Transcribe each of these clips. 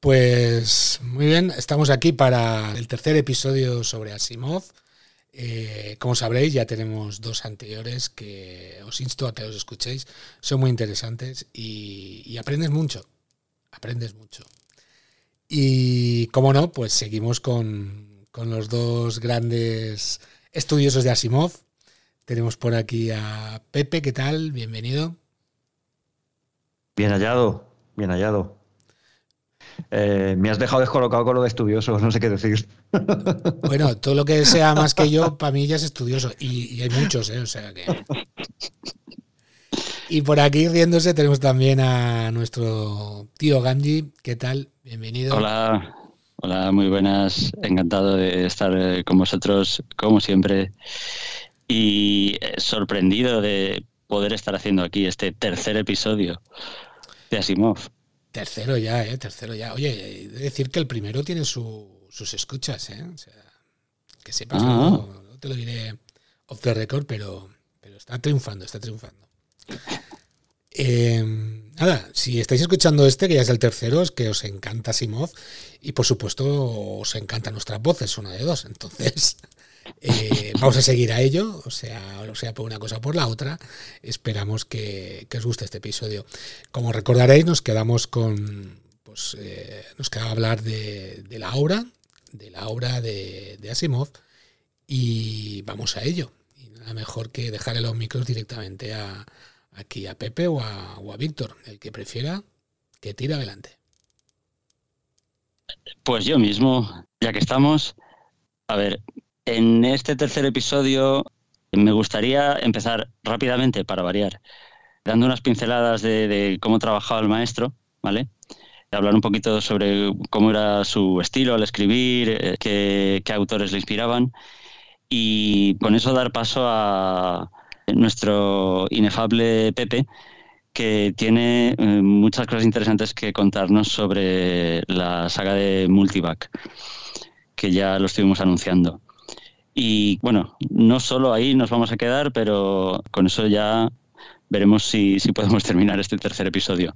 Pues muy bien, estamos aquí para el tercer episodio sobre Asimov. Eh, como sabréis, ya tenemos dos anteriores que os insto a que los escuchéis. Son muy interesantes y, aprendes mucho. Aprendes mucho. Y como no, pues seguimos con, con los dos grandes estudiosos de Asimov. Tenemos por aquí a Pepe, ¿qué tal? Bienvenido. Bien hallado, bien hallado. Eh, me has dejado descolocado con lo de estudioso, no sé qué decir. Bueno, todo lo que sea más que yo, para mí ya es estudioso. Y, hay muchos, ¿eh? O sea que. Y por aquí riéndose tenemos también a nuestro tío Ganji. ¿Qué tal? Bienvenido. Hola, hola, muy buenas. Encantado de estar eh, con vosotros, como siempre. Y eh, sorprendido de poder estar haciendo aquí este tercer episodio de Asimov. Tercero ya, ¿eh? Tercero ya. Oye, de decir que el primero tiene sus escuchas, ¿eh? O sea, que sepas, ah. no, te lo diré off the record, pero, pero está triunfando, está triunfando. Eh, nada, si estáis escuchando este, que ya es el tercero, es que os encanta Simov y por supuesto os encantan nuestras voces, una de dos. Entonces, eh, vamos a seguir a ello, o sea, o sea, por una cosa o por la otra. Esperamos que, os guste este episodio. Como recordaréis, nos quedamos con. Pues eh, nos quedaba hablar de, la obra, de la obra de, Asimov, y vamos a ello. Y nada mejor que dejarle los micros directamente aquí a Pepe o a Víctor, el que prefiera que tire adelante. Pues yo mismo, ya que estamos, a ver, en este tercer episodio me gustaría empezar rápidamente, para variar, dando unas pinceladas de, cómo trabajaba el maestro, ¿vale? hablar un poquito sobre cómo era su estilo al escribir, eh, qué, autores le inspiraban y con eso dar paso a nuestro inefable Pepe, que tiene eh, muchas cosas interesantes que contarnos sobre la saga de Multivac, que ya lo estuvimos anunciando. Y bueno, no solo ahí nos vamos a quedar, pero con eso ya veremos si, podemos terminar este tercer episodio.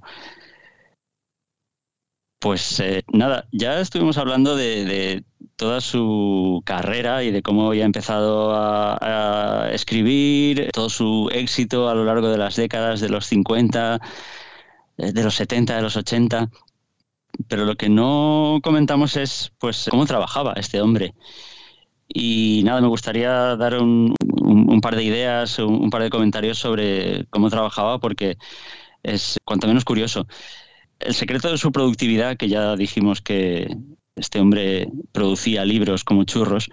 Pues eh, nada, ya estuvimos hablando de, toda su carrera y de cómo había empezado a, escribir, todo su éxito a lo largo de las décadas de los 50, eh, de los 70, de los 80. Pero lo que no comentamos es pues cómo trabajaba este hombre. Y nada, me gustaría dar un, par de ideas, un, par de comentarios sobre cómo trabajaba, porque es cuanto menos curioso. El secreto de su productividad, que ya dijimos que este hombre producía libros como churros,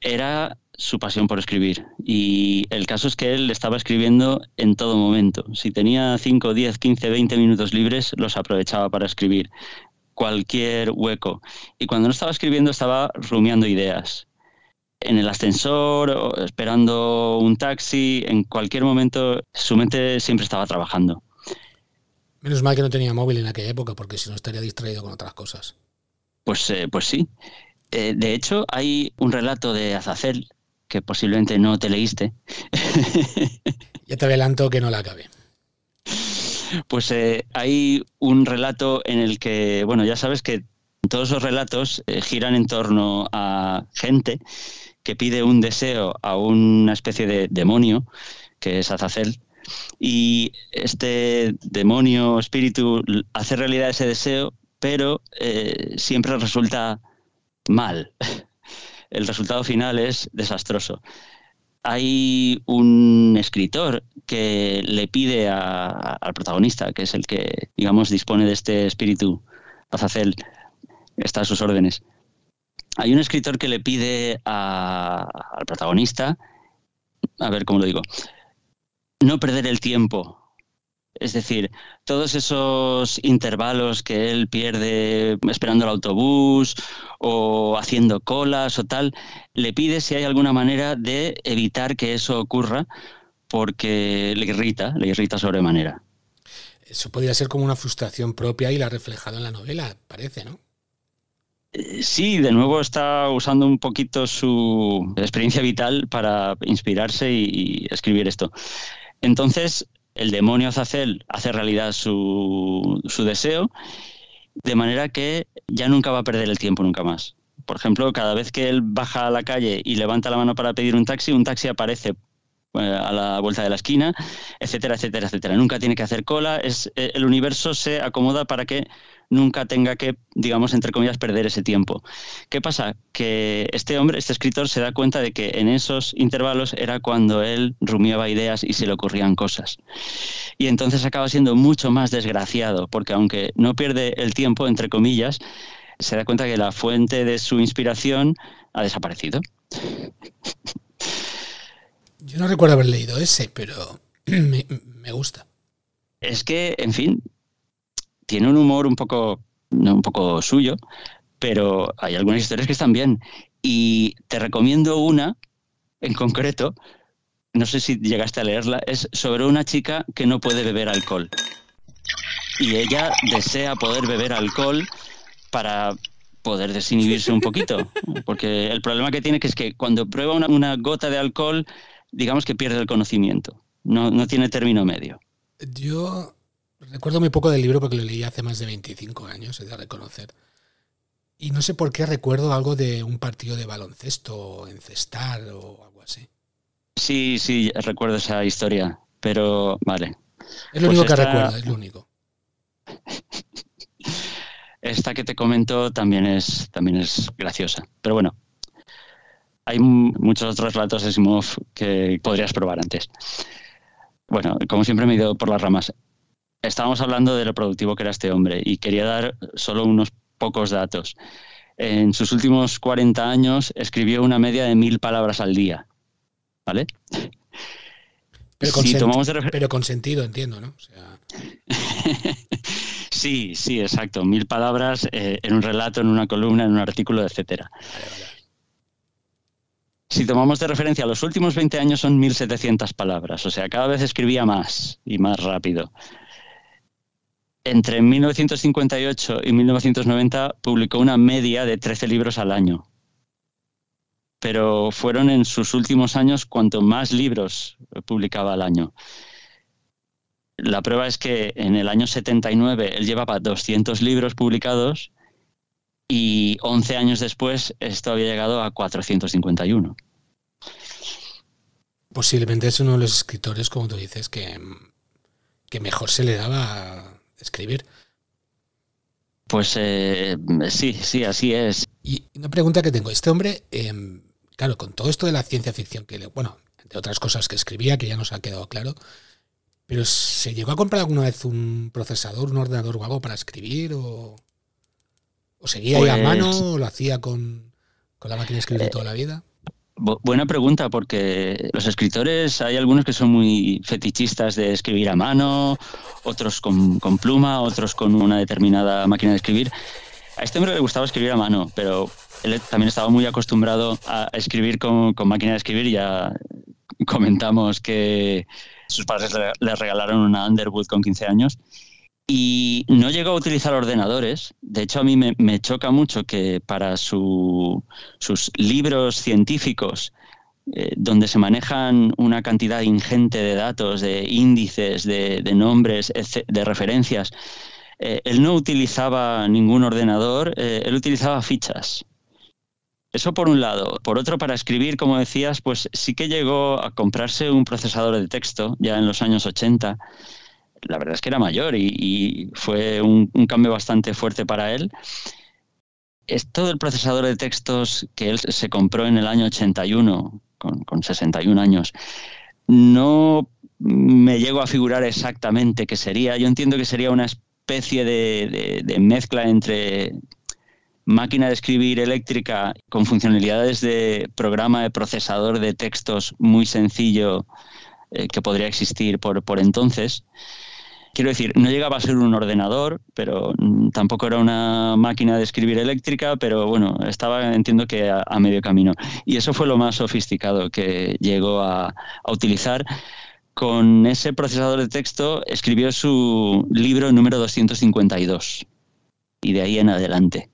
era su pasión por escribir. Y el caso es que él estaba escribiendo en todo momento. Si tenía 5, 10, 15, 20 minutos libres, los aprovechaba para escribir cualquier hueco. Y cuando no estaba escribiendo, estaba rumiando ideas en el ascensor, esperando un taxi, en cualquier momento su mente siempre estaba trabajando. Menos mal que no tenía móvil en aquella época, porque si no estaría distraído con otras cosas. Pues, eh, pues sí. Eh, de hecho, hay un relato de Azazel que posiblemente no te leíste. ya te adelanto que no la acabé. Pues eh, hay un relato en el que, bueno, ya sabes que todos esos relatos giran en torno a gente que pide un deseo a una especie de demonio, que es Azazel, y este demonio, espíritu, hace realidad ese deseo, pero eh, siempre resulta mal. El resultado final es desastroso. Hay un escritor que le pide al protagonista, que es el que, digamos, dispone de este espíritu, Azazel, está a sus órdenes, hay un escritor que le pide al protagonista, a ver cómo lo digo, no perder el tiempo Es decir, todos esos intervalos que él pierde esperando el autobús o haciendo colas o tal, le pide si hay alguna manera de evitar que eso ocurra porque le irrita, le irrita sobremanera. Eso podría ser como una frustración propia y la reflejado en la novela, parece, ¿no? Sí, de nuevo está usando un poquito su experiencia vital para inspirarse y, escribir esto. Entonces, el demonio Azazel hace realidad su, deseo, de manera que ya nunca va a perder el tiempo, nunca más. Por ejemplo, cada vez que él baja a la calle y levanta la mano para pedir un taxi, un taxi aparece eh, a la vuelta de la esquina, etcétera, etcétera, etcétera. Nunca tiene que hacer cola, eh, el universo se acomoda para que nunca tenga que, digamos, entre comillas, perder ese tiempo. ¿Qué pasa? Que este hombre, este escritor, se da cuenta de que en esos intervalos era cuando él rumiaba ideas y se le ocurrían cosas. Y entonces acaba siendo mucho más desgraciado, porque aunque no pierde el tiempo, entre comillas, se da cuenta que la fuente de su inspiración ha desaparecido. Yo no recuerdo haber leído ese, pero me, me gusta. Es que, en fin, tiene un humor un poco, un poco suyo, pero hay algunas historias que están bien. Y te recomiendo una en concreto, no sé si llegaste a leerla, es sobre una chica que no puede beber alcohol. Y ella desea poder beber alcohol para poder desinhibirse un poquito. Porque el problema que tiene que es que cuando prueba una, una gota de alcohol, digamos que pierde el conocimiento. No, no tiene término medio. Yo Recuerdo muy poco del libro porque lo leí hace más de 25 años, he de reconocer. Y no sé por qué recuerdo algo de un partido de baloncesto, encestar o algo así. Sí, sí, recuerdo esa historia, pero vale. Es lo pues único que recuerdo, es lo único. Esta que te comento también es, también es graciosa. Pero bueno, hay muchos otros relatos de Simov que podrías probar antes. Bueno, como siempre me he ido por las ramas estábamos hablando de lo productivo que era este hombre y quería dar solo unos pocos datos. En sus últimos 40 años escribió una media de mil palabras al día. ¿Vale? Pero con, pero con sentido, entiendo, ¿no? sí, sí, exacto. Mil palabras eh, en un relato, en una columna, en un artículo, etcétera. Si tomamos de referencia los últimos 20 años son 1.700 palabras, o sea, cada vez escribía más y más rápido entre 1958 y 1990 publicó una media de 13 libros al año. Pero fueron en sus últimos años cuanto más libros publicaba al año. La prueba es que en el año 79 él llevaba 200 libros publicados y 11 años después esto había llegado a 451. Posiblemente es uno de los escritores, como tú dices, que, que mejor se le daba escribir. Pues eh, sí, sí, así es. Y una pregunta que tengo, este hombre, em, claro, con todo esto de la ciencia ficción, que le, bueno, entre otras cosas que escribía, que ya nos ha quedado claro, pero ¿se llegó a comprar alguna vez un procesador, un ordenador o algo para escribir? ¿O, o seguía ahí a mano? Pues ¿O lo hacía con, con la máquina de escribir toda la vida? Buena pregunta, porque los escritores hay algunos que son muy fetichistas de escribir a mano, otros con, pluma, otros con una determinada máquina de escribir. A este hombre le gustaba escribir a mano, pero él también estaba muy acostumbrado a escribir con, máquina de escribir. Ya comentamos que sus padres le regalaron una Underwood con 15 años y no llegó a utilizar ordenadores. De hecho, a mí me, choca mucho que para sus libros científicos, eh, donde se manejan una cantidad ingente de datos, de índices, de, nombres, de referencias, eh, él no utilizaba ningún ordenador, eh, él utilizaba fichas. Eso por un lado. Por otro, para escribir, como decías, pues sí que llegó a comprarse un procesador de texto ya en los años 80 la verdad es que era mayor y, fue un, cambio bastante fuerte para él. Todo el procesador de textos que él se compró en el año 81, con, 61 años. No me llego a figurar exactamente qué sería. Yo entiendo que sería una especie de, mezcla entre máquina de escribir eléctrica con funcionalidades de programa de procesador de textos muy sencillo eh, que podría existir por, por entonces Quiero decir, no llegaba a ser un ordenador, pero mm, tampoco era una máquina de escribir eléctrica, pero bueno, estaba, entiendo que a, medio camino. Y eso fue lo más sofisticado que llegó a, a utilizar. Con ese procesador de texto escribió su libro número 252 y de ahí en adelante.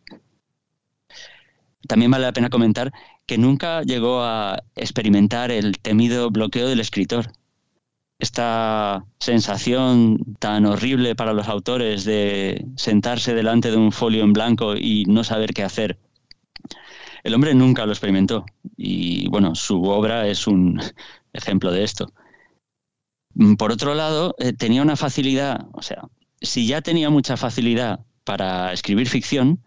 También vale la pena comentar que nunca llegó a experimentar el temido bloqueo del escritor esta sensación tan horrible para los autores de sentarse delante de un folio en blanco y no saber qué hacer. El hombre nunca lo experimentó y bueno, su obra es un ejemplo de esto. Por otro lado, eh, tenía una facilidad, o sea, si ya tenía mucha facilidad para escribir ficción,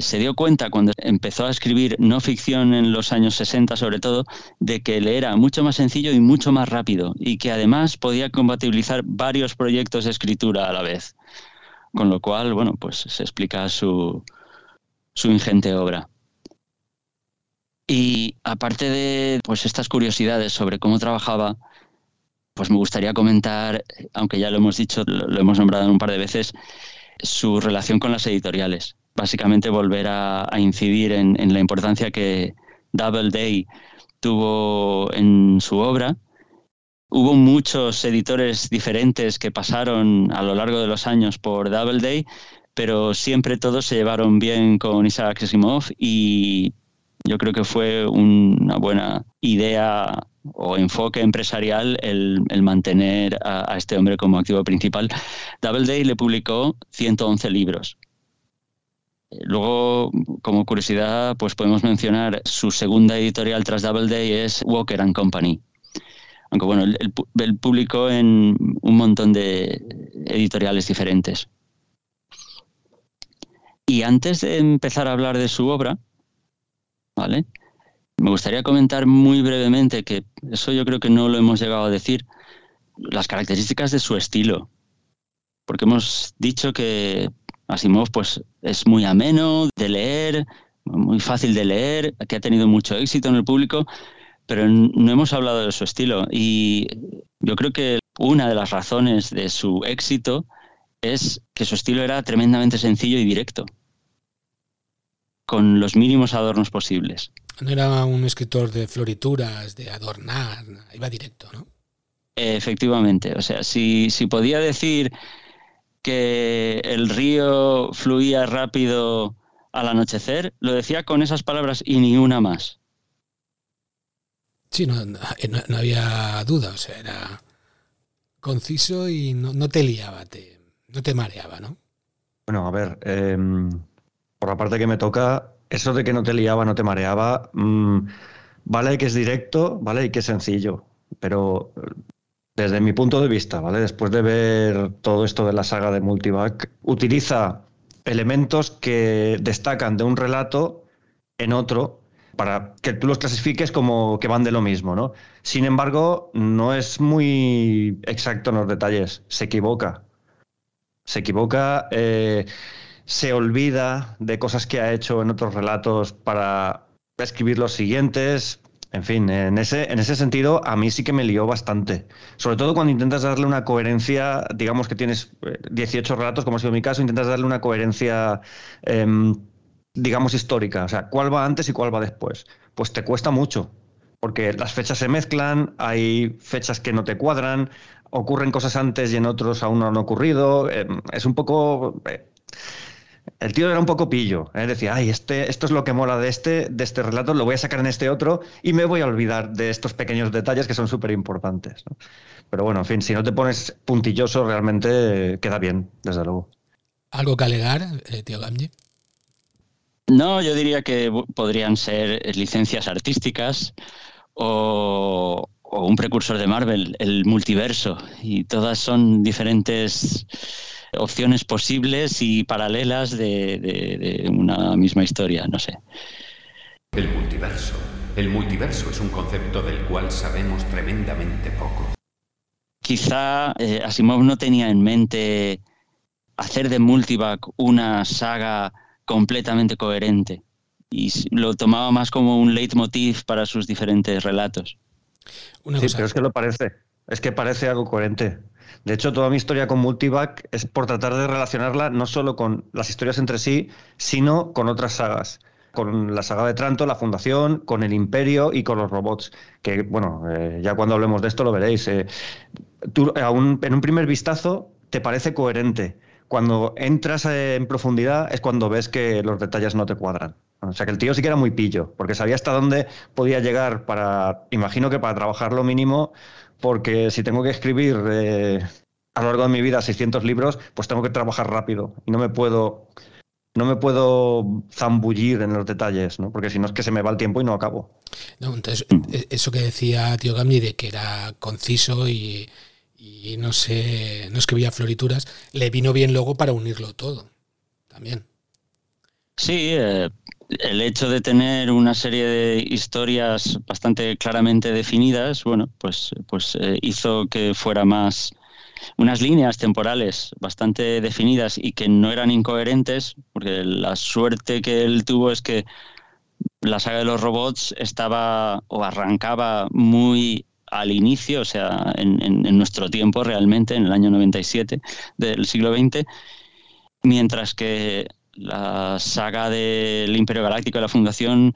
se dio cuenta cuando empezó a escribir no ficción en los años 60 sobre todo, de que le era mucho más sencillo y mucho más rápido y que además podía compatibilizar varios proyectos de escritura a la vez. Con lo cual, bueno, pues se explica su, su ingente obra. Y aparte de pues estas curiosidades sobre cómo trabajaba, pues me gustaría comentar, aunque ya lo hemos dicho, lo hemos nombrado un par de veces, su relación con las editoriales básicamente volver a, incidir en, la importancia que Doubleday tuvo en su obra. Hubo muchos editores diferentes que pasaron a lo largo de los años por Doubleday, pero siempre todos se llevaron bien con Isaac Asimov y yo creo que fue una buena idea o enfoque empresarial el, mantener a, a, este hombre como activo principal. Doubleday le publicó 111 libros Luego, como curiosidad, pues podemos mencionar su segunda editorial tras Doubleday es Walker Company. Aunque bueno, él, publicó en un montón de editoriales diferentes. Y antes de empezar a hablar de su obra, ¿vale? Me gustaría comentar muy brevemente, que eso yo creo que no lo hemos llegado a decir, las características de su estilo. Porque hemos dicho que Asimov pues es muy ameno de leer, muy fácil de leer, que ha tenido mucho éxito en el público, pero no hemos hablado de su estilo y yo creo que una de las razones de su éxito es que su estilo era tremendamente sencillo y directo, con los mínimos adornos posibles. No era un escritor de florituras, de adornar, iba directo, ¿no? Efectivamente, o sea, si, si podía decir que el río fluía rápido al anochecer, lo decía con esas palabras y ni una más. Sí, no, había duda, o sea, era conciso y no, te liaba, te, no te mareaba, ¿no? Bueno, a ver, em, por la parte que me toca, eso de que no te liaba, no te mareaba, mm, vale que es directo, vale y que es sencillo, pero desde mi punto de vista, ¿vale? Después de ver todo esto de la saga de Multivac, utiliza elementos que destacan de un relato en otro para que tú los clasifiques como que van de lo mismo, ¿no? Sin embargo, no es muy exacto en los detalles, se equivoca. Se equivoca, eh, se olvida de cosas que ha hecho en otros relatos para escribir los siguientes, en fin, en ese, en ese sentido, a mí sí que me lió bastante. Sobre todo cuando intentas darle una coherencia, digamos que tienes 18 eh, relatos, como ha sido mi caso, intentas darle una coherencia, em, digamos, histórica. O sea, ¿cuál va antes y cuál va después? Pues te cuesta mucho, porque las fechas se mezclan, hay fechas que no te cuadran, ocurren cosas antes y en otros aún no han ocurrido. Em, es un poco. Eh, el tío era un poco pillo, ¿eh? decía, ay, este, esto es lo que mola de este, de este relato, lo voy a sacar en este otro y me voy a olvidar de estos pequeños detalles que son súper importantes. Pero bueno, en fin, si no te pones puntilloso, realmente queda bien, desde luego. ¿Algo que alegar, eh, tío Gamji? No, yo diría que podrían ser licencias artísticas o, o un precursor de Marvel, el multiverso, y todas son diferentes opciones posibles y paralelas de, una misma historia, no sé. El multiverso. El multiverso es un concepto del cual sabemos tremendamente poco. Quizá eh, Asimov no tenía en mente hacer de Multivac una saga completamente coherente y lo tomaba más como un leitmotiv para sus diferentes relatos. sí, pero es que lo parece. Es que parece algo coherente. De hecho, toda mi historia con Multivac es por tratar de relacionarla no solo con las historias entre sí, sino con otras sagas. Con la saga de Tranto, la Fundación, con el Imperio y con los robots. Que, bueno, eh, ya cuando hablemos de esto lo veréis. Eh. en un primer vistazo te parece coherente. Cuando entras eh, en profundidad es cuando ves que los detalles no te cuadran. O sea que el tío sí que era muy pillo, porque sabía hasta dónde podía llegar para, imagino que para trabajar lo mínimo, porque si tengo que escribir eh, a lo largo de mi vida 600 libros, pues tengo que trabajar rápido y no me puedo no me puedo zambullir en los detalles, ¿no? Porque si no es que se me va el tiempo y no acabo. No, entonces, e, eso que decía Tío Gamni de que era conciso y, y no sé, no escribía florituras, le vino bien luego para unirlo todo, también. Sí, eh, el hecho de tener una serie de historias bastante claramente definidas, bueno, pues, pues eh, hizo que fuera más unas líneas temporales bastante definidas y que no eran incoherentes, porque la suerte que él tuvo es que la saga de los robots estaba o arrancaba muy al inicio, o sea, en, en nuestro tiempo realmente, en el año 97 del siglo XX, mientras que la saga del Imperio Galáctico de la Fundación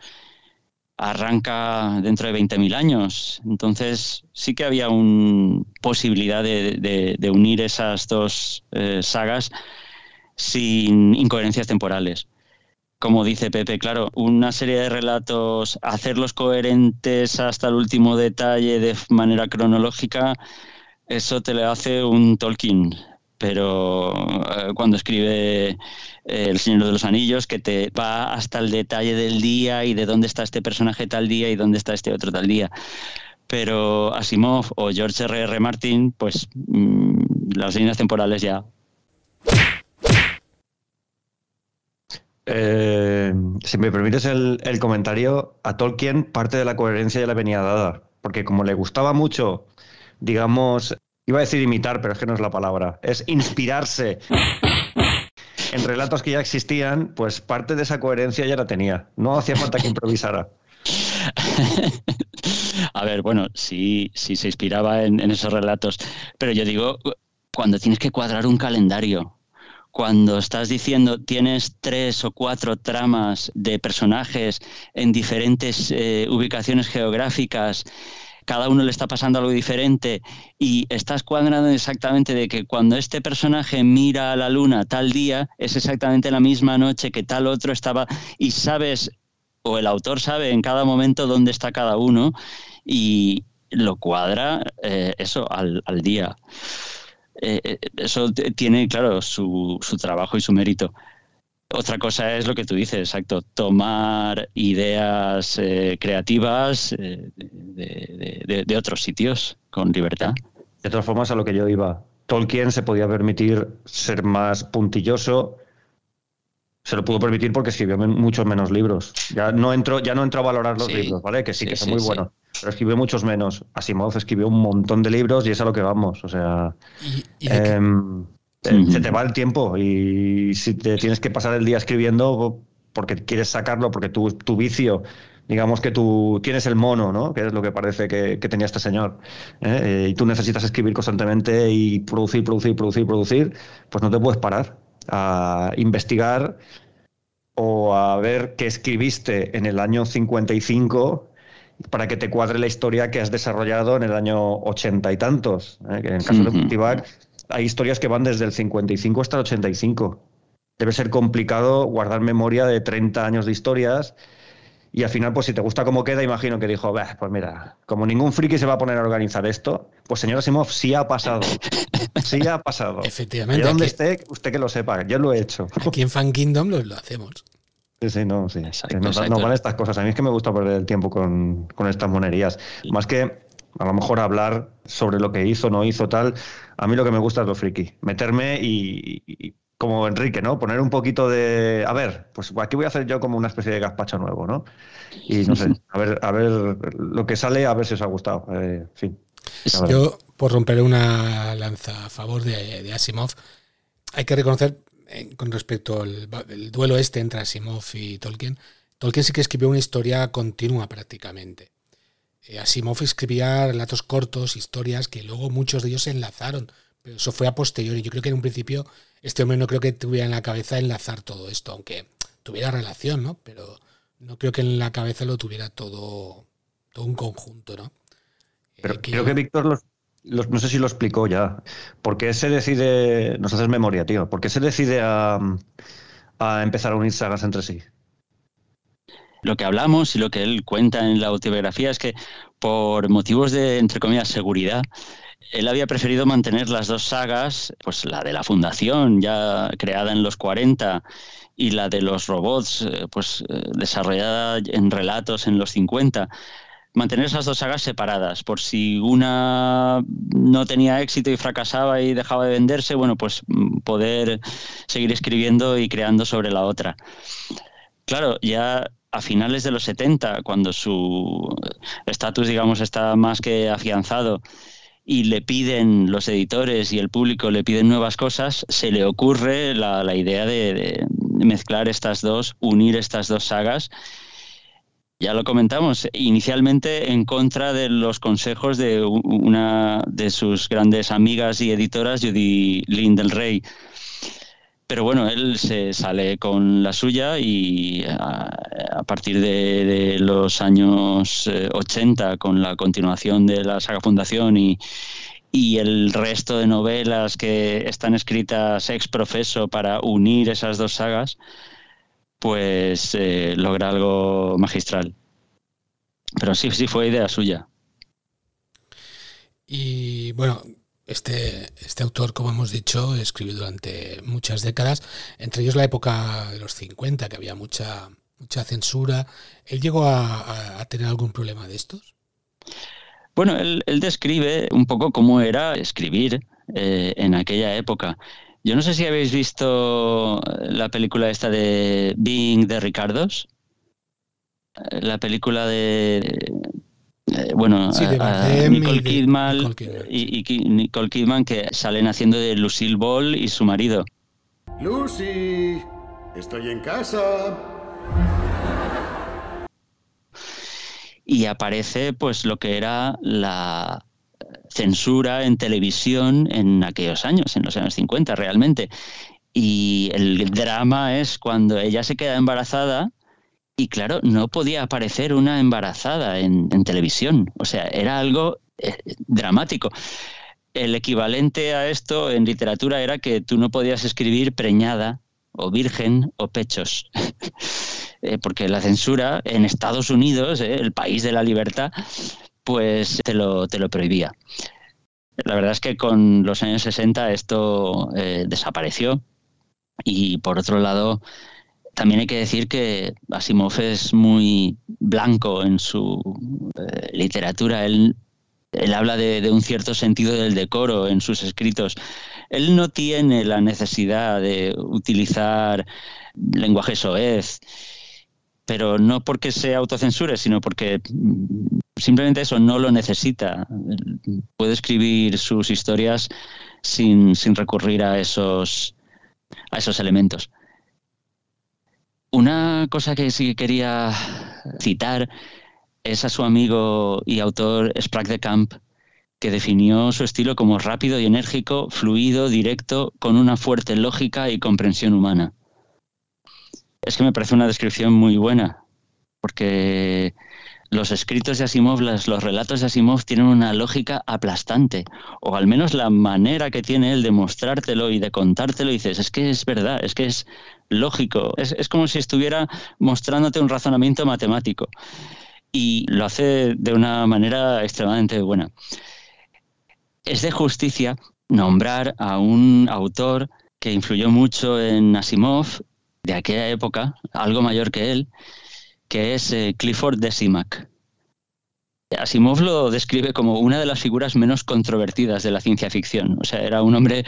arranca dentro de 20.000 años. Entonces sí que había una posibilidad de, unir esas dos eh, sagas sin incoherencias temporales. Como dice Pepe, claro, una serie de relatos, hacerlos coherentes hasta el último detalle de manera cronológica, eso te le hace un Tolkien pero eh, cuando escribe eh, El Señor de los Anillos, que te va hasta el detalle del día y de dónde está este personaje tal día y dónde está este otro tal día. Pero Asimov o George R. R. Martin, pues mm, las líneas temporales ya. Eh, si me permites el, el comentario, a Tolkien parte de la coherencia ya le venía dada, porque como le gustaba mucho digamos, Iba a decir imitar, pero es que no es la palabra. Es inspirarse en relatos que ya existían, pues parte de esa coherencia ya la tenía. No hacía falta que improvisara. A ver, bueno, sí, sí se inspiraba en, esos relatos, pero yo digo, cuando tienes que cuadrar un calendario, cuando estás diciendo tienes tres o cuatro tramas de personajes en diferentes eh, ubicaciones geográficas, cada uno le está pasando algo diferente y estás cuadrando exactamente de que cuando este personaje mira a la luna tal día es exactamente la misma noche que tal otro estaba y sabes o el autor sabe en cada momento dónde está cada uno y lo cuadra eh, eso al, día. Eh, eh, eso tiene, claro, su, su trabajo y su mérito. Otra cosa es lo que tú dices, exacto, tomar ideas eh, creativas eh, de, otros sitios con libertad. De todas formas, a lo que yo iba, Tolkien se podía permitir ser más puntilloso, se lo pudo permitir porque escribió muchos menos libros. Ya no entro, ya no entro a valorar los libros, ¿vale? Que sí, que son muy buenos, pero escribió muchos menos. Asimov escribió un montón de libros y es a lo que vamos. O sea. Se te va el tiempo y si te tienes que pasar el día escribiendo porque quieres sacarlo, porque tu, tu vicio, digamos que tú tienes el mono, ¿no? Que es lo que parece que, tenía este señor. ¿eh? Y tú necesitas escribir constantemente y producir, producir, producir, producir, pues no te puedes parar a investigar o a ver qué escribiste en el año 55 para que te cuadre la historia que has desarrollado en el año ochenta y tantos. ¿eh? Que en el caso de Cultivar hay historias que van desde el 55 hasta el 85. Debe ser complicado guardar memoria de 30 años de historias. Y al final, pues si te gusta cómo queda, imagino que dijo, pues mira, como ningún friki se va a poner a organizar esto, pues señor Asimov, sí ha pasado. Sí ha pasado. Efectivamente. Y donde esté, usted que lo sepa, yo lo he hecho. Aquí en Fan Kingdom lo, hacemos. Sí, sí, no, sí. nos, van estas cosas. A mí es que me gusta perder el tiempo con, con estas monerías. Más que a lo mejor hablar sobre lo que hizo, no hizo, tal. A mí lo que me gusta es lo friki. Meterme y, como Enrique, ¿no? Poner un poquito de. A ver, pues aquí voy a hacer yo como una especie de gazpacho nuevo, ¿no? Y no sé, a ver, a ver lo que sale, a ver si os ha gustado. Eh, fin. Yo, por romper una lanza a favor de, Asimov, hay que reconocer, eh, con respecto al duelo este entre Asimov y Tolkien, Tolkien sí que escribió una historia continua prácticamente. Eh, Asimov escribía relatos cortos, historias que luego muchos de ellos se enlazaron pero eso fue a posteriori. Yo creo que en un principio este hombre no creo que tuviera en la cabeza enlazar todo esto, aunque tuviera relación, ¿no? Pero no creo que en la cabeza lo tuviera todo, todo un conjunto, ¿no? Pero eh, creo que Víctor no sé si lo explicó ya. ¿Por qué se decide, nos haces memoria, tío, por qué se decide a, a empezar a unir sagas entre sí? Lo que hablamos y lo que él cuenta en la autobiografía es que por motivos de, entre comillas, seguridad, él había preferido mantener las dos sagas, pues la de la Fundación, ya creada en los 40, y la de los robots, eh, pues eh, desarrollada en relatos en los 50 mantener esas dos sagas separadas, por si una no tenía éxito y fracasaba y dejaba de venderse, bueno, pues mm, poder seguir escribiendo y creando sobre la otra. Claro, ya a finales de los 70, cuando su estatus, digamos, está más que afianzado y le piden los editores y el público le piden nuevas cosas, se le ocurre la, idea de mezclar estas dos, unir estas dos sagas ya lo comentamos, inicialmente en contra de los consejos de una de sus grandes amigas y editoras, Judy Lynn del Rey. Pero bueno, él se sale con la suya y a, partir de, los años 80, eh, con la continuación de la saga Fundación y, y el resto de novelas que están escritas ex profeso para unir esas dos sagas, pues eh, logra algo magistral. Pero sí, sí fue idea suya. Y bueno, este, este autor, como hemos dicho, escribió durante muchas décadas, entre ellos la época de los 50, que había mucha, mucha censura. ¿Él llegó a, tener algún problema de estos? Bueno, él, describe un poco cómo era escribir eh, en aquella época. Yo no sé si habéis visto la película esta de Being de Ricardos. Eh, la película de eh, bueno, Nicole, Kidman y, Nicole Kidman que salen haciendo de Lucille Ball y su marido. Lucy, estoy en casa. Y aparece pues lo que era la censura en televisión en aquellos años, en los años 50 realmente. Y el drama es cuando ella se queda embarazada y claro, no podía aparecer una embarazada en, televisión. O sea, era algo eh, dramático. El equivalente a esto en literatura era que tú no podías escribir preñada o virgen o pechos. Eh, porque la censura en Estados Unidos, eh, el país de la libertad, pues te lo, te lo prohibía. La verdad es que con los años 60 esto desapareció y por otro lado también hay que decir que Asimov es muy blanco en su eh, literatura. Él, habla de, un cierto sentido del decoro en sus escritos. Él no tiene la necesidad de utilizar lenguaje soez, pero no porque se autocensure, sino porque simplemente eso no lo necesita. Puede escribir sus historias sin, sin recurrir a esos, a esos elementos. Una cosa que sí quería citar es a su amigo y autor Sprague de Camp, que definió su estilo como rápido y enérgico, fluido, directo, con una fuerte lógica y comprensión humana. Es que me parece una descripción muy buena, porque los escritos de Asimov, los, relatos de Asimov tienen una lógica aplastante, o al menos la manera que tiene él de mostrártelo y de contártelo, dices, es que es verdad, es que es lógico, es, es como si estuviera mostrándote un razonamiento matemático, y lo hace de una manera extremadamente buena. Es de justicia nombrar a un autor que influyó mucho en Asimov de aquella época, algo mayor que él, que es eh, Clifford Decimac. Asimov lo describe como una de las figuras menos controvertidas de la ciencia ficción. O sea, era un hombre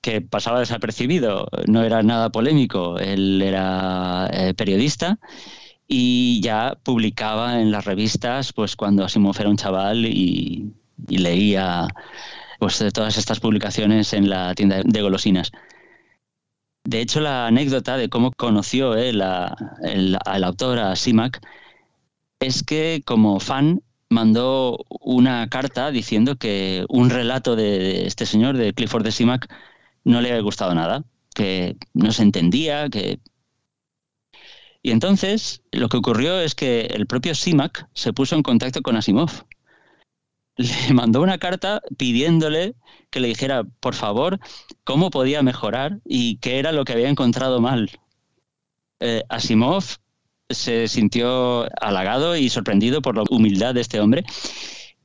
que pasaba desapercibido, no era nada polémico. Él era eh, periodista y ya publicaba en las revistas pues cuando Asimov era un chaval y, leía pues todas estas publicaciones en la tienda de golosinas. De hecho, la anécdota de cómo conoció él al autor, a Simac, es que como fan mandó una carta diciendo que un relato de este señor, de Clifford de Simac, no le había gustado nada, que no se entendía, que... Y entonces lo que ocurrió es que el propio Simac se puso en contacto con Asimov. Le mandó una carta pidiéndole que le dijera, por favor, cómo podía mejorar y qué era lo que había encontrado mal. Eh, Asimov se sintió halagado y sorprendido por la humildad de este hombre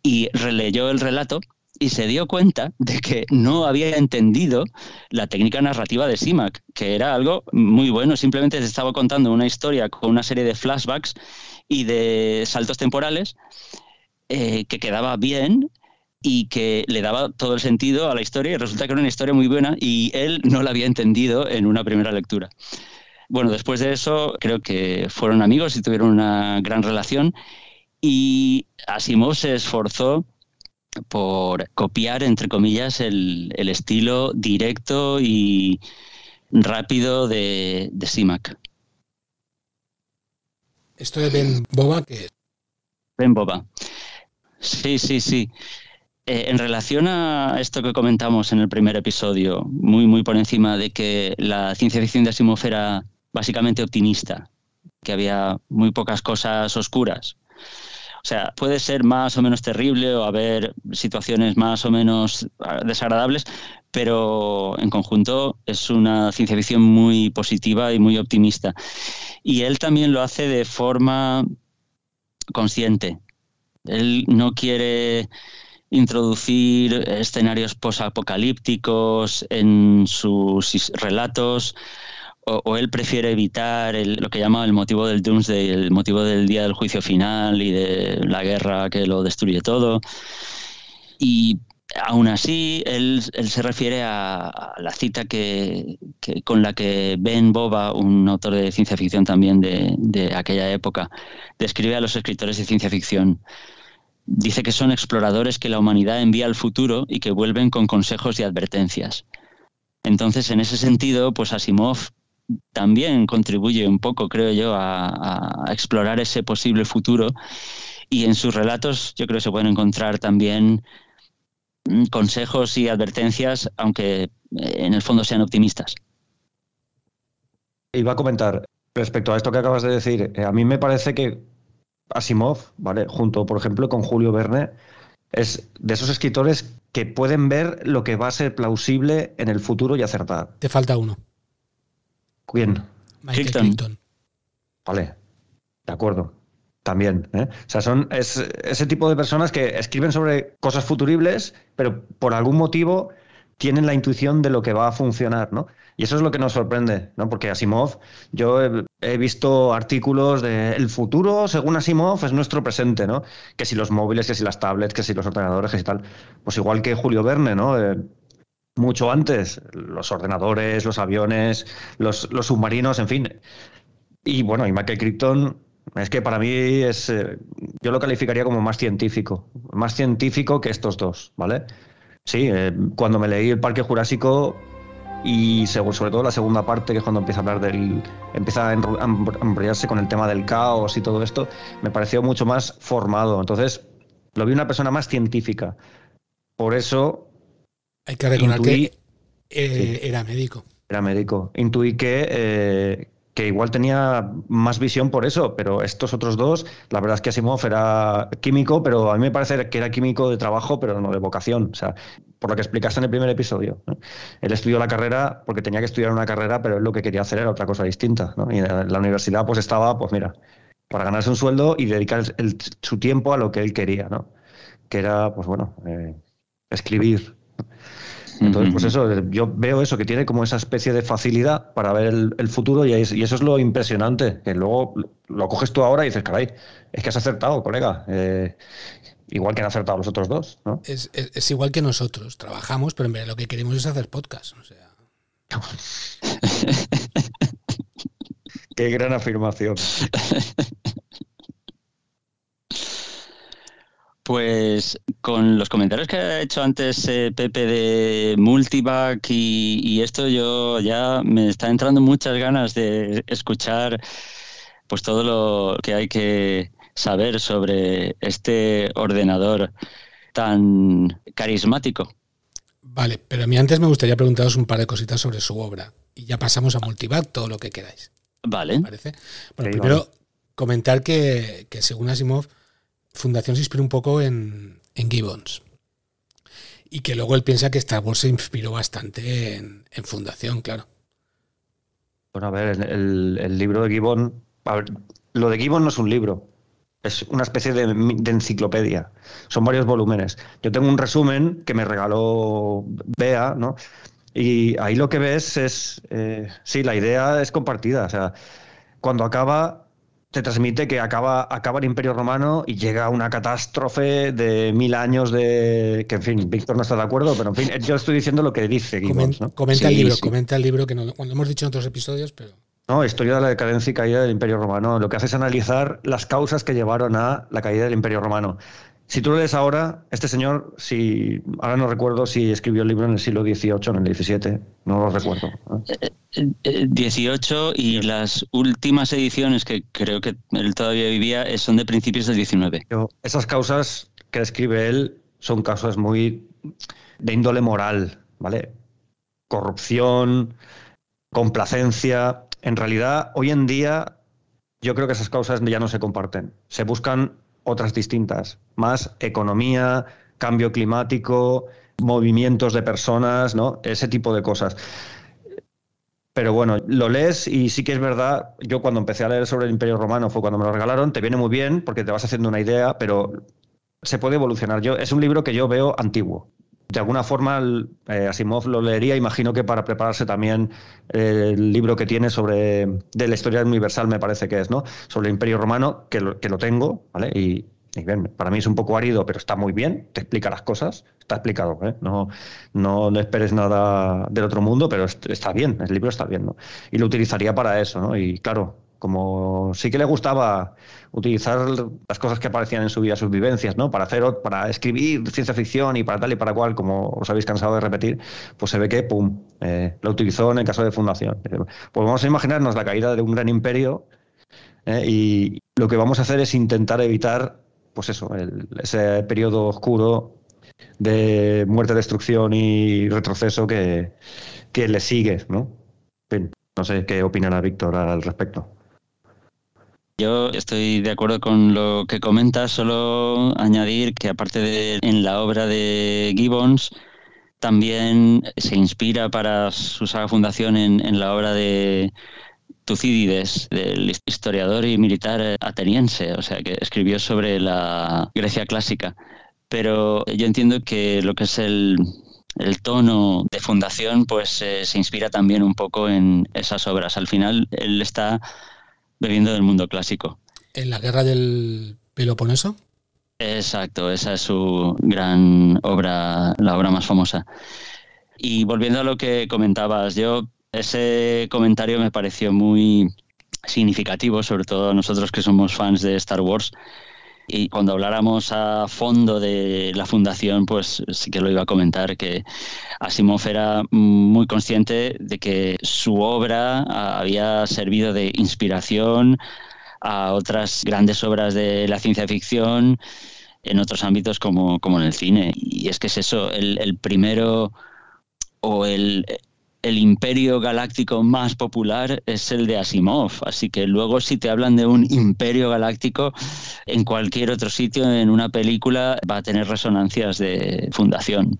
y releyó el relato y se dio cuenta de que no había entendido la técnica narrativa de Simac, que era algo muy bueno, simplemente se estaba contando una historia con una serie de flashbacks y de saltos temporales eh, que quedaba bien y que le daba todo el sentido a la historia y resulta que era una historia muy buena y él no la había entendido en una primera lectura. Bueno, después de eso creo que fueron amigos y tuvieron una gran relación y Asimov se esforzó por copiar, entre comillas, el, estilo directo y rápido de, de Simac. ¿Esto de Ben Boba qué es? Ben Boba. Sí, sí, sí. Eh, en relación a esto que comentamos en el primer episodio, muy, muy por encima de que la ciencia ficción de Asimov era básicamente optimista, que había muy pocas cosas oscuras. O sea, puede ser más o menos terrible o haber situaciones más o menos ah, desagradables, pero en conjunto es una ciencia ficción muy positiva y muy optimista. Y él también lo hace de forma consciente. Él no quiere introducir escenarios posapocalípticos en sus relatos o, él prefiere evitar lo que llama el motivo del Doomsday, el motivo del día del juicio final y de la guerra que lo destruye todo. Y aún así, él, se refiere a, la cita que, con la que Ben Boba, un autor de ciencia ficción también de, aquella época, describe a los escritores de ciencia ficción. Dice que son exploradores que la humanidad envía al futuro y que vuelven con consejos y advertencias. Entonces, en ese sentido, pues Asimov también contribuye un poco, creo yo, a, explorar ese posible futuro. Y en sus relatos yo creo que se pueden encontrar también consejos y advertencias, aunque eh, en el fondo sean optimistas. Iba a comentar respecto a esto que acabas de decir. Eh, a mí me parece que Asimov, ¿vale? Junto, por ejemplo, con Julio Verne, es de esos escritores que pueden ver lo que va a ser plausible en el futuro y acertar. Te falta uno. ¿Quién? Michael Vale, de acuerdo. También. ¿eh? O sea, son ese tipo de personas que escriben sobre cosas futuribles, pero por algún motivo tienen la intuición de lo que va a funcionar, ¿no? Y eso es lo que nos sorprende, ¿no? Porque Asimov, yo he, visto artículos de el futuro, según Asimov, es nuestro presente, ¿no? Que si los móviles, que si las tablets, que si los ordenadores, que si tal. Pues igual que Julio Verne, ¿no? Eh, mucho antes, los ordenadores, los aviones, los, submarinos, en fin. Y bueno, y Michael Crichton es que para mí es, eh, yo lo calificaría como más científico, más científico que estos dos, ¿vale? Sí, eh, cuando me leí el Parque Jurásico y sobre todo la segunda parte, que es cuando empieza a hablar del, empieza a embrollarse con el tema del caos y todo esto, me pareció mucho más formado. Entonces, lo vi una persona más científica. Por eso hay que recordar que eh, era médico. Era médico. Intuí que, eh, que igual tenía más visión por eso, pero estos otros dos, la verdad es que Asimov era químico, pero a mí me parece que era químico de trabajo, pero no de vocación. O sea, por lo que explicaste en el primer episodio. Él estudió la carrera porque tenía que estudiar una carrera, pero él lo que quería hacer era otra cosa distinta. Y en la universidad pues estaba, pues mira, para ganarse un sueldo y dedicar su tiempo a lo que él quería, ¿no? Que era, pues bueno, eh, escribir, entonces, pues eso, yo veo eso, que tiene como esa especie de facilidad para ver el, futuro y, eso es lo impresionante, que luego lo, coges tú ahora y dices, caray, es que has acertado, colega. Eh, igual que han acertado los otros dos, ¿no? Es, igual que nosotros, trabajamos, pero en vez lo que queremos es hacer podcast. O sea. Qué gran afirmación. Pues con los comentarios que ha hecho antes eh, Pepe de Multivac y, esto, yo ya me está entrando muchas ganas de escuchar pues todo lo que hay que saber sobre este ordenador tan carismático. Vale, pero a mí antes me gustaría preguntaros un par de cositas sobre su obra. Y ya pasamos a Multivac, todo lo que queráis. Vale. ¿Parece? Bueno, primero comentar que, según Asimov, Fundación se inspiró un poco en, Gibbons. Y que luego él piensa que Star Wars se inspiró bastante en, Fundación, claro. Bueno, a ver, el, el libro de Gibbons. lo de Gibbons no es un libro. Es una especie de, enciclopedia. Son varios volúmenes. Yo tengo un resumen que me regaló Bea, ¿no? Y ahí lo que ves es, eh, sí, la idea es compartida. O sea, cuando acaba, te transmite que acaba, acaba el Imperio Romano y llega una catástrofe de mil años de... Que, en fin, Víctor no está de acuerdo, pero en fin, yo estoy diciendo lo que dice Gibbons, Comenta el libro, comenta el libro que no, cuando hemos dicho en otros episodios, pero... No, historia de la decadencia y caída del Imperio Romano. Lo que hace es analizar las causas que llevaron a la caída del Imperio Romano. Si tú lo lees ahora, este señor, si ahora no recuerdo si escribió el libro en el siglo XVIII o en el XVII, no lo recuerdo. XVIII y las últimas ediciones que creo que él todavía vivía son de principios del XIX. Esas causas que describe él son causas muy de índole moral, ¿vale? Corrupción, complacencia, en realidad, hoy en día, yo creo que esas causas ya no se comparten. Se buscan otras distintas, más economía, cambio climático, movimientos de personas, ¿no? Ese tipo de cosas. Pero bueno, lo lees y sí que es verdad, yo cuando empecé a leer sobre el Imperio Romano fue cuando me lo regalaron, te viene muy bien porque te vas haciendo una idea, pero se puede evolucionar. Yo, es un libro que yo veo antiguo de alguna forma eh, Asimov lo leería, imagino que para prepararse también el libro que tiene sobre de la historia universal, me parece que es, ¿no? Sobre el Imperio Romano, que lo, que lo tengo, ¿vale? Y, para mí es un poco árido, pero está muy bien, te explica las cosas, está explicado, ¿eh? no, no, no, esperes nada del otro mundo, pero está bien, el libro está bien, ¿no? Y lo utilizaría para eso, ¿no? Y claro, como sí que le gustaba utilizar las cosas que aparecían en su vida, sus vivencias, ¿no? Para hacer, para escribir ciencia ficción y para tal y para cual, como os habéis cansado de repetir, pues se ve que, pum, eh, lo utilizó en el caso de Fundación. Pues vamos a imaginarnos la caída de un gran imperio eh, y lo que vamos a hacer es intentar evitar, pues eso, ese periodo oscuro de muerte, destrucción y retroceso que le sigue, ¿no? no sé qué opinará Víctor al respecto. Yo estoy de acuerdo con lo que comentas, solo añadir que aparte de en la obra de Gibbons, también se inspira para su saga fundación en, la obra de Tucídides, del historiador y militar ateniense, o sea, que escribió sobre la Grecia clásica. Pero yo entiendo que lo que es el, tono de fundación, pues eh, se inspira también un poco en esas obras. Al final, él está bebiendo del mundo clásico. ¿En la guerra del Peloponeso? Exacto, esa es su gran obra, la obra más famosa. Y volviendo a lo que comentabas, yo ese comentario me pareció muy significativo, sobre todo a nosotros que somos fans de Star Wars. Y cuando habláramos a fondo de la fundación, pues sí que lo iba a comentar, que Asimov era muy consciente de que su obra había servido de inspiración a otras grandes obras de la ciencia ficción en otros ámbitos como, como en el cine. Y es que es eso, el, el primero o el, el imperio galáctico más popular es el de Asimov. Así que luego si te hablan de un imperio galáctico, en cualquier otro sitio, en una película, va a tener resonancias de fundación.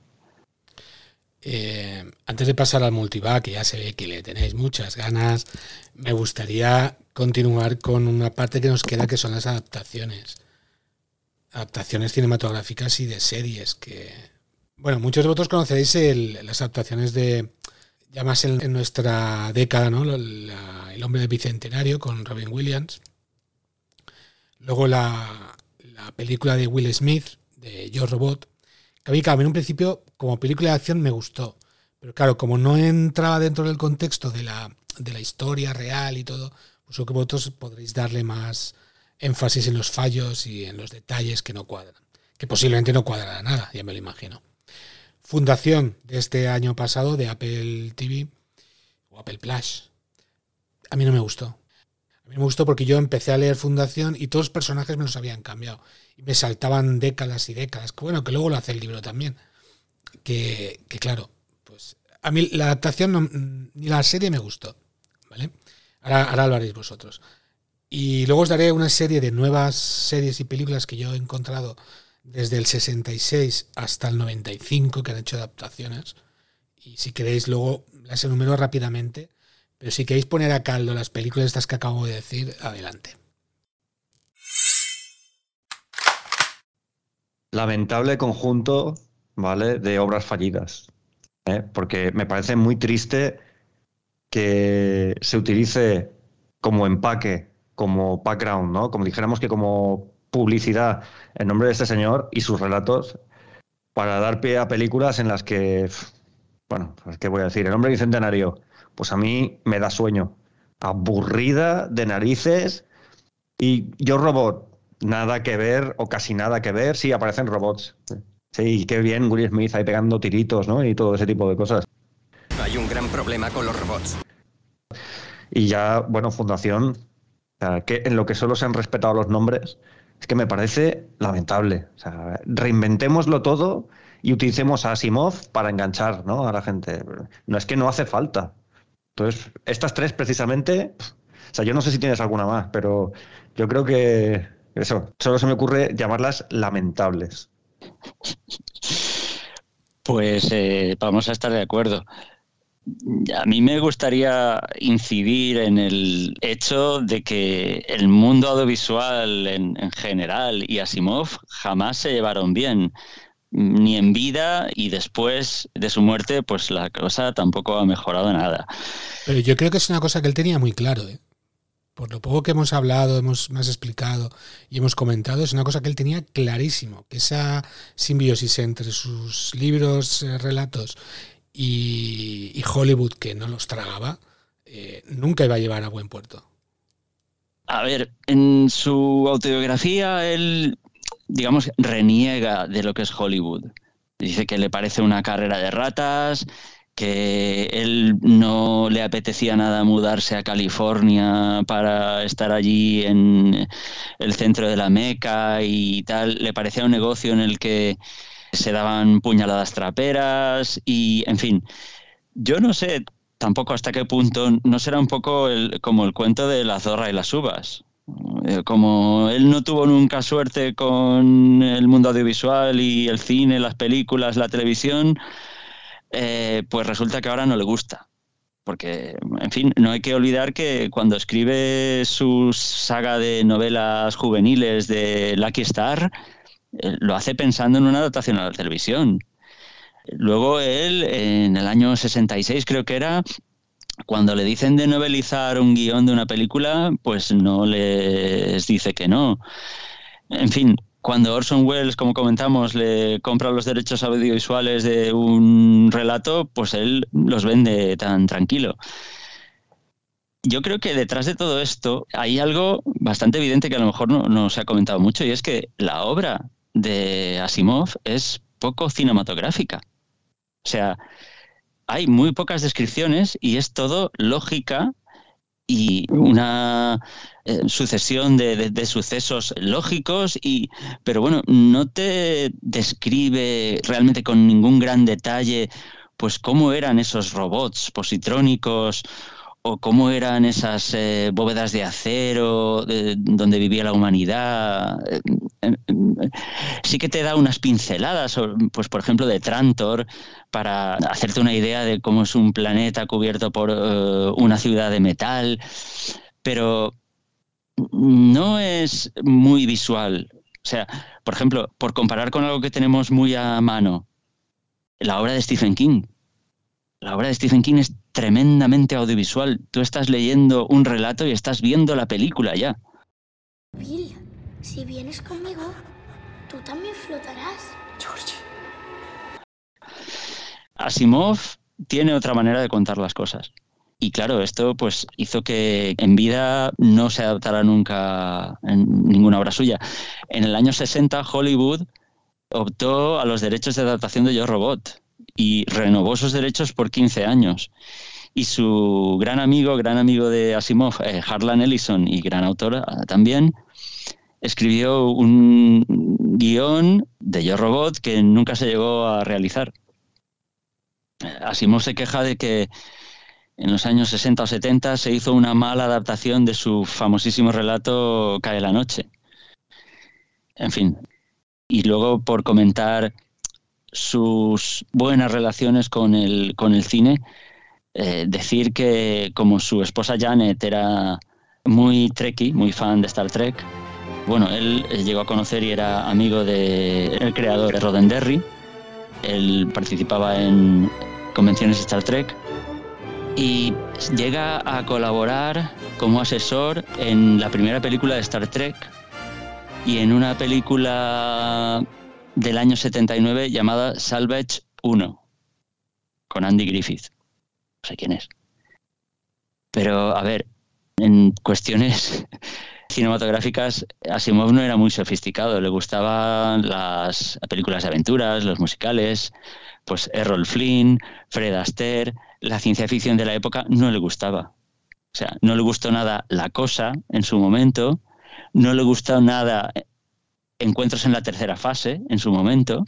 Eh, antes de pasar al multivac, que ya se ve que le tenéis muchas ganas, me gustaría continuar con una parte que nos queda, que son las adaptaciones. Adaptaciones cinematográficas y de series que... Bueno, muchos de vosotros conoceréis las adaptaciones de ya más en, nuestra década, ¿no? el hombre del bicentenario con Robin Williams. Luego la, película de Will Smith, de Yo Robot, que a mí, en un principio, como película de acción, me gustó. Pero claro, como no entraba dentro del contexto de la, de la historia real y todo, pues creo que vosotros podréis darle más énfasis en los fallos y en los detalles que no cuadran. Que posiblemente no cuadrará nada, ya me lo imagino fundación de este año pasado de Apple TV o Apple Plus. A mí no me gustó. A mí me gustó porque yo empecé a leer Fundación y todos los personajes me los habían cambiado. Y me saltaban décadas y décadas. Que bueno, que luego lo hace el libro también. Que, que claro, pues a mí la adaptación ni la serie me gustó. ¿Vale? Ahora, ahora lo haréis vosotros. Y luego os daré una serie de nuevas series y películas que yo he encontrado desde el 66 hasta el 95 que han hecho adaptaciones. Y si queréis, luego las enumero rápidamente. Pero si queréis poner a caldo las películas estas que acabo de decir, adelante. lamentable conjunto, ¿vale? De obras fallidas. ¿eh? Porque me parece muy triste que se utilice como empaque, como background, ¿no? Como dijéramos que como publicidad el nombre de este señor y sus relatos para dar pie a películas en las que, bueno, pues qué voy a decir, el hombre bicentenario, pues a mí me da sueño, aburrida de narices y yo robot, nada que ver o casi nada que ver, sí aparecen robots. Sí, qué bien Will Smith ahí pegando tiritos, ¿no? Y todo ese tipo de cosas. Hay un gran problema con los robots. Y ya, bueno, Fundación, que en lo que solo se han respetado los nombres, es que me parece lamentable. O sea, reinventémoslo todo y utilicemos a Asimov para enganchar ¿no? a la gente. No es que no hace falta. Entonces, estas tres precisamente, o sea, yo no sé si tienes alguna más, pero yo creo que eso, solo se me ocurre llamarlas lamentables. Pues eh, vamos a estar de acuerdo. A mí me gustaría incidir en el hecho de que el mundo audiovisual en, en general y Asimov jamás se llevaron bien, ni en vida y después de su muerte, pues la cosa tampoco ha mejorado nada. Pero yo creo que es una cosa que él tenía muy claro, ¿eh? Por lo poco que hemos hablado, hemos más explicado y hemos comentado, es una cosa que él tenía clarísimo, que esa simbiosis entre sus libros, eh, relatos y, y Hollywood, que no los tragaba, eh, nunca iba a llevar a buen puerto. A ver, en su autobiografía él, digamos, reniega de lo que es Hollywood. Dice que le parece una carrera de ratas, que él no le apetecía nada mudarse a California para estar allí en el centro de la Meca y tal. Le parecía un negocio en el que se daban puñaladas traperas y, en fin, yo no sé tampoco hasta qué punto no será un poco el, como el cuento de la zorra y las uvas. Eh, Como él no tuvo nunca suerte con el mundo audiovisual y el cine, las películas, la televisión, eh, pues resulta que ahora no le gusta. Porque, en fin, no hay que olvidar que cuando escribe su saga de novelas juveniles de Lucky Star, lo hace pensando en una adaptación a la televisión. Luego él, en el año 66 creo que era, cuando le dicen de novelizar un guion de una película, pues no les dice que no. En fin, cuando Orson Welles, como comentamos, le compra los derechos audiovisuales de un relato, pues él los vende tan tranquilo. Yo creo que detrás de todo esto hay algo bastante evidente que a lo mejor no, no se ha comentado mucho y es que la obra de Asimov es poco cinematográfica. O sea, hay muy pocas descripciones y es todo lógica y una eh, sucesión de, de- de sucesos lógicos y pero bueno no te describe realmente con ningún gran detalle pues cómo eran esos robots positrónicos o cómo eran esas eh, bóvedas de acero de- donde vivía la humanidad Eh, eh, eh, sí que te da unas pinceladas pues por ejemplo de Trantor para hacerte una idea de cómo es un planeta cubierto por una ciudad de metal, pero no es muy visual. O sea, por ejemplo, por comparar con algo que tenemos muy a mano, la obra de Stephen King. La obra de Stephen King es tremendamente audiovisual. Tú estás leyendo un relato y estás viendo la película ya. Bill, si vienes conmigo, tú también flotarás. George. Asimov tiene otra manera de contar las cosas. Y claro, esto pues hizo que en vida no se adaptara nunca en ninguna obra suya. En el año 60 Hollywood optó a los derechos de adaptación de Yo Robot y renovó sus derechos por 15 años. Y su gran amigo, gran amigo de Asimov, eh, Harlan Ellison, y gran autor también, escribió un guion de Yo Robot que nunca se llegó a realizar. Asimov se queja de que en los años 60 o 70 se hizo una mala adaptación de su famosísimo relato Cae la noche. En fin. Y luego por comentar sus buenas relaciones con el, con el cine, eh, decir que como su esposa Janet era muy trekkie, muy fan de Star Trek, bueno, él llegó a conocer y era amigo del el creador de Roddenberry. Él participaba en convenciones de Star Trek y llega a colaborar como asesor en la primera película de Star Trek y en una película del año 79 llamada Salvage 1 con Andy Griffith. No sé quién es. Pero, a ver, en cuestiones cinematográficas, Asimov no era muy sofisticado. Le gustaban las películas de aventuras, los musicales, pues Errol Flynn, Fred Astaire, la ciencia ficción de la época no le gustaba. O sea, no le gustó nada La Cosa en su momento, no le gustó nada Encuentros en la tercera fase en su momento.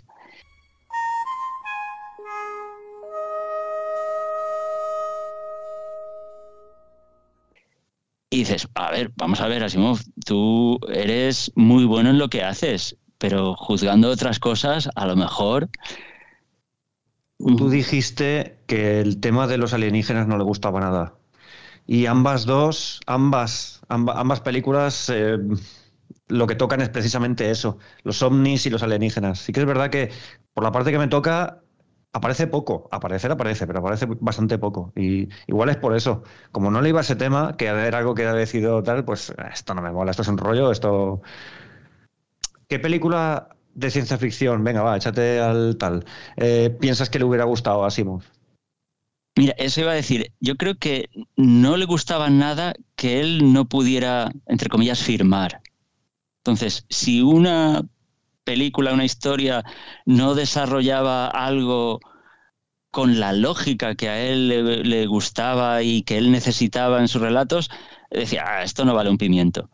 Y dices, a ver, vamos a ver, Asimov, tú eres muy bueno en lo que haces, pero juzgando otras cosas, a lo mejor Tú dijiste que el tema de los alienígenas no le gustaba nada. Y ambas dos, ambas, ambas, películas eh, lo que tocan es precisamente eso, los ovnis y los alienígenas. Sí que es verdad que por la parte que me toca aparece poco, aparecer aparece, pero aparece bastante poco. Y igual es por eso. Como no le iba a ese tema, que era algo que ha decidido tal, pues esto no me mola, esto es un rollo, esto... ¿Qué película de ciencia ficción, venga, va, échate al tal. Eh, ¿Piensas que le hubiera gustado a Simon? Mira, eso iba a decir. Yo creo que no le gustaba nada que él no pudiera, entre comillas, firmar. Entonces, si una película, una historia no desarrollaba algo con la lógica que a él le, gustaba y que él necesitaba en sus relatos, decía, ah, esto no vale un pimiento.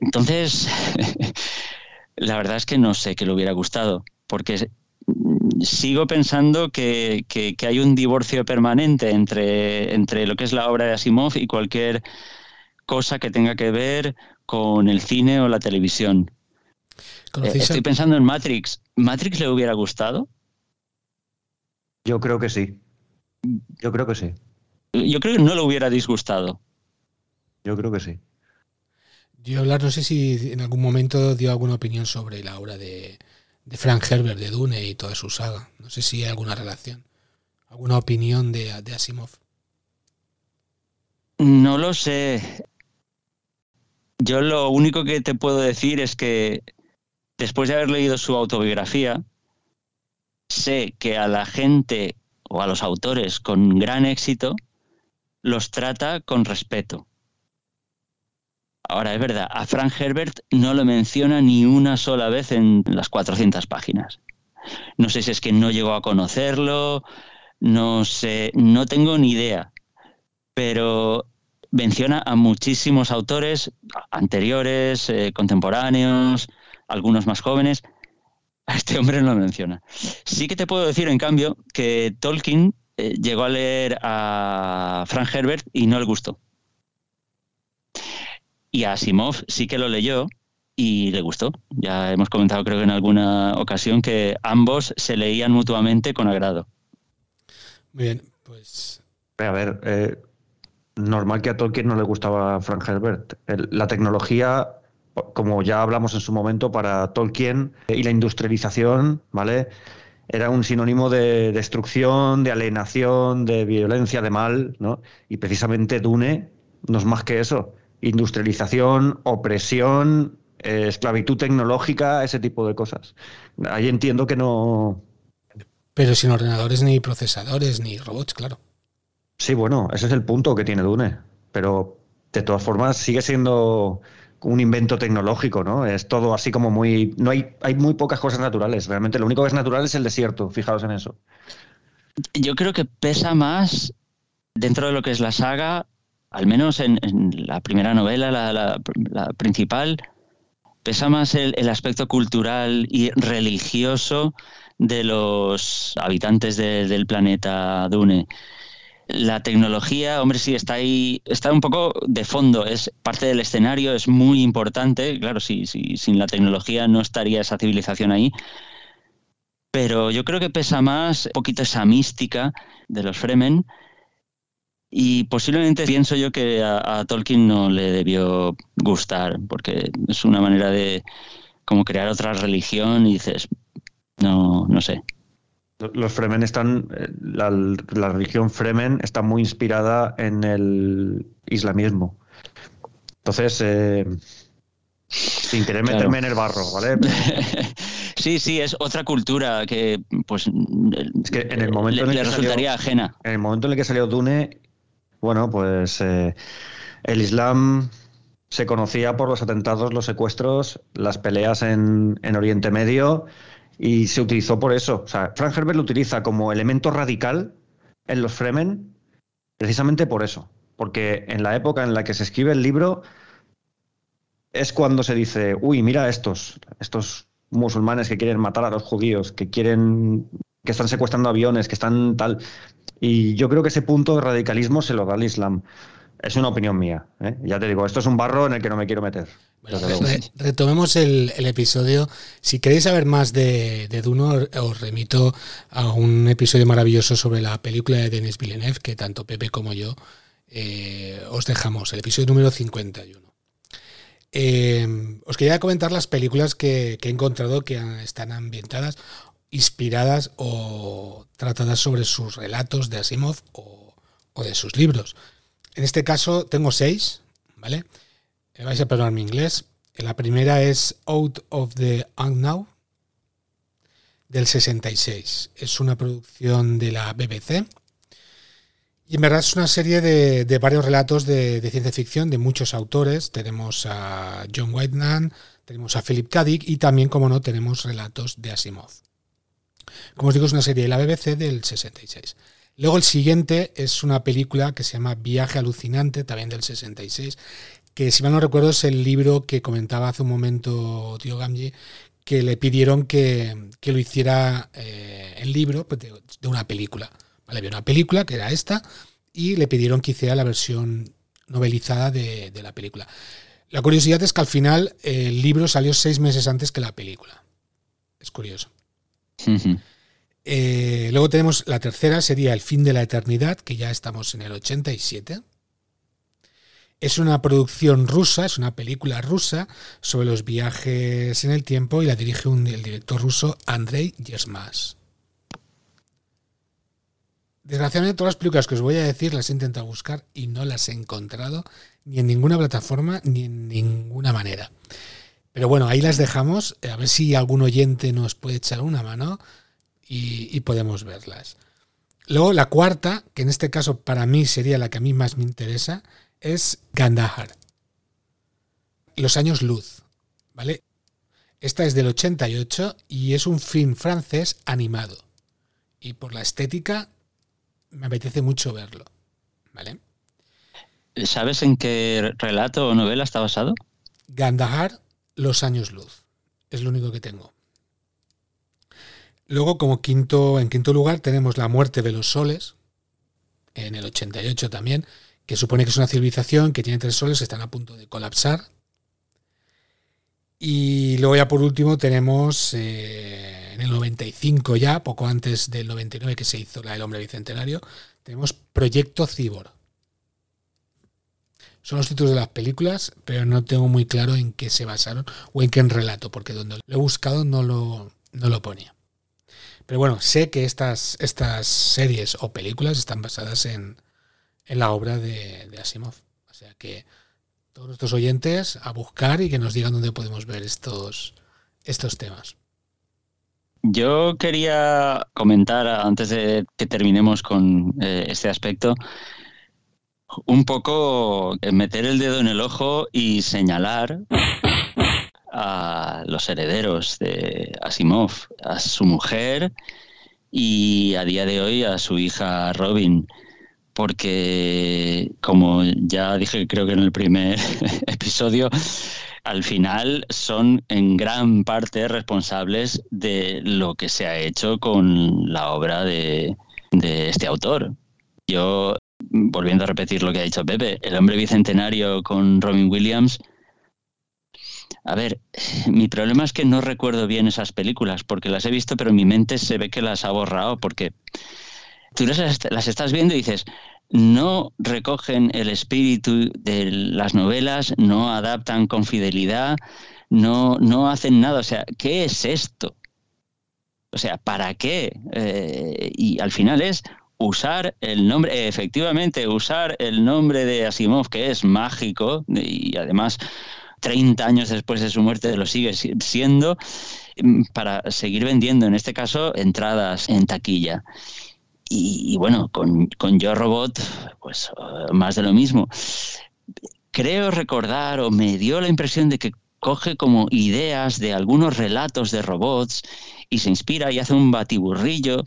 Entonces, La verdad es que no sé que le hubiera gustado, porque sigo pensando que, hay un divorcio permanente entre, entre lo que es la obra de Asimov y cualquier cosa que tenga que ver con el cine o la televisión. Eh, estoy pensando en Matrix. ¿Matrix le hubiera gustado? Yo creo que sí. Yo creo que sí. Yo creo que no le hubiera disgustado. Yo creo que sí. Yo hablar, no sé si en algún momento dio alguna opinión sobre la obra de, Frank Herbert, de Dune y toda su saga. No sé si hay alguna relación, alguna opinión de, de Asimov. No lo sé. Yo lo único que te puedo decir es que después de haber leído su autobiografía, sé que a la gente o a los autores con gran éxito los trata con respeto. Ahora, es verdad, a Frank Herbert no lo menciona ni una sola vez en las 400 páginas. No sé si es que no llegó a conocerlo, no sé, no tengo ni idea. Pero menciona a muchísimos autores anteriores, eh, contemporáneos, algunos más jóvenes. A este hombre no lo menciona. Sí que te puedo decir, en cambio, que Tolkien eh, llegó a leer a Frank Herbert y no le gustó. Y a Asimov sí que lo leyó y le gustó. Ya hemos comentado creo que en alguna ocasión que ambos se leían mutuamente con agrado. Muy bien, pues... A ver, eh, normal que a Tolkien no le gustaba Frank Herbert. la tecnología, como ya hablamos en su momento, para Tolkien y la industrialización, ¿vale? Era un sinónimo de destrucción, de alienación, de violencia, de mal, ¿no? Y precisamente Dune no es más que eso industrialización, opresión, eh, esclavitud tecnológica, ese tipo de cosas. Ahí entiendo que no. Pero sin ordenadores ni procesadores ni robots, claro. Sí, bueno, ese es el punto que tiene Dune. Pero de todas formas sigue siendo un invento tecnológico, ¿no? Es todo así como muy. No hay, hay muy pocas cosas naturales. Realmente lo único que es natural es el desierto, fijaos en eso. Yo creo que pesa más dentro de lo que es la saga, al menos en, la primera novela, la, principal, pesa más el, aspecto cultural y religioso de los habitantes del planeta Dune. La tecnología, hombre, sí, está ahí, está un poco de fondo, es parte del escenario, es muy importante. Claro, sí, sí, sin la tecnología no estaría esa civilización ahí. Pero yo creo que pesa más un poquito esa mística de los Fremen. Y posiblemente pienso yo que a, Tolkien no le debió gustar, porque es una manera de como crear otra religión y dices, no, no sé. Los Fremen están, eh, la, religión Fremen está muy inspirada en el islamismo. Entonces, eh, sin querer meterme en el barro, ¿vale? sí, sí, es otra cultura que, pues, es que en el momento le, en el que resultaría ajena. En el momento en el que salió Dune, bueno, pues eh, el Islam se conocía por los atentados, los secuestros, las peleas en, en Oriente Medio y se utilizó por eso. O sea, Frank Herbert lo utiliza como elemento radical en los Fremen precisamente por eso. Porque en la época en la que se escribe el libro es cuando se dice, uy, mira estos, estos musulmanes que quieren matar a los judíos, que quieren, que están secuestrando aviones, que están tal. Y yo creo que ese punto de radicalismo se lo da el Islam. Es una opinión mía. ¿eh? Ya te digo, esto es un barro en el que no me quiero meter. retomemos el, episodio. Si queréis saber más de, de, Duno, os remito a un episodio maravilloso sobre la película de Denis Villeneuve, que tanto Pepe como yo eh, os dejamos, el episodio número 51. Eh, os quería comentar las películas que, he encontrado que están ambientadas, inspiradas o tratadas sobre sus relatos de Asimov o de sus libros. En este caso tengo seis, ¿vale? Vais a perdonar mi inglés. La primera es Out of the Unknown del 66. Es una producción de la BBC. Y en verdad es una serie de, varios relatos de, ciencia ficción de muchos autores. Tenemos a John Whiteman, tenemos a Philip K. Dick y también, como no, tenemos relatos de Asimov. Como os digo, es una serie de la BBC del 66. Luego el siguiente es una película que se llama Viaje alucinante, también del 66, que si mal no recuerdo es el libro que comentaba hace un momento Tío Gamji, que le pidieron que, lo hiciera eh, el libro pues, de, una película. ¿vale? Había una película que era esta y le pidieron que hiciera la versión novelizada de, la película. La curiosidad es que al final el libro salió seis meses antes que la película. Es curioso. Eh, luego tenemos la tercera, sería El fin de la eternidad, que ya estamos en el 87. Es una producción rusa, es una película rusa sobre los viajes en el tiempo y la dirige un, el director ruso Andrei Yersmas. Desgraciadamente todas las películas que os voy a decir las he intentado buscar y no las he encontrado ni en ninguna plataforma ni en ninguna manera. Pero bueno, ahí las dejamos, a ver si algún oyente nos puede echar una mano y, podemos verlas. Luego la cuarta, que en este caso para mí sería la que a mí más me interesa, es Gandahar. Los años luz, ¿vale? Esta es del 88 y es un film francés animado. Y por la estética me apetece mucho verlo, ¿vale? ¿Sabes en qué relato o novela está basado? Gandahar, Los años luz. Es lo único que tengo. Luego, como quinto, en quinto lugar, tenemos la muerte de los soles, en el 88 también, que supone que es una civilización que tiene tres soles que están a punto de colapsar. Y luego ya por último tenemos eh, en el 95 ya, poco antes del 99 que se hizo la del hombre bicentenario, tenemos Proyecto Cibor. Son los títulos de las películas, pero no tengo muy claro en qué se basaron o en qué relato, porque donde lo he buscado no lo, no lo ponía. Pero bueno, sé que estas, estas series o películas están basadas en, la obra de, Asimov. O sea que todos nuestros oyentes a buscar y que nos digan dónde podemos ver estos, estos temas. Yo quería comentar, antes de que terminemos con eh, este aspecto, un poco meter el dedo en el ojo y señalar a los herederos de Asimov, a su mujer y a día de hoy a su hija Robin porque como ya dije creo que en el primer episodio, al final son en gran parte responsables de lo que se ha hecho con la obra de, este autor. Yo, volviendo a repetir lo que ha dicho Pepe, El hombre bicentenario con Robin Williams, a ver, mi problema es que no recuerdo bien esas películas, porque las he visto, pero mi mente se ve que las ha borrado, porque tú las, estás viendo y dices, no recogen el espíritu de las novelas, no adaptan con fidelidad, no, no hacen nada. O sea, ¿qué es esto? O sea, ¿para qué? Eh, y al final es usar el nombre, efectivamente, usar el nombre de Asimov, que es mágico y además 30 años después de su muerte lo sigue siendo, para seguir vendiendo, en este caso, entradas en taquilla. Y, bueno, con, con Yo Robot, pues eh, más de lo mismo. Creo recordar, o me dio la impresión de que coge como ideas de algunos relatos de robots y se inspira y hace un batiburrillo.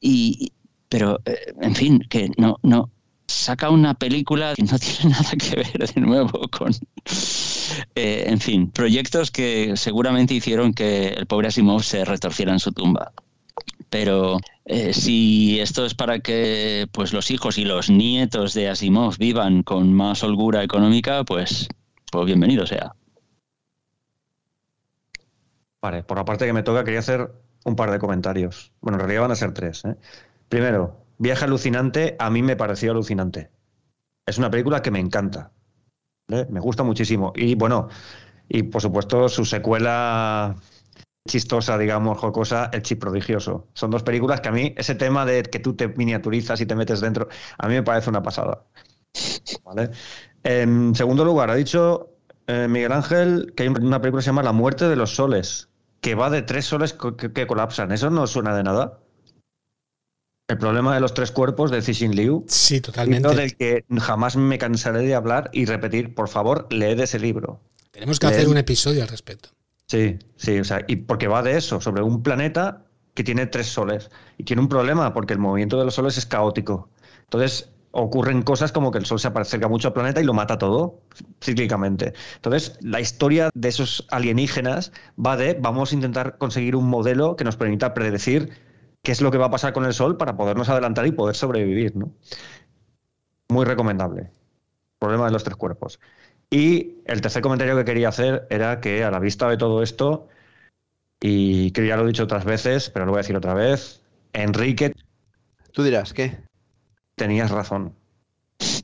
Y, pero, eh, en fin, que no, no, saca una película que no tiene nada que ver de nuevo con, eh, en fin, proyectos que seguramente hicieron que el pobre Asimov se retorciera en su tumba pero eh, si esto es para que pues los hijos y los nietos de Asimov vivan con más holgura económica, pues, pues bienvenido sea. Vale, por la parte que me toca quería hacer un par de comentarios. Bueno, en realidad van a ser tres. ¿eh? Primero, Viaje alucinante a mí me pareció alucinante. Es una película que me encanta. Me gusta muchísimo. Y bueno, y por supuesto su secuela chistosa, digamos, jocosa, El Chip Prodigioso. Son dos películas que a mí, ese tema de que tú te miniaturizas y te metes dentro, a mí me parece una pasada. En segundo lugar, ha dicho eh, Miguel Ángel que hay una película que se llama La muerte de los soles, que va de tres soles que, colapsan. ¿Eso no suena de nada? El problema de los tres cuerpos de Cixin Liu. Sí, totalmente. Del que jamás me cansaré de hablar y repetir, por favor, leed ese libro. Tenemos que hacer un episodio al respecto. Sí, sí, o sea, y porque va de eso, sobre un planeta que tiene tres soles y tiene un problema porque el movimiento de los soles es caótico. Entonces ocurren cosas como que el sol se acerca mucho al planeta y lo mata todo cíclicamente. Entonces, la historia de esos alienígenas va de vamos a intentar conseguir un modelo que nos permita predecir qué es lo que va a pasar con el sol para podernos adelantar y poder sobrevivir, ¿no? Muy recomendable. Problema de los tres cuerpos. Y el tercer comentario que quería hacer era que a la vista de todo esto, y que ya lo he dicho otras veces, pero lo voy a decir otra vez, Enrique... Tú dirás, ¿qué? Tenías razón.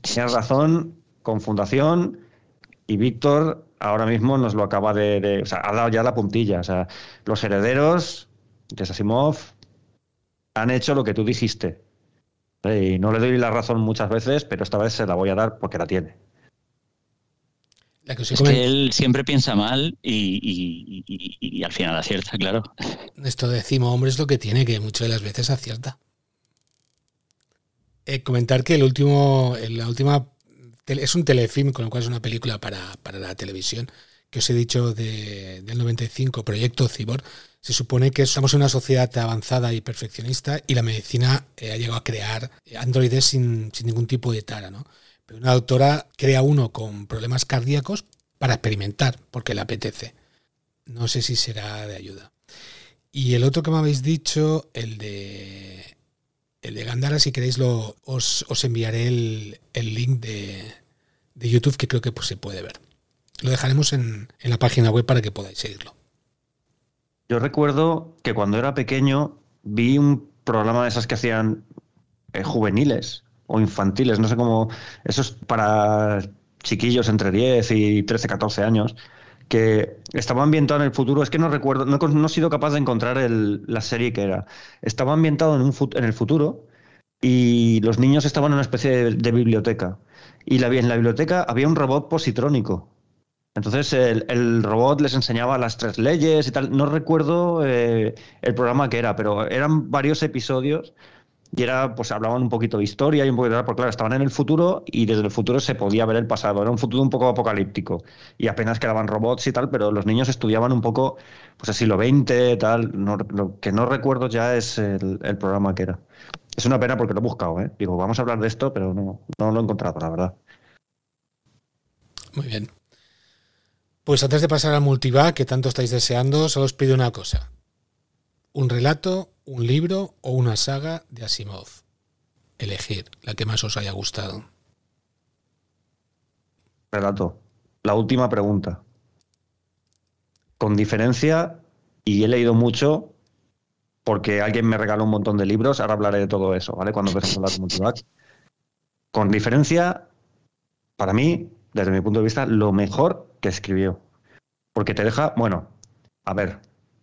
Tenías razón con Fundación y Víctor ahora mismo nos lo acaba de, O sea, ha dado ya la puntilla. O sea, los herederos de Sasimov han hecho lo que tú dijiste. Y no le doy la razón muchas veces, pero esta vez se la voy a dar porque la tiene es que él siempre piensa mal y, al final acierta, claro. Esto decimos, hombre, es lo que tiene, que muchas de las veces acierta. Eh, comentar que el último, la última es un telefilm, con lo cual es una película para, la televisión, que os he dicho del 95, Proyecto Cibor. Se supone que estamos en una sociedad avanzada y perfeccionista y la medicina eh, ha llegado a crear androides sin, ningún tipo de tara, ¿no? Pero una doctora crea uno con problemas cardíacos para experimentar, porque le apetece. No sé si será de ayuda. Y el otro que me habéis dicho, el de el de Gandara, si queréis lo, os, enviaré el, link de, YouTube que creo que pues, se puede ver. Lo dejaremos en, la página web para que podáis seguirlo. Yo recuerdo que cuando era pequeño vi un programa de esas que hacían eh, juveniles o infantiles, no sé cómo, eso es para chiquillos entre 10 y 13, 14 años, que estaba ambientado en el futuro, es que no recuerdo, no, no he sido capaz de encontrar la serie que era. Estaba ambientado en, un, en el futuro y los niños estaban en una especie de, biblioteca. Y en la biblioteca había un robot positrónico. Entonces el, robot les enseñaba las tres leyes y tal. No recuerdo eh, el programa que era, pero eran varios episodios y era, pues hablaban un poquito de historia y un poquito de... Porque claro, estaban en el futuro y desde el futuro se podía ver el pasado. Era un futuro un poco apocalíptico y apenas quedaban robots y tal, pero los niños estudiaban un poco, pues así lo 20, tal. Lo que no recuerdo ya es el, el, programa que era. Es una pena porque lo he buscado, ¿eh? Digo, vamos a hablar de esto, pero no, no lo he encontrado, la verdad. Muy bien. Pues antes de pasar al multivac que tanto estáis deseando, solo os pido una cosa. Un relato, un libro o una saga de Asimov. Elegir la que más os haya gustado. Relato. La última pregunta. Con diferencia, y he leído mucho porque alguien me regaló un montón de libros, ahora hablaré de todo eso, ¿vale? Cuando empecemos a hablar de multivac. Con diferencia, para mí, desde mi punto de vista, lo mejor que escribió. Porque te deja, bueno, a ver,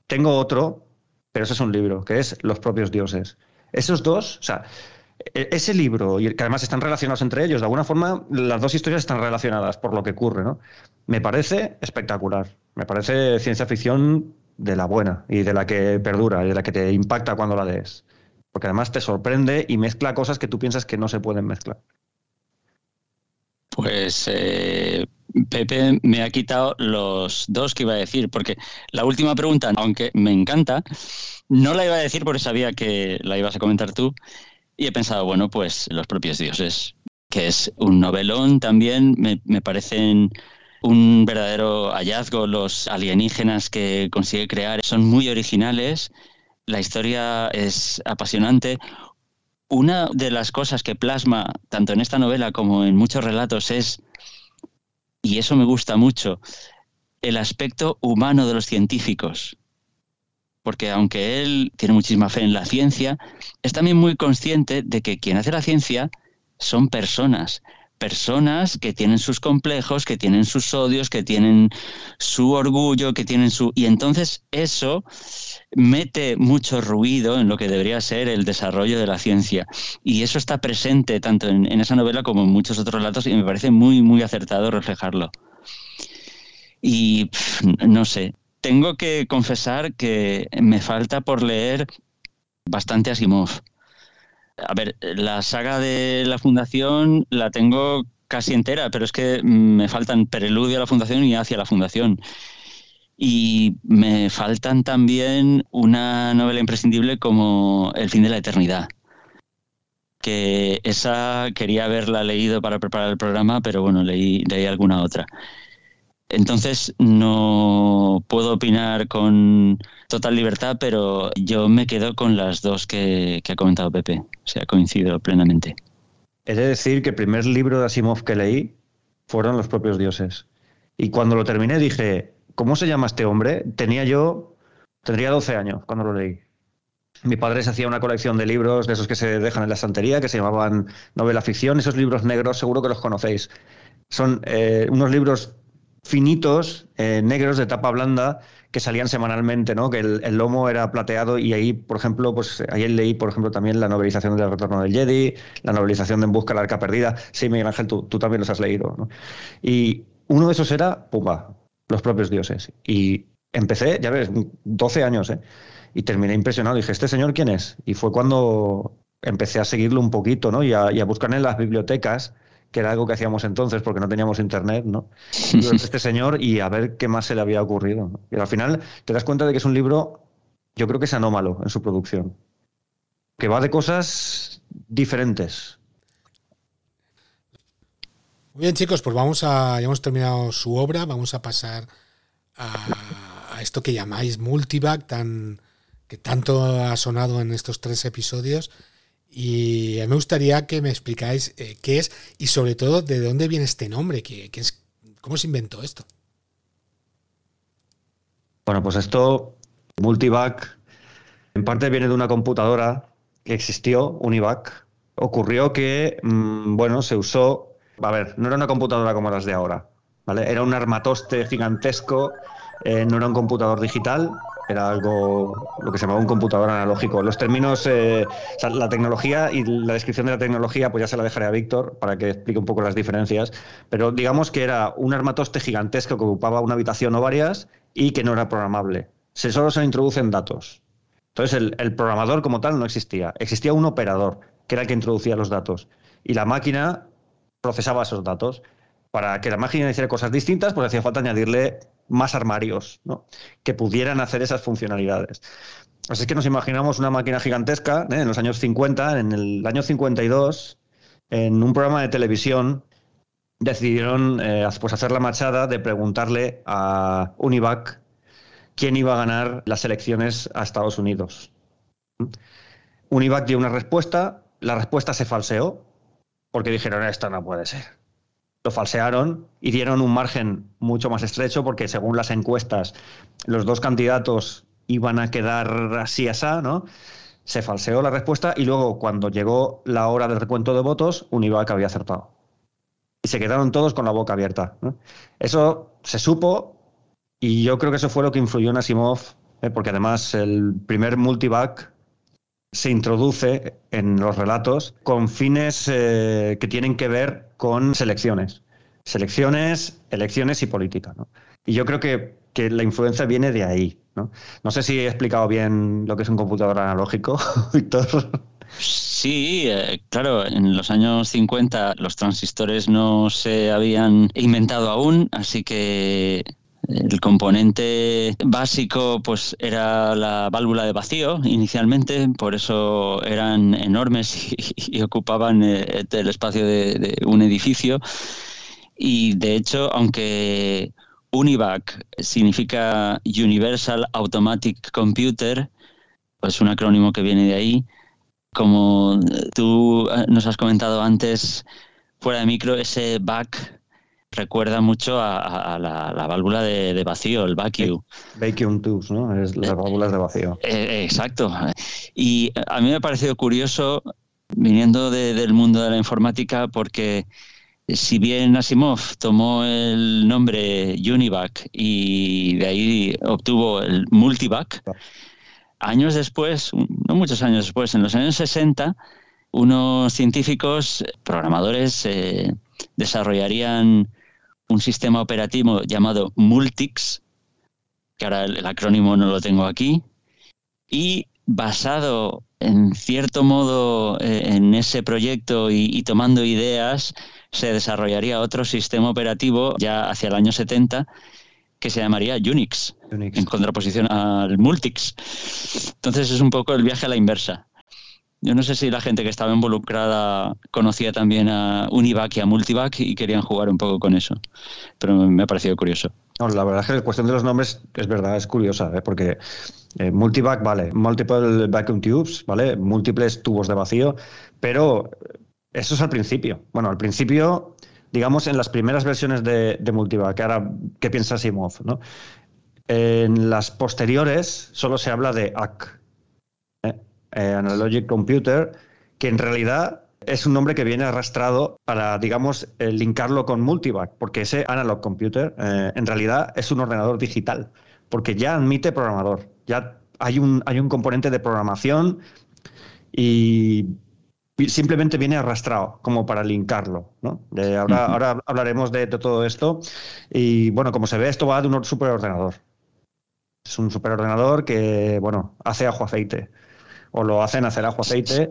tengo otro, pero ese es un libro, que es Los propios dioses. Esos dos, o sea, e-, ese libro, y que además están relacionados entre ellos, de alguna forma las dos historias están relacionadas por lo que ocurre, ¿no? Me parece espectacular, me parece ciencia ficción de la buena y de la que perdura y de la que te impacta cuando la lees. Porque además te sorprende y mezcla cosas que tú piensas que no se pueden mezclar. Pues eh, Pepe me ha quitado los dos que iba a decir, porque la última pregunta, aunque me encanta, no la iba a decir porque sabía que la ibas a comentar tú. Y he pensado, bueno, pues los propios dioses, que es un novelón también, me, me parecen un verdadero hallazgo. Los alienígenas que consigue crear son muy originales. La historia es apasionante. Una de las cosas que plasma tanto en esta novela como en muchos relatos es, y eso me gusta mucho, el aspecto humano de los científicos. Porque aunque él tiene muchísima fe en la ciencia, es también muy consciente de que quien hace la ciencia son personas, personas que tienen sus complejos, que tienen sus odios, que tienen su orgullo, que tienen su... Y entonces eso mete mucho ruido en lo que debería ser el desarrollo de la ciencia. Y eso está presente tanto en, esa novela como en muchos otros relatos y me parece muy, muy acertado reflejarlo. Y no sé, tengo que confesar que me falta por leer bastante Asimov a ver, la saga de la Fundación la tengo casi entera, pero es que me faltan Preludio a la Fundación y Hacia la Fundación. Y me faltan también una novela imprescindible como El fin de la eternidad. Que esa quería haberla leído para preparar el programa, pero bueno, leí, alguna otra. Entonces no puedo opinar con total libertad, pero yo me quedo con las dos que, ha comentado Pepe. O sea, coincido plenamente. He de decir que el primer libro de Asimov que leí fueron Los propios dioses. Y cuando lo terminé dije, ¿cómo se llama este hombre? Tenía yo, tendría 12 años cuando lo leí. Mi padre se hacía una colección de libros de esos que se dejan en la estantería, que se llamaban novela ficción. Esos libros negros seguro que los conocéis. Son eh, unos libros finitos, eh, negros de tapa blanda, que salían semanalmente, ¿no? Que el, lomo era plateado y ahí, por ejemplo, pues ahí leí, por ejemplo, también la novelización del Retorno del Jedi, la novelización de En Busca de la Arca Perdida. Sí, Miguel Ángel, tú, tú también los has leído, ¿no? Y uno de esos era, pumba, los propios dioses. Y empecé, ya ves, 12 años, ¿eh? Y terminé impresionado. Dije, ¿este señor quién es? Y fue cuando empecé a seguirlo un poquito, ¿no? Y a, y a buscar en las bibliotecas que era algo que hacíamos entonces porque no teníamos internet, ¿no? este señor y a ver qué más se le había ocurrido. Y al final te das cuenta de que es un libro, yo creo que es anómalo en su producción, que va de cosas diferentes. Muy bien, chicos, pues vamos a, ya hemos terminado su obra, vamos a pasar a, a esto que llamáis multivac, tan, que tanto ha sonado en estos tres episodios y me gustaría que me explicáis eh, qué es y sobre todo de dónde viene este nombre, es, cómo se inventó esto. Bueno, pues esto, Multivac, en parte viene de una computadora que existió, Univac. Ocurrió que, mm, bueno, se usó, a ver, no era una computadora como las de ahora, ¿vale? Era un armatoste gigantesco, eh, no era un computador digital, era algo, lo que se llamaba un computador analógico. Los términos, eh, la tecnología y la descripción de la tecnología, pues ya se la dejaré a Víctor para que explique un poco las diferencias. Pero digamos que era un armatoste gigantesco que ocupaba una habitación o varias y que no era programable. Se, solo se introducen datos. Entonces el, el programador como tal no existía. Existía un operador, que era el que introducía los datos. Y la máquina procesaba esos datos. Para que la máquina hiciera cosas distintas, pues hacía falta añadirle más armarios ¿no? que pudieran hacer esas funcionalidades. Así que nos imaginamos una máquina gigantesca ¿eh? en los años 50, en el año 52, en un programa de televisión, decidieron eh, pues hacer la machada de preguntarle a Univac quién iba a ganar las elecciones a Estados Unidos. Univac dio una respuesta, la respuesta se falseó, porque dijeron, esto no puede ser. Lo falsearon y dieron un margen mucho más estrecho, porque según las encuestas, los dos candidatos iban a quedar así asá, ¿no? Se falseó la respuesta y luego, cuando llegó la hora del recuento de votos, Univac había acertado. Y se quedaron todos con la boca abierta. Eso se supo y yo creo que eso fue lo que influyó en Asimov, ¿eh? porque además el primer multivac se introduce en los relatos con fines eh, que tienen que ver con selecciones. Selecciones, elecciones y política. ¿no? Y yo creo que, que, la influencia viene de ahí. ¿no? no sé si he explicado bien lo que es un computador analógico, Víctor. Sí, eh, claro, en los años 50 los transistores no se habían inventado aún, así que el componente básico pues era la válvula de vacío inicialmente, por eso eran enormes y, ocupaban eh, el espacio de, un edificio. Y de hecho, aunque UNIVAC significa Universal Automatic Computer, pues un acrónimo que viene de ahí, como tú nos has comentado antes, fuera de micro, ese back recuerda mucho a, a la, la, válvula de, de, vacío, el vacuum. Vacuum tubes, ¿no? Es las válvulas de vacío. Eh, exacto. Y a mí me ha parecido curioso, viniendo de, del mundo de la informática, porque si bien Asimov tomó el nombre Univac y de ahí obtuvo el Multivac, años después, no muchos años después, en los años 60, unos científicos, programadores, eh, desarrollarían un sistema operativo llamado Multix, que ahora el, acrónimo no lo tengo aquí, y basado en cierto modo eh, en ese proyecto y, y, tomando ideas, se desarrollaría otro sistema operativo ya hacia el año 70 que se llamaría Unix, Unix. en contraposición al Multix. Entonces es un poco el viaje a la inversa. Yo no sé si la gente que estaba involucrada conocía también a Univac y a Multivac y querían jugar un poco con eso. Pero me ha parecido curioso. La verdad es que la cuestión de los nombres es verdad, es curiosa, ¿eh? porque eh, vale, Multiple Vacuum Tubes, ¿vale? Múltiples tubos de vacío, pero eso es al principio. Bueno, al principio, digamos, en las primeras versiones de, de Multivac, ahora, ¿qué piensa Simov? En las posteriores solo se habla de AC eh, Analogic Computer, que en realidad es un nombre que viene arrastrado para, digamos, eh, linkarlo con Multivac, porque ese Analog Computer eh, en realidad es un ordenador digital, porque ya admite programador, ya hay un, hay un componente de programación y simplemente viene arrastrado como para linkarlo. ¿no? De ahora, uh -huh. ahora hablaremos de, de, todo esto y bueno, como se ve, esto va de un superordenador. Es un superordenador que, bueno, hace ajo aceite o lo hacen hacer ajo aceite.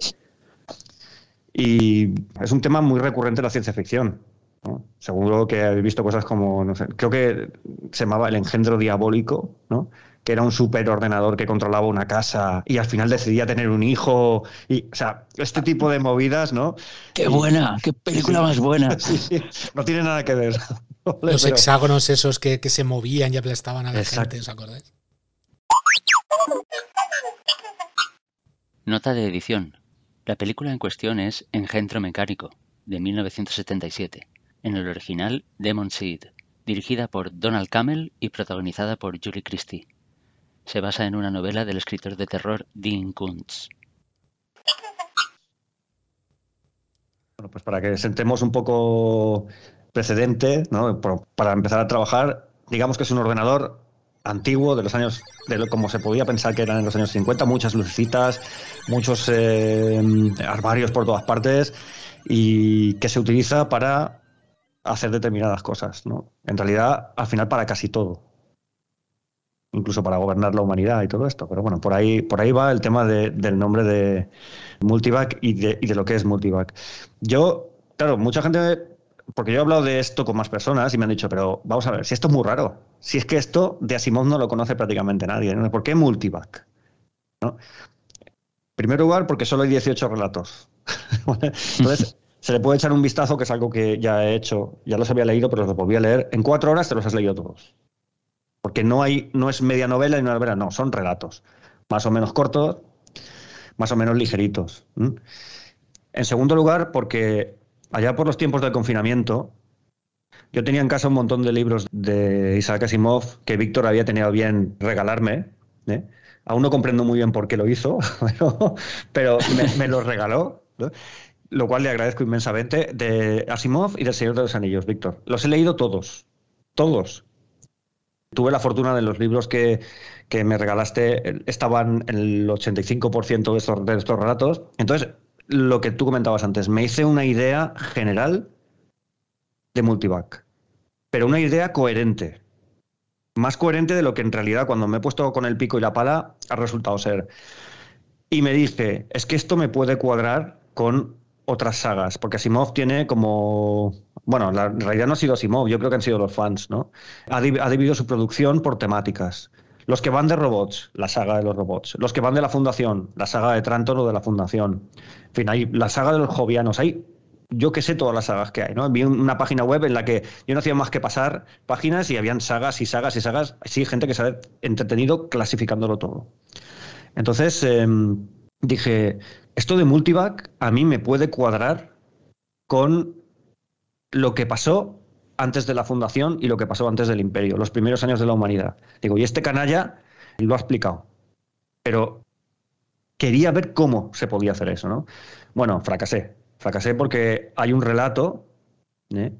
Y es un tema muy recurrente en la ciencia ficción. ¿no? Seguro que habéis visto cosas como, no sé, creo que se llamaba El engendro diabólico, ¿no? que era un superordenador que controlaba una casa y al final decidía tener un hijo. Y, o sea, este tipo de movidas, ¿no? ¡Qué buena! ¡Qué película sí, más buena! Sí, sí, no tiene nada que ver. Los Pero... hexágonos esos que, que, se movían y aplastaban a la Exacto. gente, ¿os acordáis? Nota de edición. La película en cuestión es Engendro Mecánico, de 1977, en el original Demon Seed, dirigida por Donald Cammell y protagonizada por Julie Christie. Se basa en una novela del escritor de terror Dean Koontz. Bueno, pues para que sentemos un poco precedente, ¿no? para empezar a trabajar, digamos que es un ordenador antiguo, de los años, de lo, como se podía pensar que eran en los años 50, muchas lucecitas, muchos eh, armarios por todas partes y que se utiliza para hacer determinadas cosas, ¿no? En realidad, al final, para casi todo. incluso para gobernar la humanidad y todo esto. Pero bueno, por ahí, por ahí va el tema del nombre de Multivac y de, y de lo que es Multivac. Yo, claro, mucha gente porque yo he hablado de esto con más personas y me han dicho, pero vamos a ver, si esto es muy raro, si es que esto de Asimov no lo conoce prácticamente nadie, ¿por qué multivac? En primer lugar, porque solo hay 18 relatos. Entonces, se le puede echar un vistazo, que es algo que ya he hecho, ya los había leído, pero los volví a leer. En cuatro horas te los has leído todos. Porque no, hay, no es media novela y una novela, no, son relatos. Más o menos cortos, más o menos ligeritos. En segundo lugar, porque allá por los tiempos del confinamiento, yo tenía en casa un montón de libros de Isaac Asimov que Víctor había tenido bien regalarme. ¿eh? Aún no comprendo muy bien por qué lo hizo, pero, me, los regaló, lo cual le agradezco inmensamente, de Asimov y del Señor de los Anillos, Víctor. Los he leído todos, todos. Tuve la fortuna de los libros que, me regalaste, estaban en el 85% de estos, de estos relatos. Entonces, lo que tú comentabas antes. Me hice una idea general de multivac, pero una idea coherente. Más coherente de lo que en realidad cuando me he puesto con el pico y la pala ha resultado ser. Y me dije, es que esto me puede cuadrar con otras sagas, porque Asimov tiene como... Bueno, la, realidad no ha sido Asimov, yo creo que han sido los fans, ¿no? Ha, dividido su producción por temáticas. Los que van de robots, la saga de los robots. Los que van de la fundación, la saga de Trantor o de la fundación. En fin, hay la saga de los jovianos. Hay, yo que sé todas las sagas que hay, ¿no? Vi una página web en la que yo no hacía más que pasar páginas y habían sagas y sagas y sagas. Sí, gente que se ha entretenido clasificándolo todo. Entonces em, dije, esto de multivac a mí me puede cuadrar con lo que pasó antes de la fundación y lo que pasó antes del imperio, los primeros años de la humanidad. Digo, y este canalla lo ha explicado. Pero quería ver cómo se podía hacer eso, ¿no? Bueno, fracasé. Fracasé porque hay un relato, ¿eh?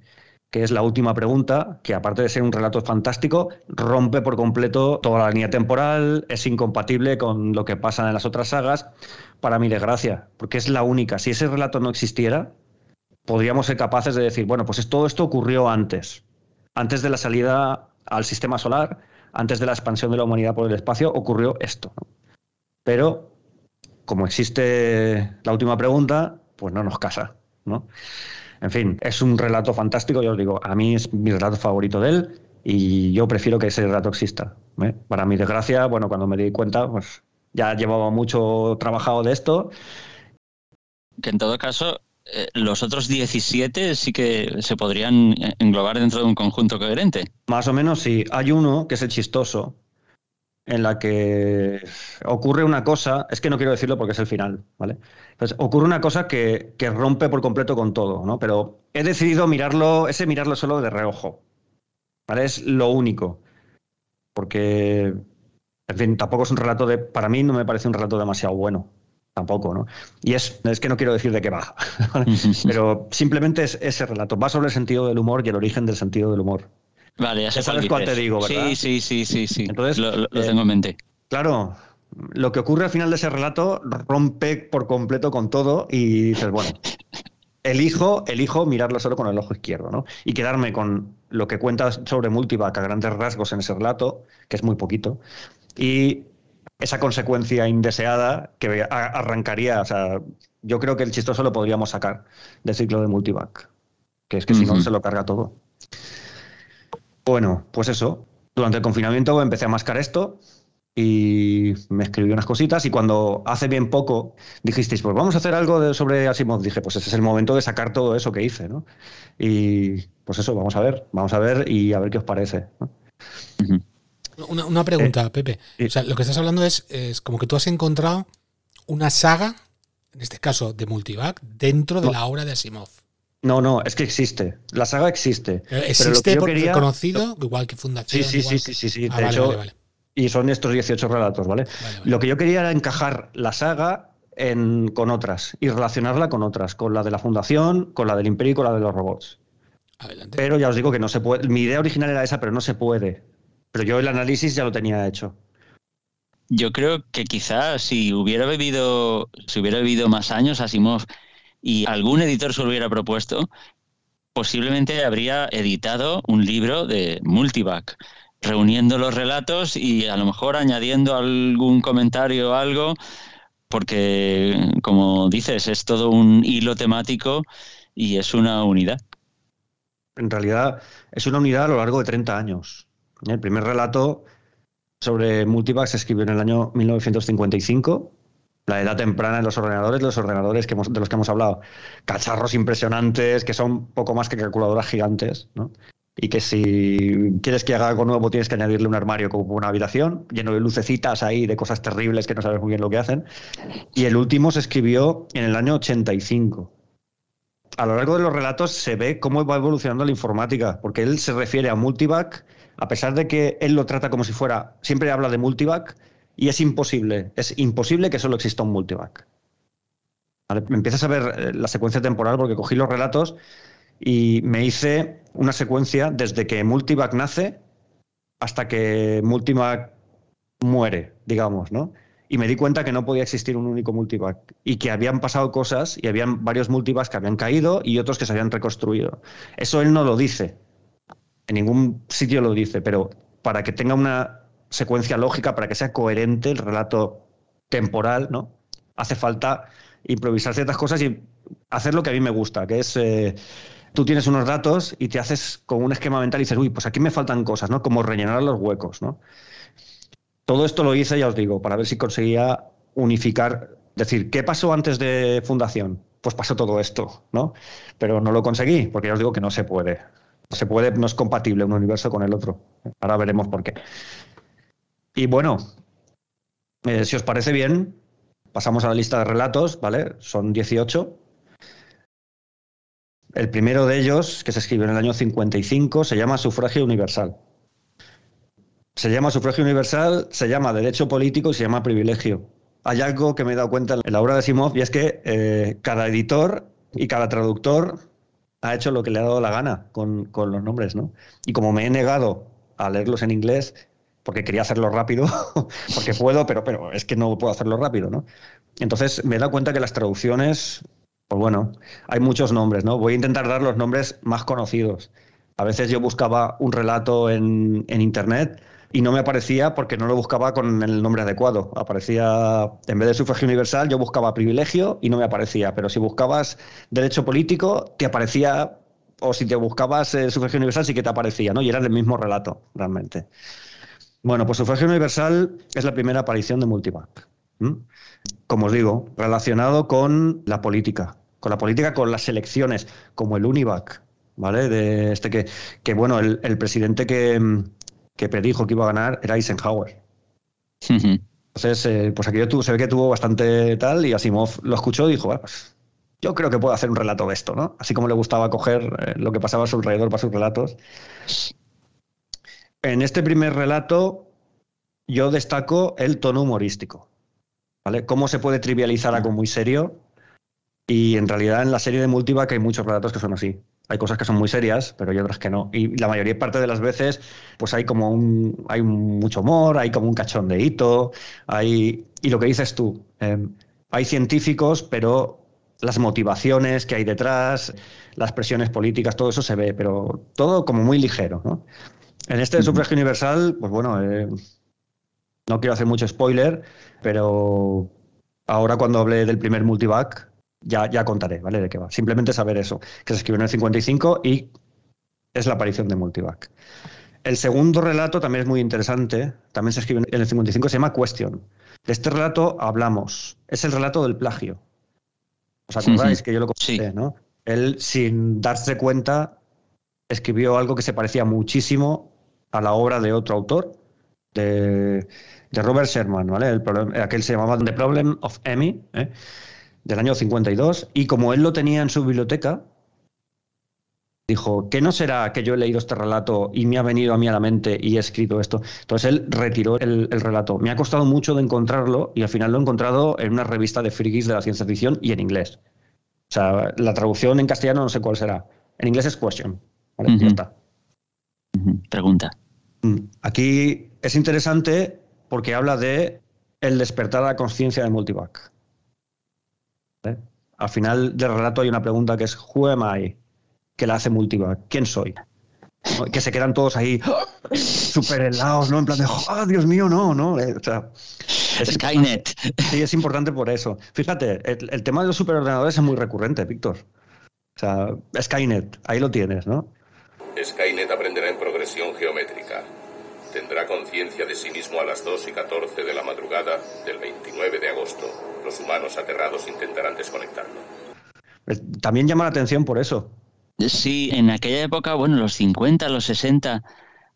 que es la última pregunta, que aparte de ser un relato fantástico, rompe por completo toda la línea temporal, es incompatible con lo que pasa en las otras sagas, para mi desgracia, porque es la única. Si ese relato no existiera, podríamos ser capaces de decir, bueno, pues todo esto ocurrió antes, antes de la salida al sistema solar, antes de la expansión de la humanidad por el espacio, ocurrió esto. Pero, como existe la última pregunta, pues no nos casa, ¿no? En fin, es un relato fantástico, yo os digo, a mí es mi relato favorito de él y yo prefiero que ese relato exista. ¿eh? Para mi desgracia, bueno, cuando me di cuenta, pues ya llevaba mucho trabajado de esto. Que en todo caso, los otros 17 sí que se podrían englobar dentro de un conjunto coherente. Más o menos sí. Hay uno que es el chistoso, en la que ocurre una cosa, es que no quiero decirlo porque es el final, ¿vale? Entonces, ocurre una cosa que, rompe por completo con todo, ¿no? Pero he decidido mirarlo, ese mirarlo solo de reojo, ¿vale? Es lo único. Porque, en fin, tampoco es un relato de, para mí no me parece un relato demasiado bueno tampoco, ¿no? Y es, es que no quiero decir de qué va, pero simplemente es ese relato. Va sobre el sentido del humor y el origen del sentido del humor. Vale, ya, sabes cuál te digo, ¿verdad? Sí, sí, sí, sí, sí. Entonces, lo, eh, tengo en mente. Claro, lo que ocurre al final de ese relato rompe por completo con todo y dices, bueno, elijo, elijo mirarlo solo con el ojo izquierdo, ¿no? Y quedarme con lo que cuentas sobre Multivac a grandes rasgos en ese relato, que es muy poquito, y esa consecuencia indeseada que arrancaría, o sea, yo creo que el chistoso lo podríamos sacar del ciclo de multivac, que es que si no se lo carga todo. Bueno, pues eso, durante el confinamiento empecé a mascar esto y me escribí unas cositas y cuando hace bien poco dijisteis, pues vamos a hacer algo sobre Asimov, dije, pues ese es el momento de sacar todo eso que hice, ¿no? Y pues eso, vamos a ver, vamos a ver y a ver qué os parece. Una, pregunta, eh, Pepe. O sea, lo que estás hablando es, es, como que tú has encontrado una saga, en este caso de Multivac, dentro de la obra de Asimov. No, no, es que existe. La saga existe. ¿Existe por reconocido? Igual que Fundación. Sí, sí, sí, sí, sí, ah, de hecho, Y son estos 18 relatos, ¿vale? Lo que yo quería era encajar la saga en, con otras y relacionarla con otras, con la de la Fundación, con la del Imperio y con la de los robots. Adelante. Pero ya os digo que no se puede. Mi idea original era esa, pero no se puede. Pero yo el análisis ya lo tenía hecho. Yo creo que quizás si hubiera vivido, si hubiera vivido más años Asimov y algún editor se lo hubiera propuesto, posiblemente habría editado un libro de Multivac. reuniendo los relatos y a lo mejor añadiendo algún comentario o algo, porque como dices, es todo un hilo temático y es una unidad. En realidad es una unidad a lo largo de 30 años. El primer relato sobre Multivac se escribió en el año 1955 la edad temprana de los ordenadores, los ordenadores que de los que hemos hablado, cacharros impresionantes que son poco más que calculadoras gigantes, ¿no? Y que si quieres que haga algo nuevo tienes que añadirle un armario como una habitación, lleno de lucecitas ahí, de cosas terribles que no sabes muy bien lo que hacen. Y el último se escribió en el año 85. A lo largo de los relatos se ve cómo va evolucionando la informática, porque él se refiere a Multivac, a pesar de que él lo trata como si fuera, siempre habla de Multivac, y es imposible, es imposible que solo exista un multivac. Me empiezas a ver eh, la secuencia temporal porque cogí los relatos y me hice una secuencia desde que multivac nace hasta que multivac muere, digamos, ¿no? Y me di cuenta que no podía existir un único multivac y que habían pasado cosas y habían varios multivacs que habían caído y otros que se habían reconstruido. Eso él no lo dice, en ningún sitio lo dice, pero para que tenga una secuencia lógica, para que sea coherente el relato temporal, ¿no? Hace falta improvisar ciertas cosas y hacer lo que a mí me gusta, que es eh, tú tienes unos datos y te haces con un esquema mental y dices, uy, pues aquí me faltan cosas, ¿no? Como rellenar los huecos, ¿no? Todo esto lo hice, ya os digo, para ver si conseguía unificar, decir, ¿qué pasó antes de fundación? Pues pasó todo esto, ¿no? Pero no lo conseguí, porque ya os digo que no se puede. Se puede, no es compatible un universo con el otro. Ahora veremos por qué. Y bueno, eh, si os parece bien, pasamos a la lista de relatos, ¿vale? Son 18. El primero de ellos, que se escribió en el año 55, se llama Sufragio Universal. Se llama Sufragio Universal, se llama Derecho Político y se llama Privilegio. Hay algo que me he dado cuenta en la obra de Simov y es que eh, cada editor y cada traductor ha hecho lo que le ha dado la gana con, con los nombres, ¿no? Y como me he negado a leerlos en inglés, porque quería hacerlo rápido, porque puedo, pero, pero es que no puedo hacerlo rápido, ¿no? Entonces me he dado cuenta que las traducciones, pues bueno, hay muchos nombres, ¿no? Voy a intentar dar los nombres más conocidos. A veces yo buscaba un relato en, en internet y no me aparecía porque no lo buscaba con el nombre adecuado. Aparecía, en vez de sufragio universal, yo buscaba privilegio y no me aparecía. Pero si buscabas derecho político, te aparecía, o si te buscabas el sufragio universal, sí que te aparecía, ¿no? Y era el mismo relato, realmente. Bueno, pues sufragio universal es la primera aparición de Multivac. Como os digo, relacionado con la política, con la política, con las elecciones, como el Univac, ¿vale? De este que, que bueno, el, presidente que, que, predijo que iba a ganar era Eisenhower. Entonces, eh, pues aquí se ve que tuvo bastante tal y Asimov lo escuchó y dijo, bueno, pues yo creo que puedo hacer un relato de esto, ¿no? Así como le gustaba coger eh, lo que pasaba a su alrededor para sus relatos. En este primer relato yo destaco el tono humorístico. ¿vale? Cómo se puede trivializar algo muy serio. Y en realidad en la serie de Multivac hay muchos relatos que son así. Hay cosas que son muy serias, pero hay otras que no. Y la mayoría parte de las veces, pues hay como un, hay mucho humor, hay como un cachondeíto, hay y lo que dices tú, em, hay científicos, pero las motivaciones que hay detrás, las presiones políticas, todo eso se ve, pero todo como muy ligero, ¿no? En este sufragio universal, pues bueno, eh, no quiero hacer mucho spoiler, pero ahora cuando hable del primer multivac, ya, ya contaré, ¿vale? De qué va. Simplemente saber eso, que se escribió en el 55 y es la aparición de multivac. El segundo relato también es muy interesante, también se escribe en el 55, se llama Question. De este relato hablamos, es el relato del plagio. ¿Os acordáis que yo lo conté, no? Él, sin darse cuenta, escribió algo que se parecía muchísimo a la obra de otro autor, de, Robert Sherman, ¿vale? El aquel se llamaba The Problem of Emmy, ¿eh? Del año 52, y como él lo tenía en su biblioteca, dijo, ¿qué no será que yo he leído este relato y me ha venido a mí a la mente y he escrito esto? Entonces él retiró el, relato. Me ha costado mucho de encontrarlo y al final lo he encontrado en una revista de frikis de la ciencia ficción y en inglés. O sea, la traducción en castellano no sé cuál será. En inglés es question. ¿vale? está. Pregunta. Mm. Aquí es interesante porque habla de el despertar a la conciencia de Multivac. Al final del relato hay una pregunta que es Who am I? que la hace Multivac. ¿Quién soy? Que se quedan todos ahí súper helados, ¿no? En plan de, ¡ah, Dios mío, no! ¿no? Eh, o sea, Skynet. Sí, es importante por eso. Fíjate, el, el tema de los superordenadores es muy recurrente, Víctor. O sea, Skynet, ahí lo tienes, ¿no? Skynet Tendrá conciencia de sí mismo a las 2 y 14 de la madrugada del 29 de agosto. Los humanos aterrados intentarán desconectarlo. Eh, También llama la atención por eso. Sí, en aquella época, bueno, los 50, los 60,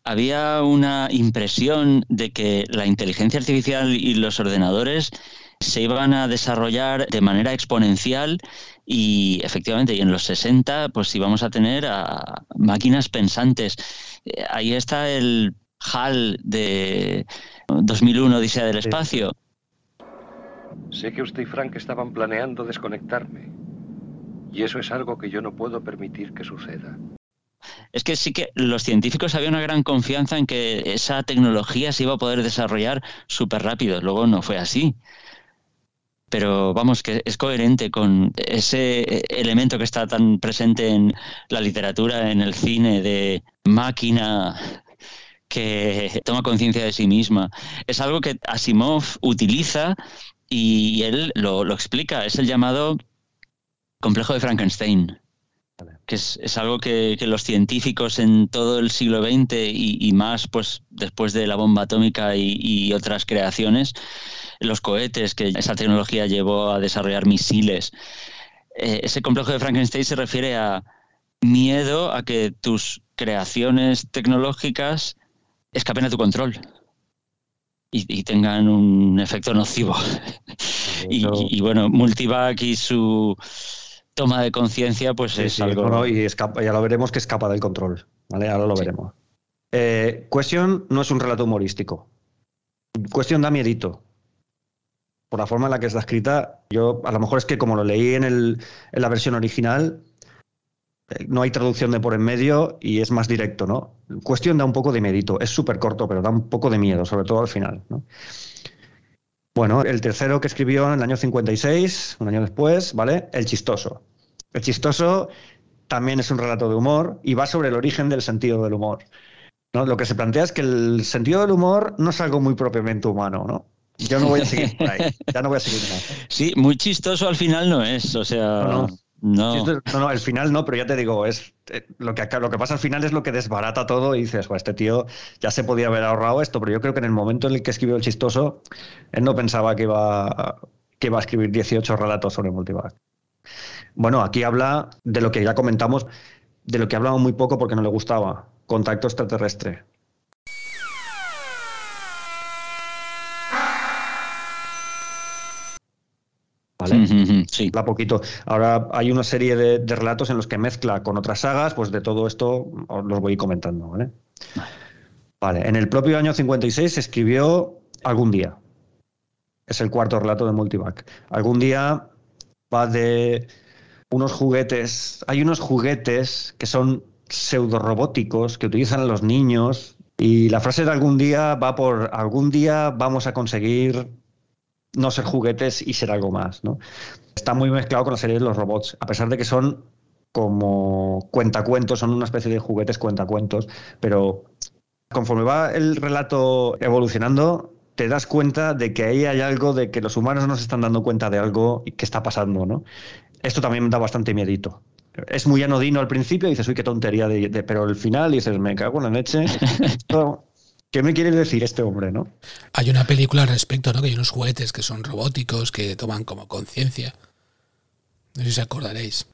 había una impresión de que la inteligencia artificial y los ordenadores se iban a desarrollar de manera exponencial y efectivamente, y en los 60, pues íbamos a tener a máquinas pensantes. Eh, Ahí está el HAL de 2001, Odisea del Espacio. Sé que usted y Frank estaban planeando desconectarme. Y eso es algo que yo no puedo permitir que suceda. Es que sí que los científicos había una gran confianza en que esa tecnología se iba a poder desarrollar súper rápido. Luego no fue así. Pero vamos, que es coherente con ese elemento que está tan presente en la literatura, en el cine, de máquina que toma conciencia de sí misma. Es algo que Asimov utiliza y él lo, lo explica. Es el llamado complejo de Frankenstein que es, es algo que, que, los científicos en todo el siglo XX y, y más pues después de la bomba atómica y, y, otras creaciones, los cohetes, que esa tecnología llevó a desarrollar misiles. Eh, ese complejo de Frankenstein se refiere a miedo a que tus creaciones tecnológicas escapen a tu control. Y, y, tengan un efecto nocivo. y, y, bueno, Multivac y su toma de conciencia, pues sí, es sí, algo. Y escapa, ya lo veremos que escapa del control. ¿vale? Ahora lo sí. veremos. Eh, Question no es un relato humorístico. Question da miedito. Por la forma en la que está escrita, yo a lo mejor es que como lo leí en, el, en la versión original, no hay traducción de por en medio y es más directo, ¿no? Cuestión da un poco de miedito. Es súper corto, pero da un poco de miedo, sobre todo al final, ¿no? Bueno, el tercero que escribió en el año 56, un año después, ¿vale? El chistoso. El chistoso también es un relato de humor y va sobre el origen del sentido del humor. ¿no? Lo que se plantea es que el sentido del humor no es algo muy propiamente humano, ¿no? Yo no voy a seguir por ahí. Ya no voy a seguir más. Sí, muy chistoso al final no es, o sea. No, no. No. no, no, el final no, pero ya te digo, es eh, lo que, lo que pasa al final es lo que desbarata todo y dices, este tío ya se podía haber ahorrado esto, pero yo creo que en el momento en el que escribió El Chistoso, él no pensaba que iba, que a escribir 18 relatos sobre Multivac. Bueno, aquí habla de lo que ya comentamos, de lo que hablaba muy poco porque no le gustaba, contacto extraterrestre. ¿Vale? Sí. Habla poquito. Ahora hay una serie de, de, relatos en los que mezcla con otras sagas, pues de todo esto os los voy comentando, ¿vale? Vale, en el propio año 56 escribió Algún día. Es el cuarto relato de Multivac. Algún día va de unos juguetes. Hay unos juguetes que son pseudorobóticos que utilizan los niños. Y la frase de algún día va por algún día vamos a conseguir no ser juguetes y ser algo más. ¿no? Está muy mezclado con la serie de los robots, a pesar de que son como cuentacuentos, son una especie de juguetes cuentacuentos, pero conforme va el relato evolucionando, te das cuenta de que ahí hay algo, de que los humanos no se están dando cuenta de algo que está pasando, ¿no? Esto también da bastante miedito. Es muy anodino al principio, dices, uy, qué tontería, de, de, pero al final dices, me cago en la leche. ¿Qué me quiere decir este hombre, no? Hay una película al respecto, ¿no? Que hay unos juguetes que son robóticos, que toman como conciencia. No sé si acordaréis.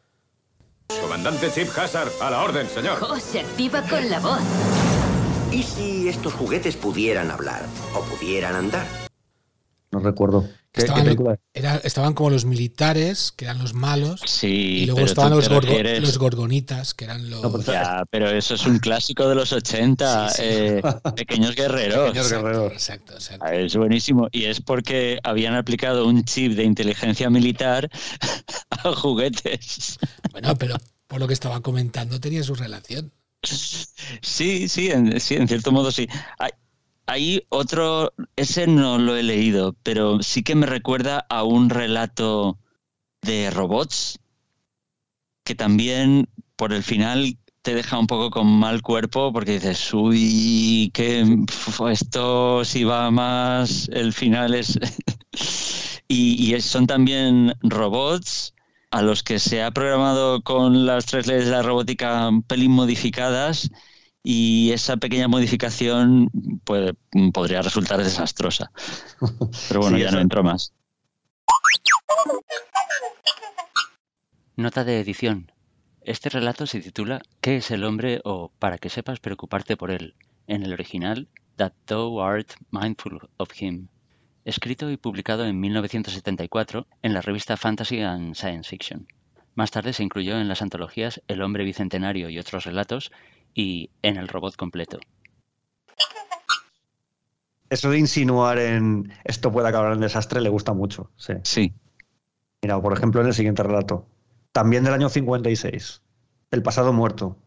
Comandante Chip Hazard, a la orden, señor. Oh, se activa con la voz. ¿Y si estos juguetes pudieran hablar o pudieran andar? No recuerdo. ¿Qué, estaban, ¿qué película? Era, estaban como los militares, que eran los malos, sí, y luego estaban los, gorgo, los, gorgonitas, que eran los... No, ya, pero eso es un clásico de los 80, sí, sí. Eh, Pequeños Guerreros. Pequeños exacto, Guerreros. Exacto, exacto. Es buenísimo, y es porque habían aplicado un chip de inteligencia militar a juguetes. Bueno, pero por lo que estaba comentando tenía su relación. Sí, sí, en, sí, en cierto modo sí. Hay, hay otro, ese no lo he leído, pero sí que me recuerda a un relato de robots que también por el final te deja un poco con mal cuerpo porque dices, uy, que esto si va más, el final es... y, son también robots a los que se ha programado con las tres leyes de la robótica un pelín modificadas y esa pequeña modificación puede, podría resultar desastrosa. Pero bueno, ya no entro más. Nota de edición. Este relato se titula ¿Qué es el hombre? o Para que sepas preocuparte por él, en el original That Thou Art Mindful of Him, escrito y publicado en 1974 en la revista Fantasy and Science Fiction. Más tarde se incluyó en las antologías El hombre bicentenario y otros relatos y En el robot completo. Eso de insinuar en esto puede acabar en desastre le gusta mucho. Sí. sí. Mira, por ejemplo, en el siguiente relato también del año 56, El pasado muerto.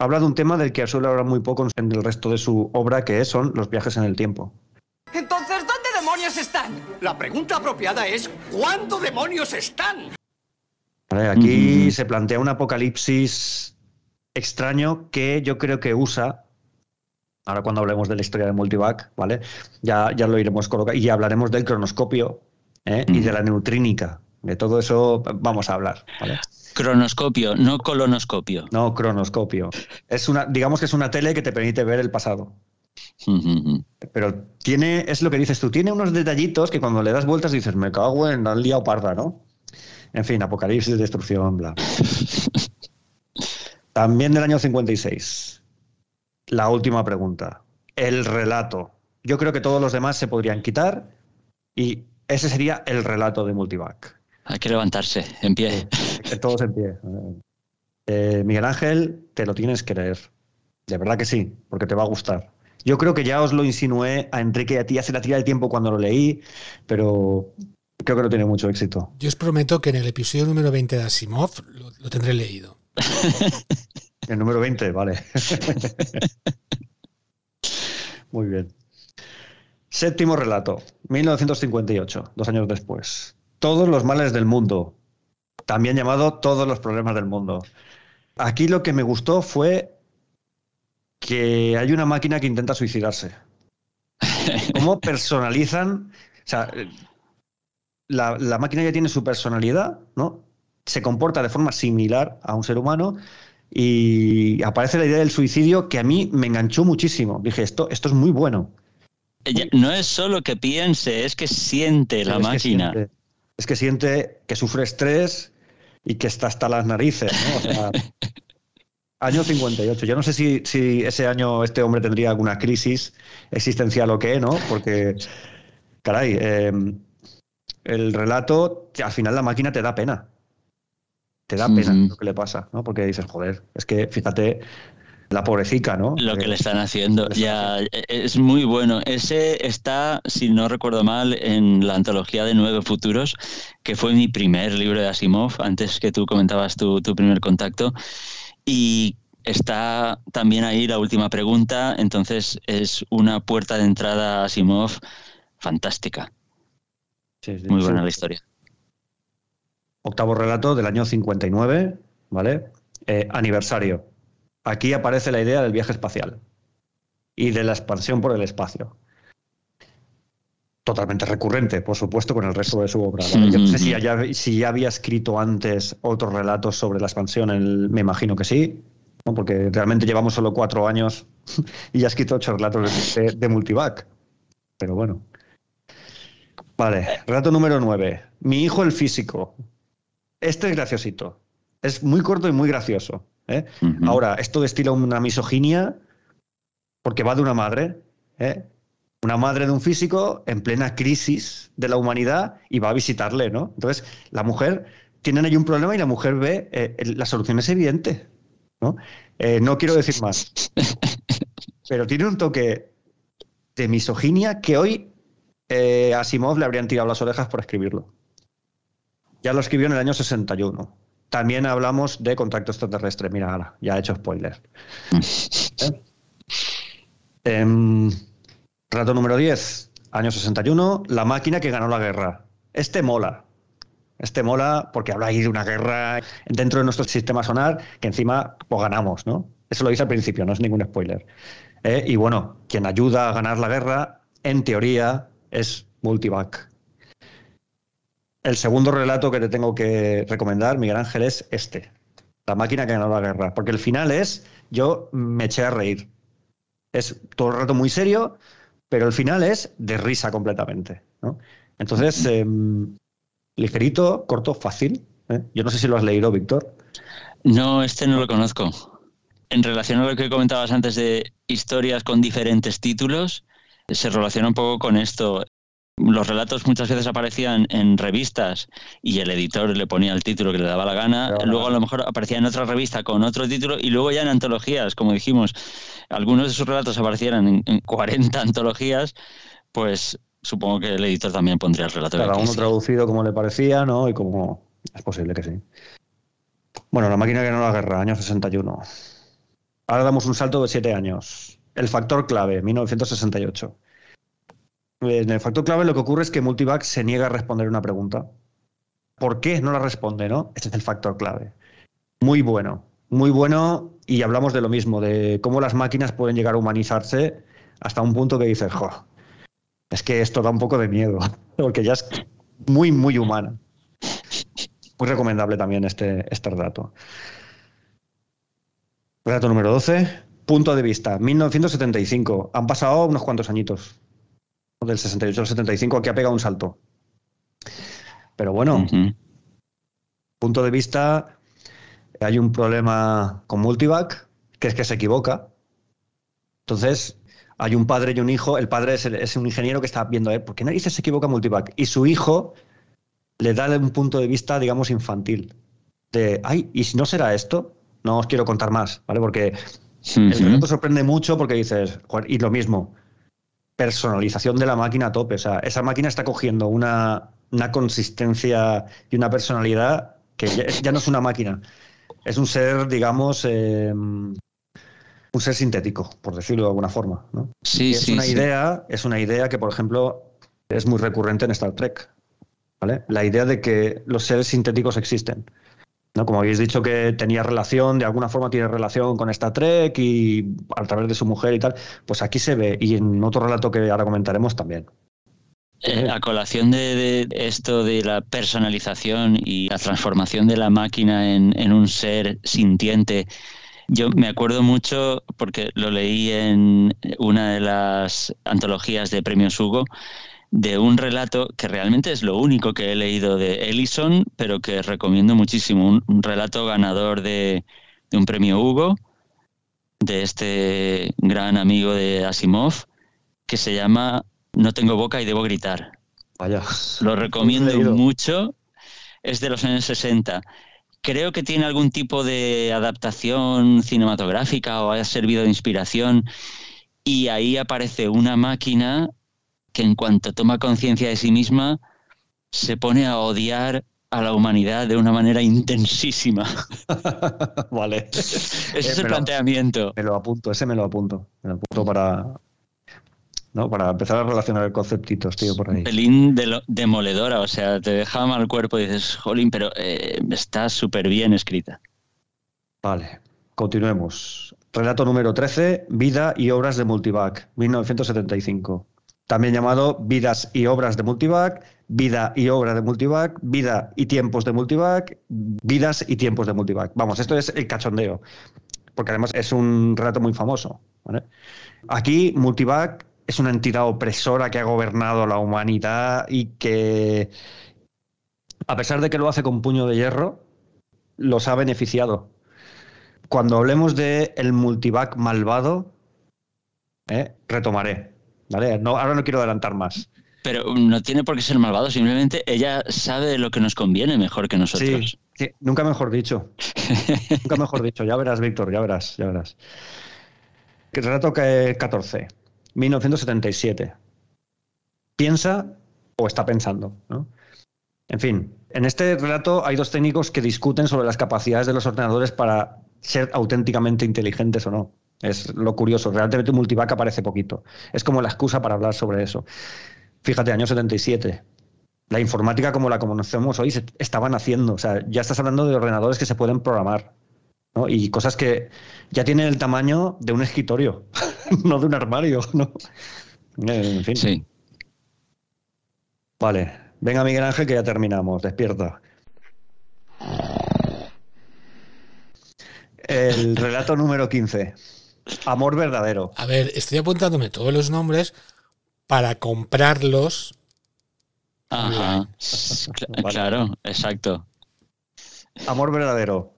Habla de un tema del que suele hablar muy poco en el resto de su obra, que son los viajes en el tiempo. Entonces, ¿dónde demonios están? La pregunta apropiada es, ¿cuándo demonios están? aquí se plantea un apocalipsis extraño que yo creo que usa, ahora cuando hablemos de la historia de Multivac, ¿vale? Ya, ya lo iremos colocando y hablaremos del cronoscopio ¿eh? y de la neutrínica, de todo eso vamos a hablar. Cronoscopio, no colonoscopio. No, cronoscopio. Es una, digamos que es una tele que te permite ver el pasado. Pero tiene, es lo que dices tú, tiene unos detallitos que cuando le das vueltas dices, me cago en la liado parda, ¿no? En fin, apocalipsis, destrucción, bla. También del año 56. La última pregunta. El relato. Yo creo que todos los demás se podrían quitar y ese sería el relato de Multivac. Hay que levantarse, en pie. todos en pie. Eh, Miguel Ángel, te lo tienes que leer. De verdad que sí, porque te va a gustar. Yo creo que ya os lo insinué a Enrique y a ti hace la tira de tiempo cuando lo leí, pero creo que no tiene mucho éxito. Yo os prometo que en el episodio número 20 de Asimov lo, tendré leído. el número 20, vale. Muy bien. Séptimo relato, 1958, dos años después todos los males del mundo, también llamado todos los problemas del mundo. Aquí lo que me gustó fue que hay una máquina que intenta suicidarse. ¿Cómo personalizan? O sea, la, la, máquina ya tiene su personalidad, ¿no? Se comporta de forma similar a un ser humano y aparece la idea del suicidio que a mí me enganchó muchísimo. Dije, esto, esto es muy bueno. no es solo que piense, es que siente la máquina es que siente que sufre estrés y que está hasta las narices, ¿no? año 58. Yo no sé si, ese año este hombre tendría alguna crisis existencial o qué, ¿no? Porque, caray, em, el relato, al final la máquina te da pena. Te da pena lo que le pasa, ¿no? Porque dices, joder, es que fíjate, la pobrecita, ¿no? Lo que le están haciendo, ya e, es muy bueno. Ese está, si no recuerdo mal, en la antología de Nueve Futuros, que fue mi primer libro de Asimov, antes que tú comentabas tu, tu primer contacto. Y está también ahí la última pregunta, entonces es una puerta de entrada a Asimov fantástica. muy buena la historia. Octavo relato del año 59, ¿vale? Eh, aniversario aquí aparece la idea del viaje espacial y de la expansión por el espacio. Totalmente recurrente, por supuesto, con el resto de su obra. Yo no sé si ya, había escrito antes otros relatos sobre la expansión, me imagino que sí, porque realmente llevamos solo cuatro años y ya ha escrito ocho relatos de, de Multivac. Pero bueno. Vale, relato número nueve. Mi hijo el físico. Este es graciosito. Es muy corto y muy gracioso. ¿eh? Ahora, esto destila una misoginia porque va de una madre, ¿eh? una madre de un físico en plena crisis de la humanidad y va a visitarle, ¿no? Entonces, la mujer, tienen ahí un problema y la mujer ve, eh, la solución es evidente, ¿no? no quiero decir más, pero tiene un toque de misoginia que hoy a Asimov le habrían tirado las orejas por escribirlo. Ya lo escribió en el año 61. También hablamos de contacto extraterrestre. Mira, ahora, ya he hecho spoiler. ¿Eh? Em, rato número 10, año 61, la máquina que ganó la guerra. Este mola. Este mola porque habla ahí de una guerra dentro de nuestro sistema sonar que encima pues, ganamos, ¿no? Eso lo dice al principio, no es ningún spoiler. Eh, y bueno, quien ayuda a ganar la guerra, en teoría, es Multivac. El segundo relato que te tengo que recomendar, Miguel Ángel, es este. La máquina que ganó la guerra. Porque el final es, yo me eché a reír. Es todo el rato muy serio, pero el final es de risa completamente. Entonces, em, ligerito, corto, fácil. ¿eh? Yo no sé si lo has leído, Víctor. No, este no lo conozco. En relación a lo que comentabas antes de historias con diferentes títulos, se relaciona un poco con esto los relatos muchas veces aparecían en revistas y el editor le ponía el título que le daba la gana. luego a lo mejor aparecía en otra revista con otro título y luego ya en antologías, como dijimos, algunos de sus relatos aparecieran en, 40 antologías, pues supongo que el editor también pondría el relato. Cada uno traducido como le parecía, ¿no? Y como es posible que sí. Bueno, la máquina que no la guerra, año 61. Ahora damos un salto de siete años. El factor clave, 1968. En el factor clave lo que ocurre es que Multivac se niega a responder una pregunta. ¿Por qué no la responde, no? Ese es el factor clave. Muy bueno, muy bueno y hablamos de lo mismo, de cómo las máquinas pueden llegar a humanizarse hasta un punto que dices, jo, es que esto da un poco de miedo, porque ya es muy, muy humana. Muy recomendable también este, este relato. Relato número 12, punto de vista, 1975. Han pasado unos cuantos añitos del 68 al 75, aquí ha pegado un salto. Pero bueno, punto de vista, hay un problema con Multivac, que es que se equivoca. Entonces, hay un padre y un hijo. El padre es, un ingeniero que está viendo, ¿eh? ¿por qué dice se equivoca Multivac? Y su hijo le da un punto de vista, digamos, infantil. De, ay, ¿y si no será esto? No os quiero contar más, ¿vale? Porque el relato sorprende mucho porque dices, y lo mismo, personalización de la máquina a tope. O sea, esa máquina está cogiendo una, consistencia y una personalidad que ya, no es una máquina. Es un ser, digamos, em, un ser sintético, por decirlo de alguna forma. ¿no? Sí, es sí, una idea, es una idea que, por ejemplo, es muy recurrente en Star Trek. ¿vale? La idea de que los seres sintéticos existen. ¿No? Como habéis dicho que tenía relación, de alguna forma tiene relación con Star Trek y a través de su mujer y tal, pues aquí se ve y en otro relato que ahora comentaremos también. Eh, a colación de, esto de la personalización y la transformación de la máquina en, en un ser sintiente, yo me acuerdo mucho porque lo leí en una de las antologías de Premios Hugo de un relato que realmente es lo único que he leído de Ellison, pero que recomiendo muchísimo. Un, relato ganador de, un premio Hugo, de este gran amigo de Asimov, que se llama No tengo boca y debo gritar. Vaya. Lo recomiendo mucho. Es de los años 60. Creo que tiene algún tipo de adaptación cinematográfica o ha servido de inspiración. Y ahí aparece una máquina que en cuanto toma conciencia de sí misma, se pone a odiar a la humanidad de una manera intensísima. vale. Ese es el planteamiento. me lo apunto, ese me lo apunto. Me lo apunto para, ¿no? Para empezar a relacionar conceptitos, tío, por ahí. Pelín de demoledora, o sea, te deja mal cuerpo y dices, jolín, pero eh, está súper bien escrita. Vale, continuemos. Relato número 13, Vida y obras de Multivac, 1975 también llamado Vidas y Obras de Multivac, Vida y Obra de Multivac, Vida y Tiempos de Multivac, Vidas y Tiempos de Multivac. Vamos, esto es el cachondeo, porque además es un relato muy famoso. Aquí Multivac es una entidad opresora que ha gobernado la humanidad y que, a pesar de que lo hace con puño de hierro, los ha beneficiado. Cuando hablemos de el Multivac malvado, ¿eh? retomaré no, ahora no quiero adelantar más. Pero no tiene por qué ser malvado, simplemente ella sabe lo que nos conviene mejor que nosotros. Sí, nunca mejor dicho. nunca mejor dicho. Ya verás, Víctor, ya verás, ya verás. Relato 14, 1977. Piensa o está pensando, En fin, en este relato hay dos técnicos que discuten sobre las capacidades de los ordenadores para ser auténticamente inteligentes o no. Es lo curioso. Realmente Multivac aparece poquito. Es como la excusa para hablar sobre eso. Fíjate, año 77. la informática como la conocemos hoy se estaban haciendo. O sea, ya estás hablando de ordenadores que se pueden programar. ¿no? Y cosas que ya tienen el tamaño de un escritorio, no de un armario. ¿no? En fin. Sí. Vale. Venga, Miguel Ángel, que ya terminamos. Despierta. El relato número 15. Amor verdadero. A ver, estoy apuntándome todos los nombres para comprarlos. Ajá. Cl- Claro, exacto. Amor verdadero.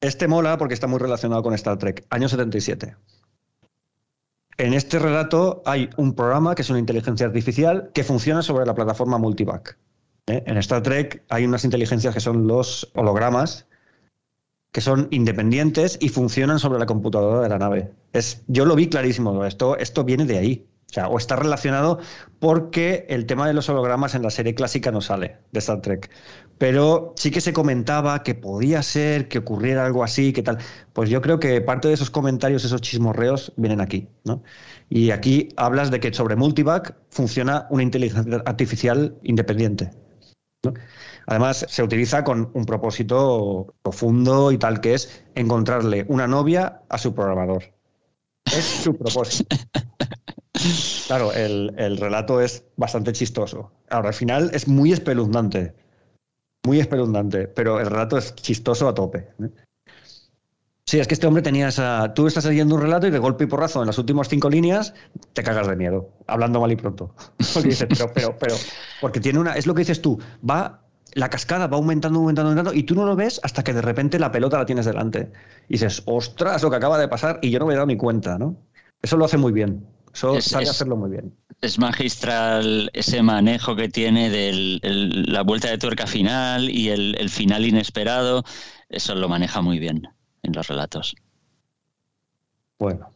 Este mola porque está muy relacionado con Star Trek. Año 77. En este relato hay un programa que es una inteligencia artificial que funciona sobre la plataforma Multivac. ¿eh? En Star Trek hay unas inteligencias que son los hologramas, que son independientes y funcionan sobre la computadora de la nave. Es, yo lo vi clarísimo, esto, esto viene de ahí. O está relacionado porque el tema de los hologramas en la serie clásica no sale de Star Trek. Pero sí que se comentaba que podía ser que ocurriera algo así, que tal. Pues yo creo que parte de esos comentarios, esos chismorreos, vienen aquí. ¿no? Y aquí hablas de que sobre Multivac funciona una inteligencia artificial independiente. Además, se utiliza con un propósito profundo y tal, que es encontrarle una novia a su programador. Es su propósito. Claro, el, el relato es bastante chistoso. Ahora, al final es muy espeluznante. Muy espeluznante, pero el relato es chistoso a tope. ¿eh? Sí, es que este hombre tenía esa. Tú estás leyendo un relato y de golpe y porrazo en las últimas cinco líneas te cagas de miedo, hablando mal y pronto. Porque pero, pero, pero. Porque tiene una. Es lo que dices tú. Va. La cascada va aumentando, aumentando, aumentando, y tú no lo ves hasta que de repente la pelota la tienes delante. Y dices, ostras, lo que acaba de pasar, y yo no me he dado ni cuenta, ¿no? Eso lo hace muy bien. Eso Es- sabe es- hacerlo muy bien. Es magistral ese manejo que tiene de la vuelta de tuerca final y el, el final inesperado. Eso lo maneja muy bien en los relatos. Bueno,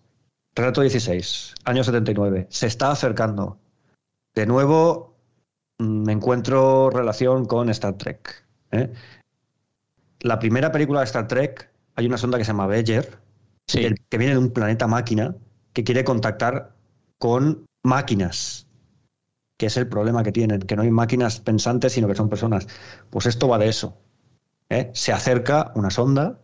relato 16, año 79. Se está acercando. De nuevo, me encuentro relación con Star Trek. ¿eh? La primera película de Star Trek, hay una sonda que se llama Voyager, el- que viene de un planeta máquina, que quiere contactar con máquinas, que es el problema que tienen, que no hay máquinas pensantes, sino que son personas. Pues esto va de eso. ¿eh? Se acerca una sonda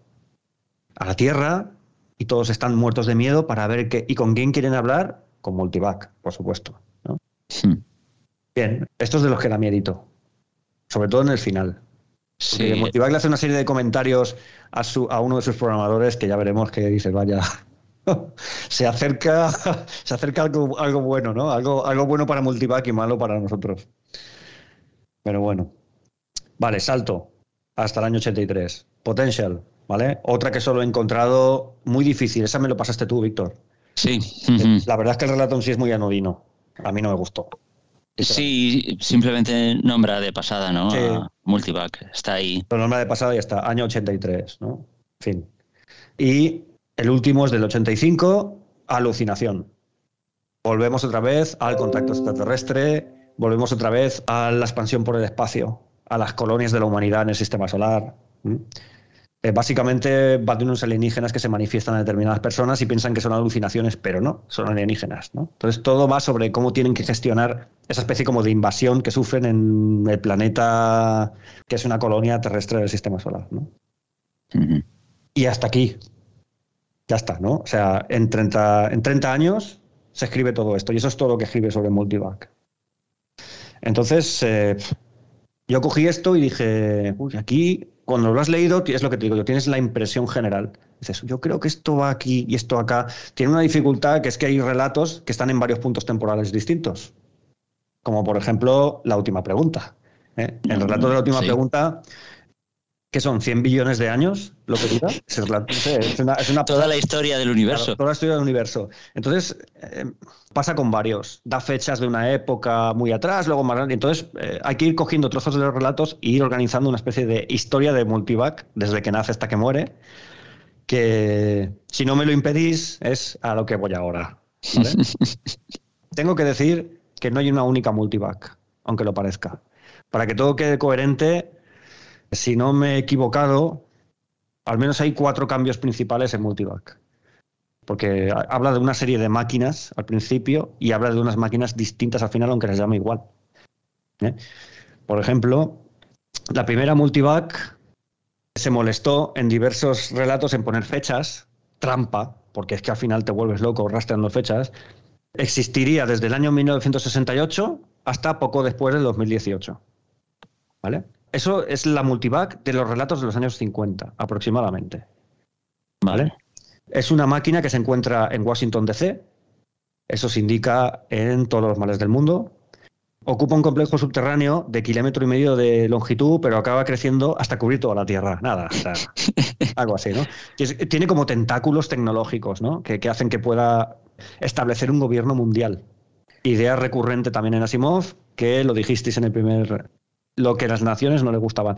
a la Tierra y todos están muertos de miedo para ver qué. ¿Y con quién quieren hablar? Con Multivac, por supuesto. ¿no? Bien, esto es de los que da miedito. Sobre todo en el final. Sí. Le hace una serie de comentarios a, su, a uno de sus programadores que ya veremos que dice, vaya, se acerca, se acerca algo, algo bueno, ¿no? Algo, algo bueno para Multivac y malo para nosotros. Pero bueno. Vale, salto hasta el año 83. Potential, ¿vale? Otra que solo he encontrado muy difícil. Esa me lo pasaste tú, Víctor. Sí. La verdad es que el relato en sí es muy anodino. A mí no me gustó. Sí, simplemente nombra de pasada, ¿no? Sí. A Multivac. Está ahí. Lo normal de pasada ya está, año 83, ¿no? Fin. Y el último es del 85, alucinación. Volvemos otra vez al contacto extraterrestre, volvemos otra vez a la expansión por el espacio, a las colonias de la humanidad en el sistema solar. Eh, básicamente unos alienígenas que se manifiestan a determinadas personas y piensan que son alucinaciones, pero no, son alienígenas. ¿no? Entonces todo va sobre cómo tienen que gestionar esa especie como de invasión que sufren en el planeta que es una colonia terrestre del sistema solar. ¿no? Y hasta aquí. Ya está, ¿no? O sea, en 30, en 30 años se escribe todo esto y eso es todo lo que escribe sobre Multivac. Entonces, eh, yo cogí esto y dije, uy, aquí, cuando lo has leído, es lo que te digo, tienes la impresión general. Dices, yo creo que esto va aquí y esto acá. Tiene una dificultad que es que hay relatos que están en varios puntos temporales distintos. Como por ejemplo, la última pregunta. ¿eh? El relato de la última Sí. pregunta, que son 100 billones de años, lo que dura. Es una, es una Toda la historia del universo. Claro, toda la historia del universo. Entonces, eh, pasa con varios. Da fechas de una época muy atrás, luego más grande. Entonces, eh, hay que ir cogiendo trozos de los relatos e ir organizando una especie de historia de Multivac, desde que nace hasta que muere, que si no me lo impedís, es a lo que voy ahora. ¿vale? Tengo que decir que no hay una única Multivac, aunque lo parezca. Para que todo quede coherente, si no me he equivocado, al menos hay cuatro cambios principales en Multivac. Porque ha- habla de una serie de máquinas al principio y habla de unas máquinas distintas al final, aunque las llame igual. ¿eh? Por ejemplo, la primera multivac se molestó en diversos relatos en poner fechas, trampa, porque es que al final te vuelves loco rastreando fechas, existiría desde el año 1968 hasta poco después del 2018. ¿Vale? Eso es la multivac de los relatos de los años 50, aproximadamente. ¿Vale? Es una máquina que se encuentra en Washington, D.C. Eso se indica en todos los males del mundo. Ocupa un complejo subterráneo de kilómetro y medio de longitud, pero acaba creciendo hasta cubrir toda la Tierra. Nada, o sea, algo así, ¿no? Tiene como tentáculos tecnológicos, ¿no? Que, que hacen que pueda establecer un gobierno mundial. Idea recurrente también en Asimov, que lo dijisteis en el primer... Lo que las naciones no le gustaban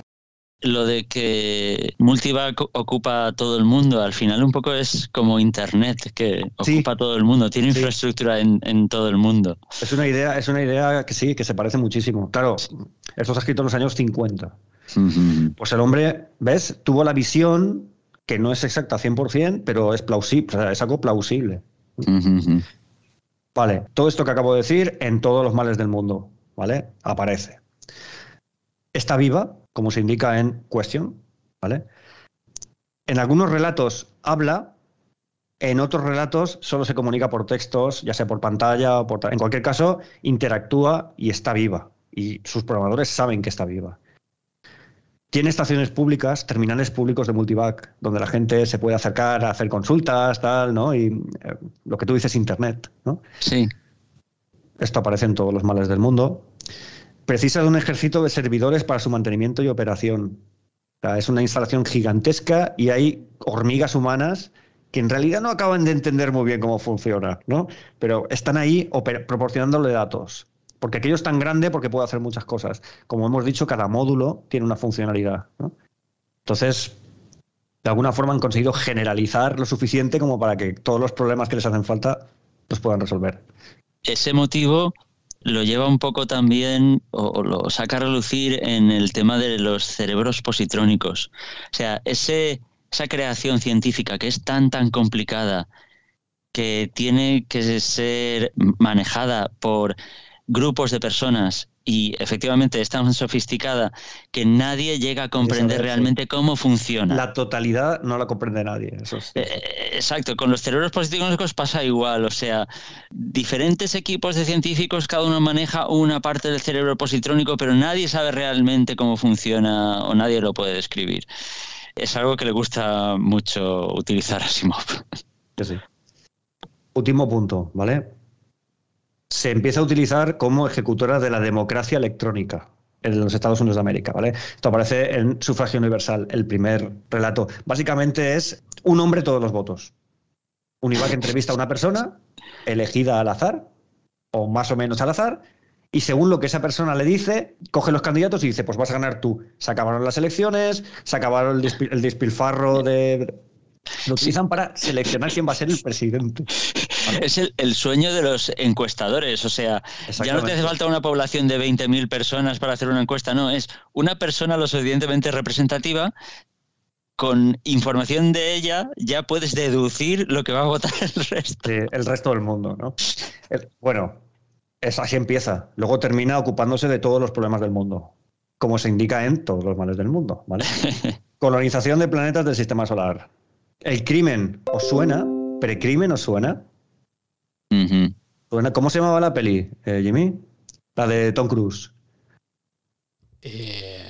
lo de que Multivac ocupa todo el mundo, al final un poco es como Internet, que ocupa todo el mundo, tiene infraestructura en, todo el mundo. Es una idea, es una idea que sí, que se parece muchísimo. Claro, esto se ha escrito en los años 50. Pues el hombre, ¿ves? Tuvo la visión que no es exacta 100%, pero es plausible, es algo plausible. Vale, todo esto que acabo de decir en todos los males del mundo, ¿vale? Aparece. Está viva, como se indica en Question, ¿vale? En algunos relatos habla, en otros relatos solo se comunica por textos, ya sea por pantalla o por... En cualquier caso, interactúa y está viva. Y sus programadores saben que está viva. Tiene estaciones públicas, terminales públicos de multivac, donde la gente se puede acercar a hacer consultas, tal, ¿no? Y eh, lo que tú dices, Internet, ¿no? Sí. Esto aparece en todos los males del mundo precisa de un ejército de servidores para su mantenimiento y operación. es una instalación gigantesca y hay hormigas humanas que en realidad no acaban de entender muy bien cómo funciona, ¿no? Pero están ahí proporcionándole datos. Porque aquello es tan grande porque puede hacer muchas cosas. Como hemos dicho, cada módulo tiene una funcionalidad. Entonces, de alguna forma han conseguido generalizar lo suficiente como para que todos los problemas que les hacen falta los puedan resolver. Ese motivo lo lleva un poco también o, lo saca a relucir en el tema de los cerebros positrónicos. O sea, ese, esa creación científica que es tan, tan complicada, que tiene que ser manejada por grupos de personas y efectivamente es tan sofisticada que nadie llega a comprender realmente cómo funciona. La totalidad no la comprende nadie. Eso eh, exacto, con los cerebros positivos pasa igual, o sea, diferentes equipos de científicos, cada uno maneja una parte del cerebro positrónico, pero nadie sabe realmente cómo funciona o nadie lo puede describir. Es algo que le gusta mucho utilizar a Simov. Sí. Último punto, ¿vale? Se empieza a utilizar como ejecutora de la democracia electrónica en los Estados Unidos de América, ¿vale? Esto aparece en Sufragio Universal, el primer relato. Básicamente es un hombre todos los votos. Un que entrevista a una persona elegida al azar, o más o menos al azar, y según lo que esa persona le dice, coge los candidatos y dice, pues vas a ganar tú. Se acabaron las elecciones, se acabaron el, el despilfarro de... Lo utilizan para seleccionar quién va a ser el presidente. Es el, sueño de los encuestadores, o sea, ya no te hace falta una población de 20.000 personas para hacer una encuesta, no, es una persona lo suficientemente representativa con información de ella ya puedes deducir lo que va a votar el resto. el resto del mundo, ¿no? bueno, es así empieza. Luego termina ocupándose de todos los problemas del mundo, como se indica en todos los males del mundo, ¿vale? Colonización de planetas del sistema solar. El crimen os suena, precrimen os suena. ¿Cómo se llamaba la peli, eh, Jimmy? La de Tom Cruise. Eh,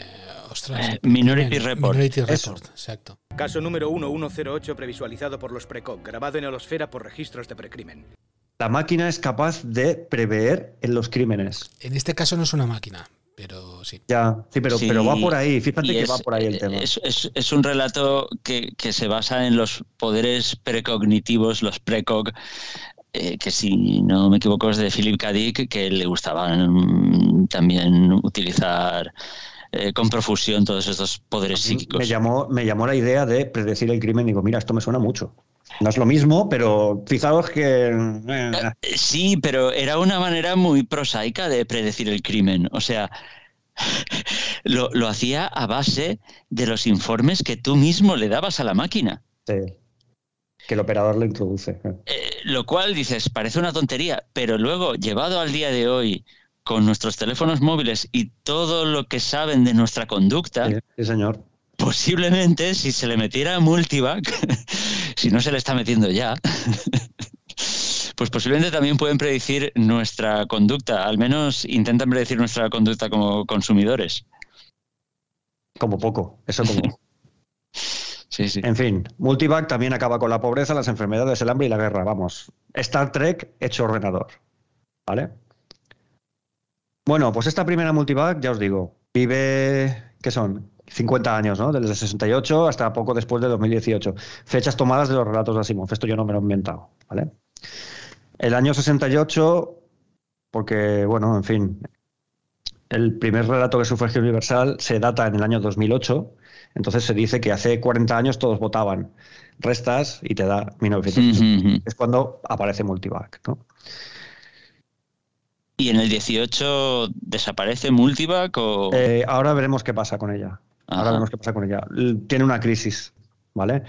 ostras, eh, Minority Report. Minority Report, exacto. Caso número 1108 previsualizado por los Precoc, grabado en Holosfera por registros de precrimen. La máquina es capaz de prever en los crímenes. En este caso no es una máquina, pero sí. Ya, sí, pero, pero va por ahí, fíjate que va por ahí el tema. Es, un relato que, que, se basa en los poderes precognitivos, los precoc, eh, que si no me equivoco es de Philip K. Dick, que le gustaba mm, también utilizar eh, con profusión todos estos poderes psíquicos. Me llamó, me llamó la idea de predecir el crimen. Digo, mira, esto me suena mucho. No es lo mismo, pero fijaos que... Eh, sí, pero era una manera muy prosaica de predecir el crimen. O sea, lo, lo hacía a base de los informes que tú mismo le dabas a la máquina. Sí que el operador lo introduce. Eh, lo cual dices, parece una tontería, pero luego llevado al día de hoy con nuestros teléfonos móviles y todo lo que saben de nuestra conducta, sí, señor. posiblemente si se le metiera multivac, si no se le está metiendo ya, pues posiblemente también pueden predecir nuestra conducta, al menos intentan predecir nuestra conducta como consumidores. Como poco, eso como. En fin, Multivac también acaba con la pobreza, las enfermedades, el hambre y la guerra. Vamos, Star Trek hecho ordenador. ¿Vale? Bueno, pues esta primera Multivac, ya os digo, vive, ¿qué son? 50 años, ¿no? Desde el 68 hasta poco después de 2018. Fechas tomadas de los relatos de Asimov. Esto yo no me lo he inventado, ¿vale? El año 68, porque, bueno, en fin, el primer relato que sufragio universal se data en el año 2008, entonces se dice que hace 40 años todos votaban. Restas y te da 1900. Es cuando aparece Multivac, ¿no? ¿Y en el 18 desaparece Multivac o...? Eh, ahora veremos qué pasa con ella. Ahora veremos qué pasa con ella. Tiene una crisis, ¿vale?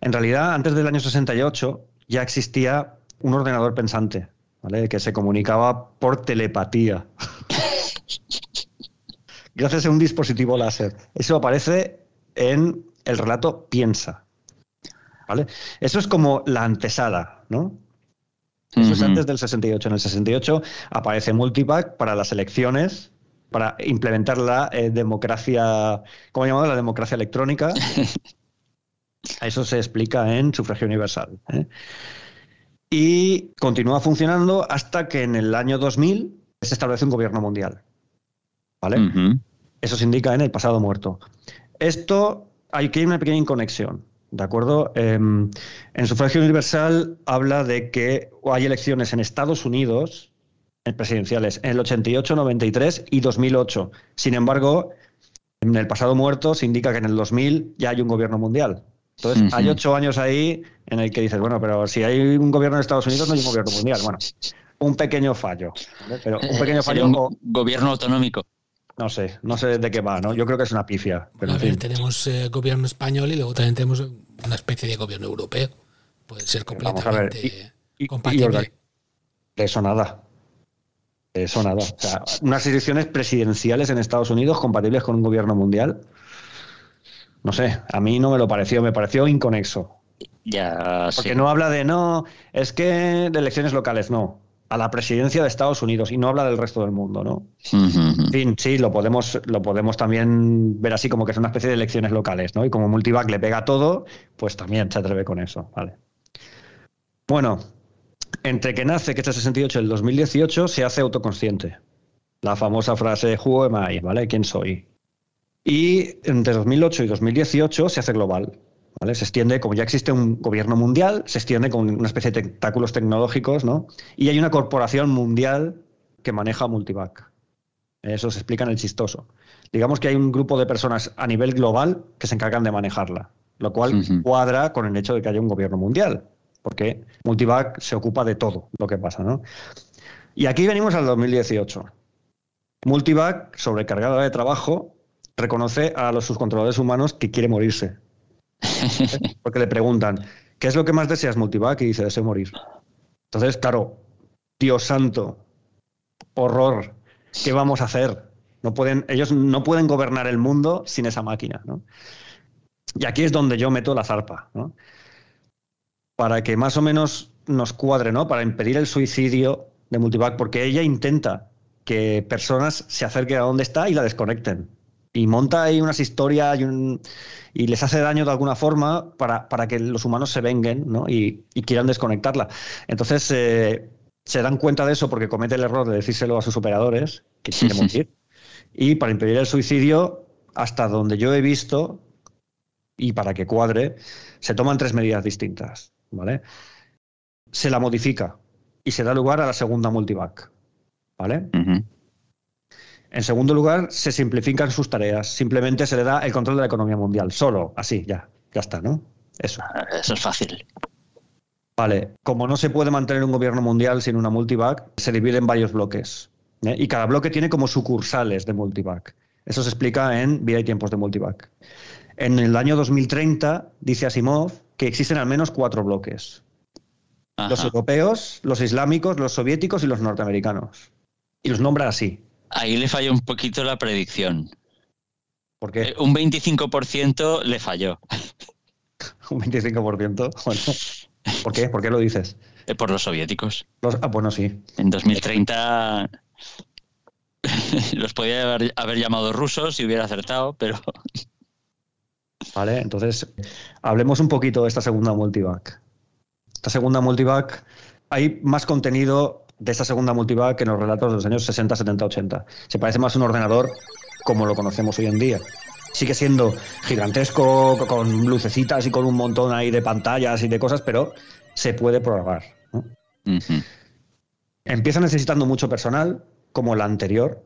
En realidad, antes del año 68 ya existía un ordenador pensante, ¿vale? Que se comunicaba por telepatía. Gracias a un dispositivo láser. Eso aparece en el relato Piensa. ¿Vale? Eso es como la antesala, ¿no? Eso es antes del 68. En el 68 aparece Multipack para las elecciones, para implementar la eh, democracia, ¿cómo llamamos? La democracia electrónica. Eso se explica en Sufragio Universal. ¿eh? Y continúa funcionando hasta que en el año 2000 se establece un gobierno mundial. ¿Vale? Eso se indica en el pasado muerto. Esto, hay que ir una pequeña inconexión. ¿De acuerdo? Em, en Sufragio Universal habla de que hay elecciones en Estados Unidos en presidenciales en el 88, 93 y 2008. Sin embargo, en el pasado muerto se indica que en el 2000 ya hay un gobierno mundial. Entonces, hay ocho años ahí en el que dices, bueno, pero si hay un gobierno en Estados Unidos, no hay un gobierno mundial. Bueno, un pequeño fallo. Pero un pequeño fallo. Un gobierno autonómico. No sé, no sé de qué va, ¿no? Yo creo que es una pifia. Pero a ver, tenemos eh, gobierno español y luego también tenemos una especie de gobierno europeo. Puede ser completamente compatible. eso nada. Eso nada. O sea, unas elecciones presidenciales en Estados Unidos compatibles con un gobierno mundial. No sé, a mí no me lo pareció, me pareció inconexo. Ya, Porque no habla de no, es que de elecciones locales, no a la presidencia de Estados Unidos y no habla del resto del mundo, ¿no? En fin, sí, lo podemos, lo podemos también ver así como que es una especie de elecciones locales, ¿no? Y como Multivac le pega todo, pues también se atreve con eso, ¿vale? Bueno, entre que nace, que es el 68, el 2018, se hace autoconsciente. La famosa frase, Who am I? ¿Vale? ¿Quién soy? Y entre 2008 y 2018 se hace global. Se extiende, como ya existe un gobierno mundial, se extiende con una especie de tentáculos tecnológicos, ¿no? Y hay una corporación mundial que maneja Multivac. Eso se explica en el chistoso. Digamos que hay un grupo de personas a nivel global que se encargan de manejarla, lo cual cuadra con el hecho de que haya un gobierno mundial, porque Multivac se ocupa de todo lo que pasa, ¿no? Y aquí venimos al 2018. Multivac, sobrecargada de trabajo, reconoce a los sus controladores humanos que quiere morirse Porque le preguntan, ¿qué es lo que más deseas, Multivac? Y dice, deseo morir. Entonces, claro, Dios santo, horror, ¿qué vamos a hacer? No pueden, ellos no pueden gobernar el mundo sin esa máquina. Y aquí es donde yo meto la zarpa. Para que más o menos nos cuadre, ¿no? Para impedir el suicidio de Multivac, porque ella intenta que personas se acerquen a donde está y la desconecten y monta ahí unas historias y, les hace daño de alguna forma para, que los humanos se venguen y, quieran desconectarla. Entonces eh, se dan cuenta de eso porque comete el error de decírselo a sus operadores, que quiere morir. y para impedir el suicidio, hasta donde yo he visto, y para que cuadre, se toman tres medidas distintas. ¿vale? Se la modifica y se da lugar a la segunda multivac. ¿Vale? En segundo lugar, se simplifican sus tareas. Simplemente se le da el control de la economía mundial. Solo, así, ya. Ya está, ¿no? Eso. Eso es fácil. Vale. Como no se puede mantener un gobierno mundial sin una multivac, se divide en varios bloques. ¿eh? Y cada bloque tiene como sucursales de multivac. Eso se explica en Vida y Tiempos de Multivac. En el año 2030, dice Asimov, que existen al menos cuatro bloques. Los europeos, los islámicos, los soviéticos y los norteamericanos. Y los nombra así Ahí le falló un poquito la predicción. ¿Por qué? Eh, Un 25% le falló. Un 25%. Bueno, ¿Por qué? ¿Por qué lo dices? Eh, Por los soviéticos. Los- ah, bueno, sí. En 2030 los podía haber, haber llamado rusos si hubiera acertado, pero Vale, entonces hablemos un poquito de esta segunda multivac. Esta segunda multivac, hay más contenido de esta segunda multivac que en los relatos de los años 60, 70, 80. Se parece más a un ordenador como lo conocemos hoy en día. Sigue siendo gigantesco, con lucecitas y con un montón ahí de pantallas y de cosas, pero se puede programar. ¿no? Empieza necesitando mucho personal, como la anterior,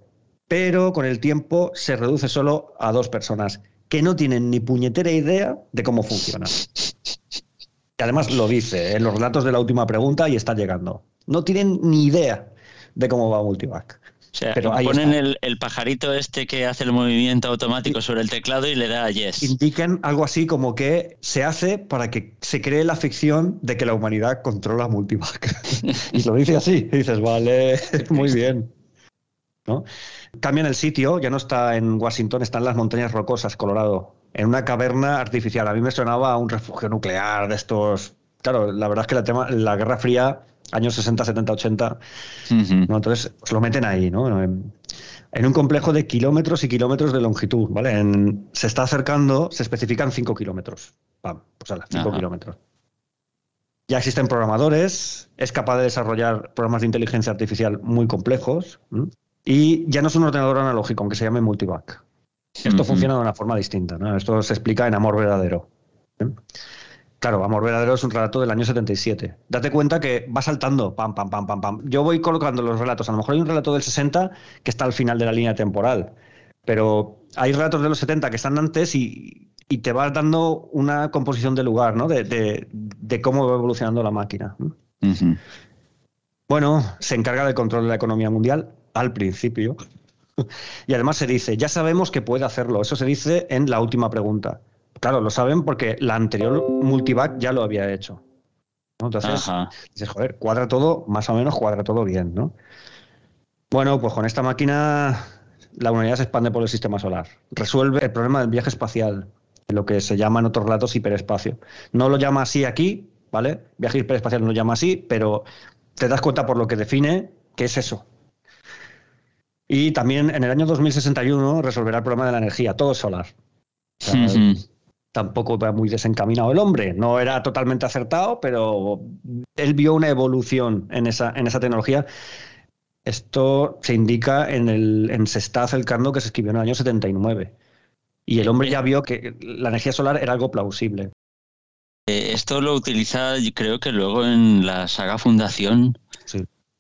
pero con el tiempo se reduce solo a dos personas que no tienen ni puñetera idea de cómo funciona. Y además lo dice en los relatos de la última pregunta y está llegando. No tienen ni idea de cómo va Multivac. o sea, Pero ponen el, el pajarito este que hace el movimiento automático sobre el teclado y le da a yes. Indican algo así como que se hace para que se cree la ficción de que la humanidad controla Multivac. y lo dice así. Y dices, vale, muy bien. ¿No? Cambian el sitio, ya no está en Washington, está en las montañas rocosas, Colorado, en una caverna artificial. A mí me sonaba a un refugio nuclear de estos. Claro, la verdad es que la, tema, la Guerra Fría, años 60, 70, 80, ¿no? entonces pues lo meten ahí, ¿no? En, en un complejo de kilómetros y kilómetros de longitud, ¿vale? En- se está acercando, se especifican 5 kilómetros. Pam, pues a 5 Ajá. kilómetros. Ya existen programadores, es capaz de desarrollar programas de inteligencia artificial muy complejos ¿m? y ya no es un ordenador analógico, aunque se llame multivac. Esto funciona de una forma distinta. ¿no? Esto se explica en Amor Verdadero. ¿eh? Claro, Amor Verdadero es un relato del año 77. Date cuenta que va saltando, pam, pam, pam, pam, pam. Yo voy colocando los relatos. A lo mejor hay un relato del 60 que está al final de la línea temporal, pero hay relatos de los 70 que están antes y, y te vas dando una composición de lugar, ¿no? De, de- de cómo va evolucionando la máquina. Bueno, se encarga del control de la economía mundial al principio. Y además se dice, ya sabemos que puede hacerlo. Eso se dice en la última pregunta. Claro, lo saben porque la anterior multivac ya lo había hecho. ¿no? Entonces, Ajá. dices, joder, cuadra todo, más o menos cuadra todo bien, ¿no? Bueno, pues con esta máquina la humanidad se expande por el sistema solar. Resuelve el problema del viaje espacial, lo que se llama en otros relatos hiperespacio. No lo llama así aquí, ¿vale? Viaje hiperespacial no lo llama así, pero te das cuenta por lo que define que es eso. Y también en el año 2061 resolverá el problema de la energía, todo solar. O sea, Ujú. Tampoco va muy desencaminado el hombre. No era totalmente acertado, pero él vio una evolución en esa, en esa tecnología. Esto se indica en, el, en Se está acercando que se escribió en el año 79. Y el hombre ya vio que la energía solar era algo plausible. Eh, Esto lo utiliza, creo que luego en la saga Fundación.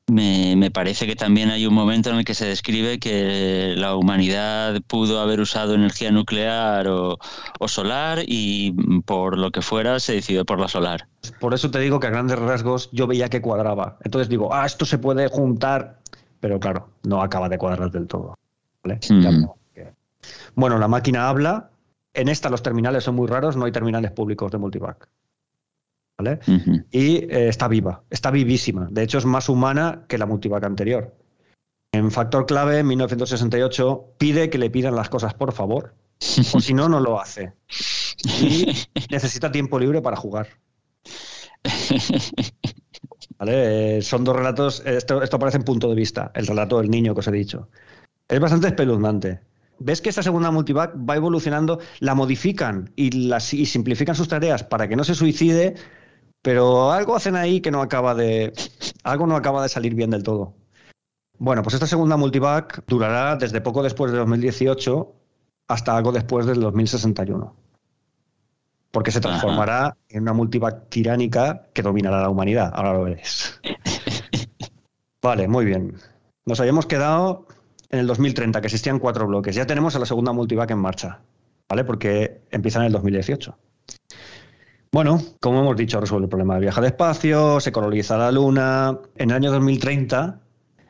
Me, me parece que también hay un momento en el que se describe que la humanidad pudo haber usado energía nuclear o, o solar y mm, por lo que fuera se decidió por la solar. Por eso te digo que a grandes rasgos yo veía que cuadraba. Entonces digo, ah, esto se puede juntar, pero claro, no acaba de cuadrar del todo. Bueno, la máquina habla. En esta los terminales son muy raros, no hay terminales públicos de multivac. ¿Vale? Y eh, está viva, está vivísima. De hecho, es más humana que la multivac anterior. En Factor Clave, en 1968, pide que le pidan las cosas por favor, o si no, no lo hace. Y necesita tiempo libre para jugar. ¿Vale? Eh, son dos relatos, esto, esto aparece en punto de vista, el relato del niño que os he dicho. Es bastante espeluznante. Ves que esta segunda multivac va evolucionando, la modifican y, las, y simplifican sus tareas para que no se suicide, pero algo hacen ahí que no acaba de. Algo no acaba de salir bien del todo. Bueno, pues esta segunda multivac durará desde poco después de 2018 hasta algo después del 2061. Porque se transformará en una multivac tiránica que dominará la humanidad. Ahora lo veréis. Vale, muy bien. Nos habíamos quedado en el 2030, que existían cuatro bloques. Ya tenemos a la segunda multivac en marcha, ¿vale? Porque empieza en el 2018. Bueno, como hemos dicho, resuelve el problema del viaje de espacio, se coloniza la Luna. En el año 2030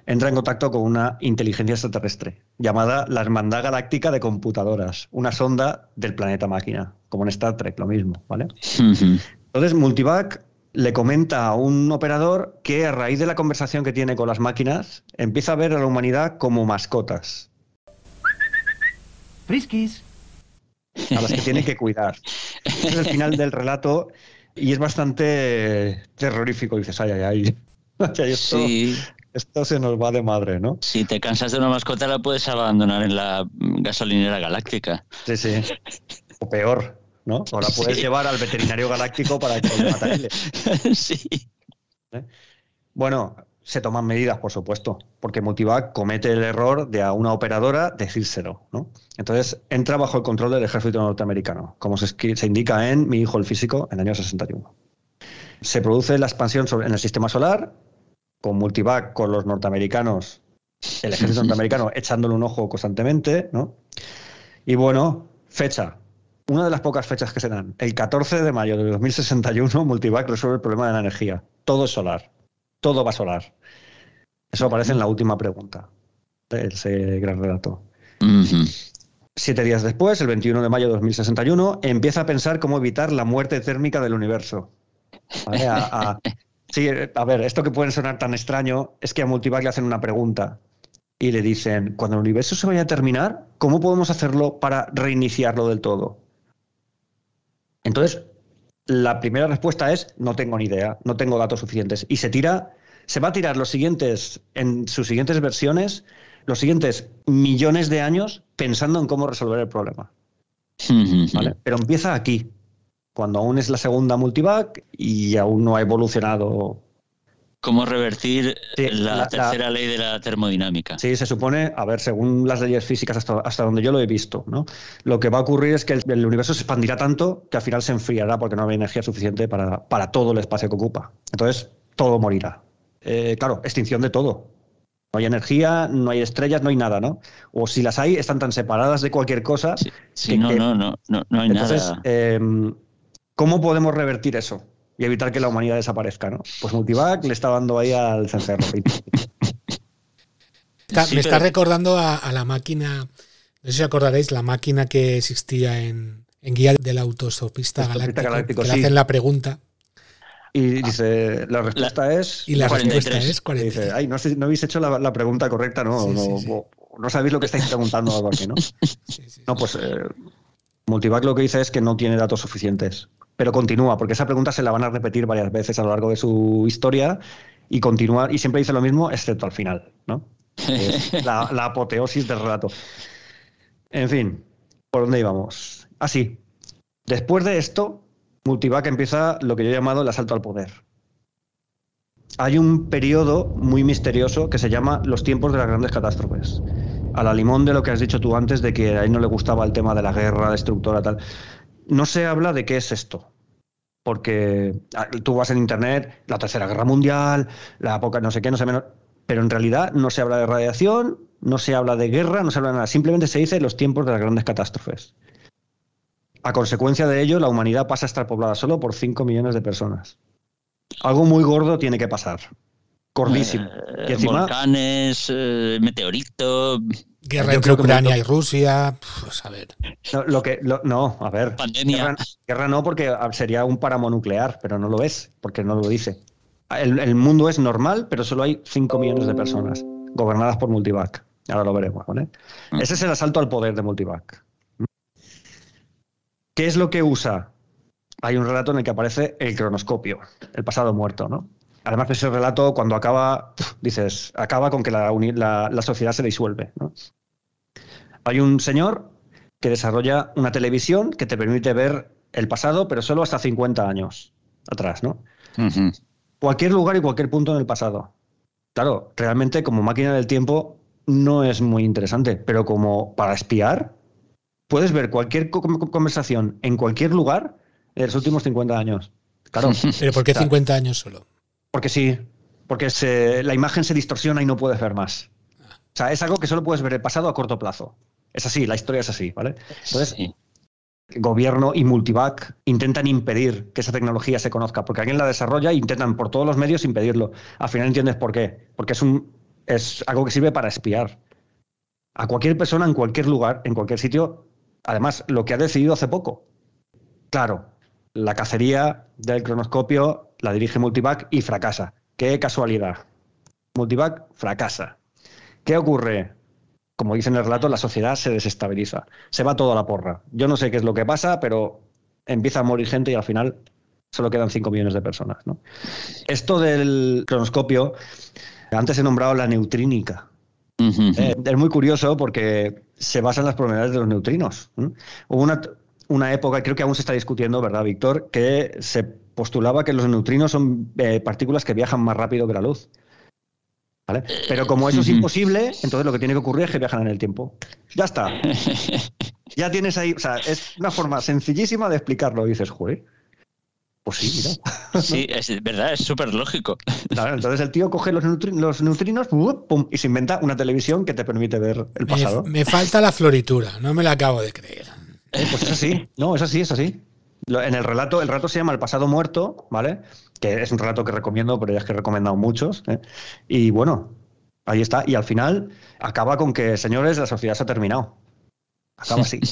entra en contacto con una inteligencia extraterrestre llamada la Hermandad Galáctica de Computadoras, una sonda del planeta máquina, como en Star Trek, lo mismo, ¿vale? Entonces, Multivac le comenta a un operador que a raíz de la conversación que tiene con las máquinas, empieza a ver a la humanidad como mascotas. Friskies. A las que tiene que cuidar. Ese es el final del relato y es bastante terrorífico. Dices, ay, ay, ay. ay esto, Sí. esto se nos va de madre, ¿no? Si te cansas de una mascota, la puedes abandonar en la gasolinera galáctica. Sí, sí. O peor, ¿no? Ahora puedes Sí. llevar al veterinario galáctico para que lo mate. sí. Bueno, se toman medidas, por supuesto, porque Multivac comete el error de a una operadora decírselo, ¿no? Entonces entra bajo el control del ejército norteamericano, como se, indica en Mi hijo el físico, en el año 61. Se produce la expansión sobre- en el sistema solar, con Multivac, con los norteamericanos, el ejército norteamericano echándole un ojo constantemente, ¿no? Y bueno, fecha. Una de las pocas fechas que se dan. El 14 de mayo de 2061, Multivac resuelve el problema de la energía. Todo es solar. Todo va solar. Eso aparece en la última pregunta de ese gran relato. Siete días después, el 21 de mayo de 2061, empieza a pensar cómo evitar la muerte térmica del universo. ¿Vale? A- a- sí, a ver, esto que puede sonar tan extraño es que a Multivac le hacen una pregunta y le dicen, cuando el universo se vaya a terminar, ¿cómo podemos hacerlo para reiniciarlo del todo? Entonces, la primera respuesta es, no tengo ni idea, no tengo datos suficientes. Y se tira, se va a tirar los siguientes, en sus siguientes versiones, los siguientes millones de años pensando en cómo resolver el problema. ¿vale? Pero empieza aquí, cuando aún es la segunda multivac y aún no ha evolucionado. ¿Cómo revertir Sí, la, la- tercera ley de la termodinámica? Sí, se supone, a ver, según las leyes físicas hasta, hasta donde yo lo he visto, ¿no? Lo que va a ocurrir es que el, el universo se expandirá tanto que al final se enfriará porque no habrá energía suficiente para, para todo el espacio que ocupa. Entonces, todo morirá. Eh, claro, extinción de todo. No hay energía, no hay estrellas, no hay nada, ¿no? O si las hay, están tan separadas de cualquier cosa. Sí, no, no, no, no, no hay Entonces, nada. eh, ¿cómo podemos revertir eso? Y evitar que la humanidad desaparezca, ¿no? Pues Multivac le está dando ahí al cencerro. Está- Sí, me está pero- recordando a, a la máquina, no sé si acordaréis, la máquina que existía en, en guía del autostopista galáctico, galáctico, que le sí. hacen la pregunta. Y dice, la respuesta es... y la respuesta 43. es 43. Dice, ay, no, no habéis hecho la, la pregunta correcta, ¿no? Sí, no, sí, sí. o- no sabéis lo que estáis preguntando o algo así, ¿no? no, pues eh, Multivac lo que dice es que no tiene datos suficientes. Pero continúa, porque esa pregunta se la van a repetir varias veces a lo largo de su historia y continúa, y siempre dice lo mismo, excepto al final, ¿no? Es la, la apoteosis del relato. En fin, ¿por dónde íbamos? Así, después de esto, Multivac empieza lo que yo he llamado el asalto al poder. Hay un periodo muy misterioso que se llama los tiempos de las grandes catástrofes. A la limón de lo que has dicho tú antes, de que a él no le gustaba el tema de la guerra destructora, tal. No se habla de qué es esto. Porque ah, tú vas en internet, la tercera guerra mundial, la época no sé qué, no sé menos. Pero en realidad no se habla de radiación, no se habla de guerra, no se habla de nada. Simplemente se dice los tiempos de las grandes catástrofes. A consecuencia de ello, la humanidad pasa a estar poblada solo por 5 millones de personas. Algo muy gordo tiene que pasar. Gordísimo. Eh, y encima, Volcanes, eh, meteorito. Guerra entre Ucrania y Rusia. Pues a ver. no, lo que, lo- no, a ver. Guerra, guerra no, porque sería un páramo nuclear, pero no lo es, porque no lo dice. El, el mundo es normal, pero solo hay 5 millones de personas gobernadas por Multivac. Ahora lo veremos, ¿vale? Ese es el asalto al poder de Multivac. ¿Qué es lo que usa? Hay un relato en el que aparece el cronoscopio, el pasado muerto, ¿no? Además, ese relato, cuando acaba, dices, acaba con que la, la- la sociedad se disuelve, ¿no? Hay un señor que desarrolla una televisión que te permite ver el pasado, pero solo hasta 50 años atrás, ¿no? Cualquier lugar y cualquier punto en el pasado. Claro, realmente como máquina del tiempo no es muy interesante, pero como para espiar, puedes ver cualquier co- conversación en cualquier lugar de los últimos 50 años. Claro. Pero ¿por qué O sea, 50 años solo? Porque sí, porque se- la imagen se distorsiona y no puedes ver más. O sea, es algo que solo puedes ver el pasado a corto plazo. Es así, la historia es así, ¿vale? Entonces, gobierno y Multivac intentan impedir que esa tecnología se conozca, porque alguien la desarrolla e intentan por todos los medios impedirlo. Al final entiendes por qué. Porque es, un, es algo que sirve para espiar. A cualquier persona, en cualquier lugar, en cualquier sitio. Además, lo que ha decidido hace poco. Claro, la cacería del cronoscopio la dirige Multivac y fracasa. Qué casualidad. Multivac fracasa. ¿Qué ocurre? Como dice en el relato, la sociedad se desestabiliza. Se va todo a la porra. Yo no sé qué es lo que pasa, pero empieza a morir gente y al final solo quedan 5 millones de personas. ¿no? Esto del cronoscopio, antes he nombrado la neutrínica. Eh, es muy curioso porque se basa en las probabilidades de los neutrinos. Hubo una, una época, creo que aún se está discutiendo, ¿verdad, Víctor? Que se postulaba que los neutrinos son eh, partículas que viajan más rápido que la luz. ¿Vale? Pero como eso es imposible, entonces lo que tiene que ocurrir es que viajan en el tiempo. Ya está. Ya tienes ahí, o sea, es una forma sencillísima de explicarlo. Y dices, joder, pues sí, mira. Sí, es verdad, es súper lógico. entonces el tío coge los, los neutrinos y se inventa una televisión que te permite ver el pasado. Me, falta la floritura, no me la acabo de creer. Eh, pues es así, no, es así, es así. En el relato, el relato se llama El pasado muerto, ¿vale? Que es un relato que recomiendo, pero ya es que he recomendado muchos. ¿eh? Y bueno, ahí está. Y al final acaba con que, señores, la sociedad se ha terminado. Acaba así.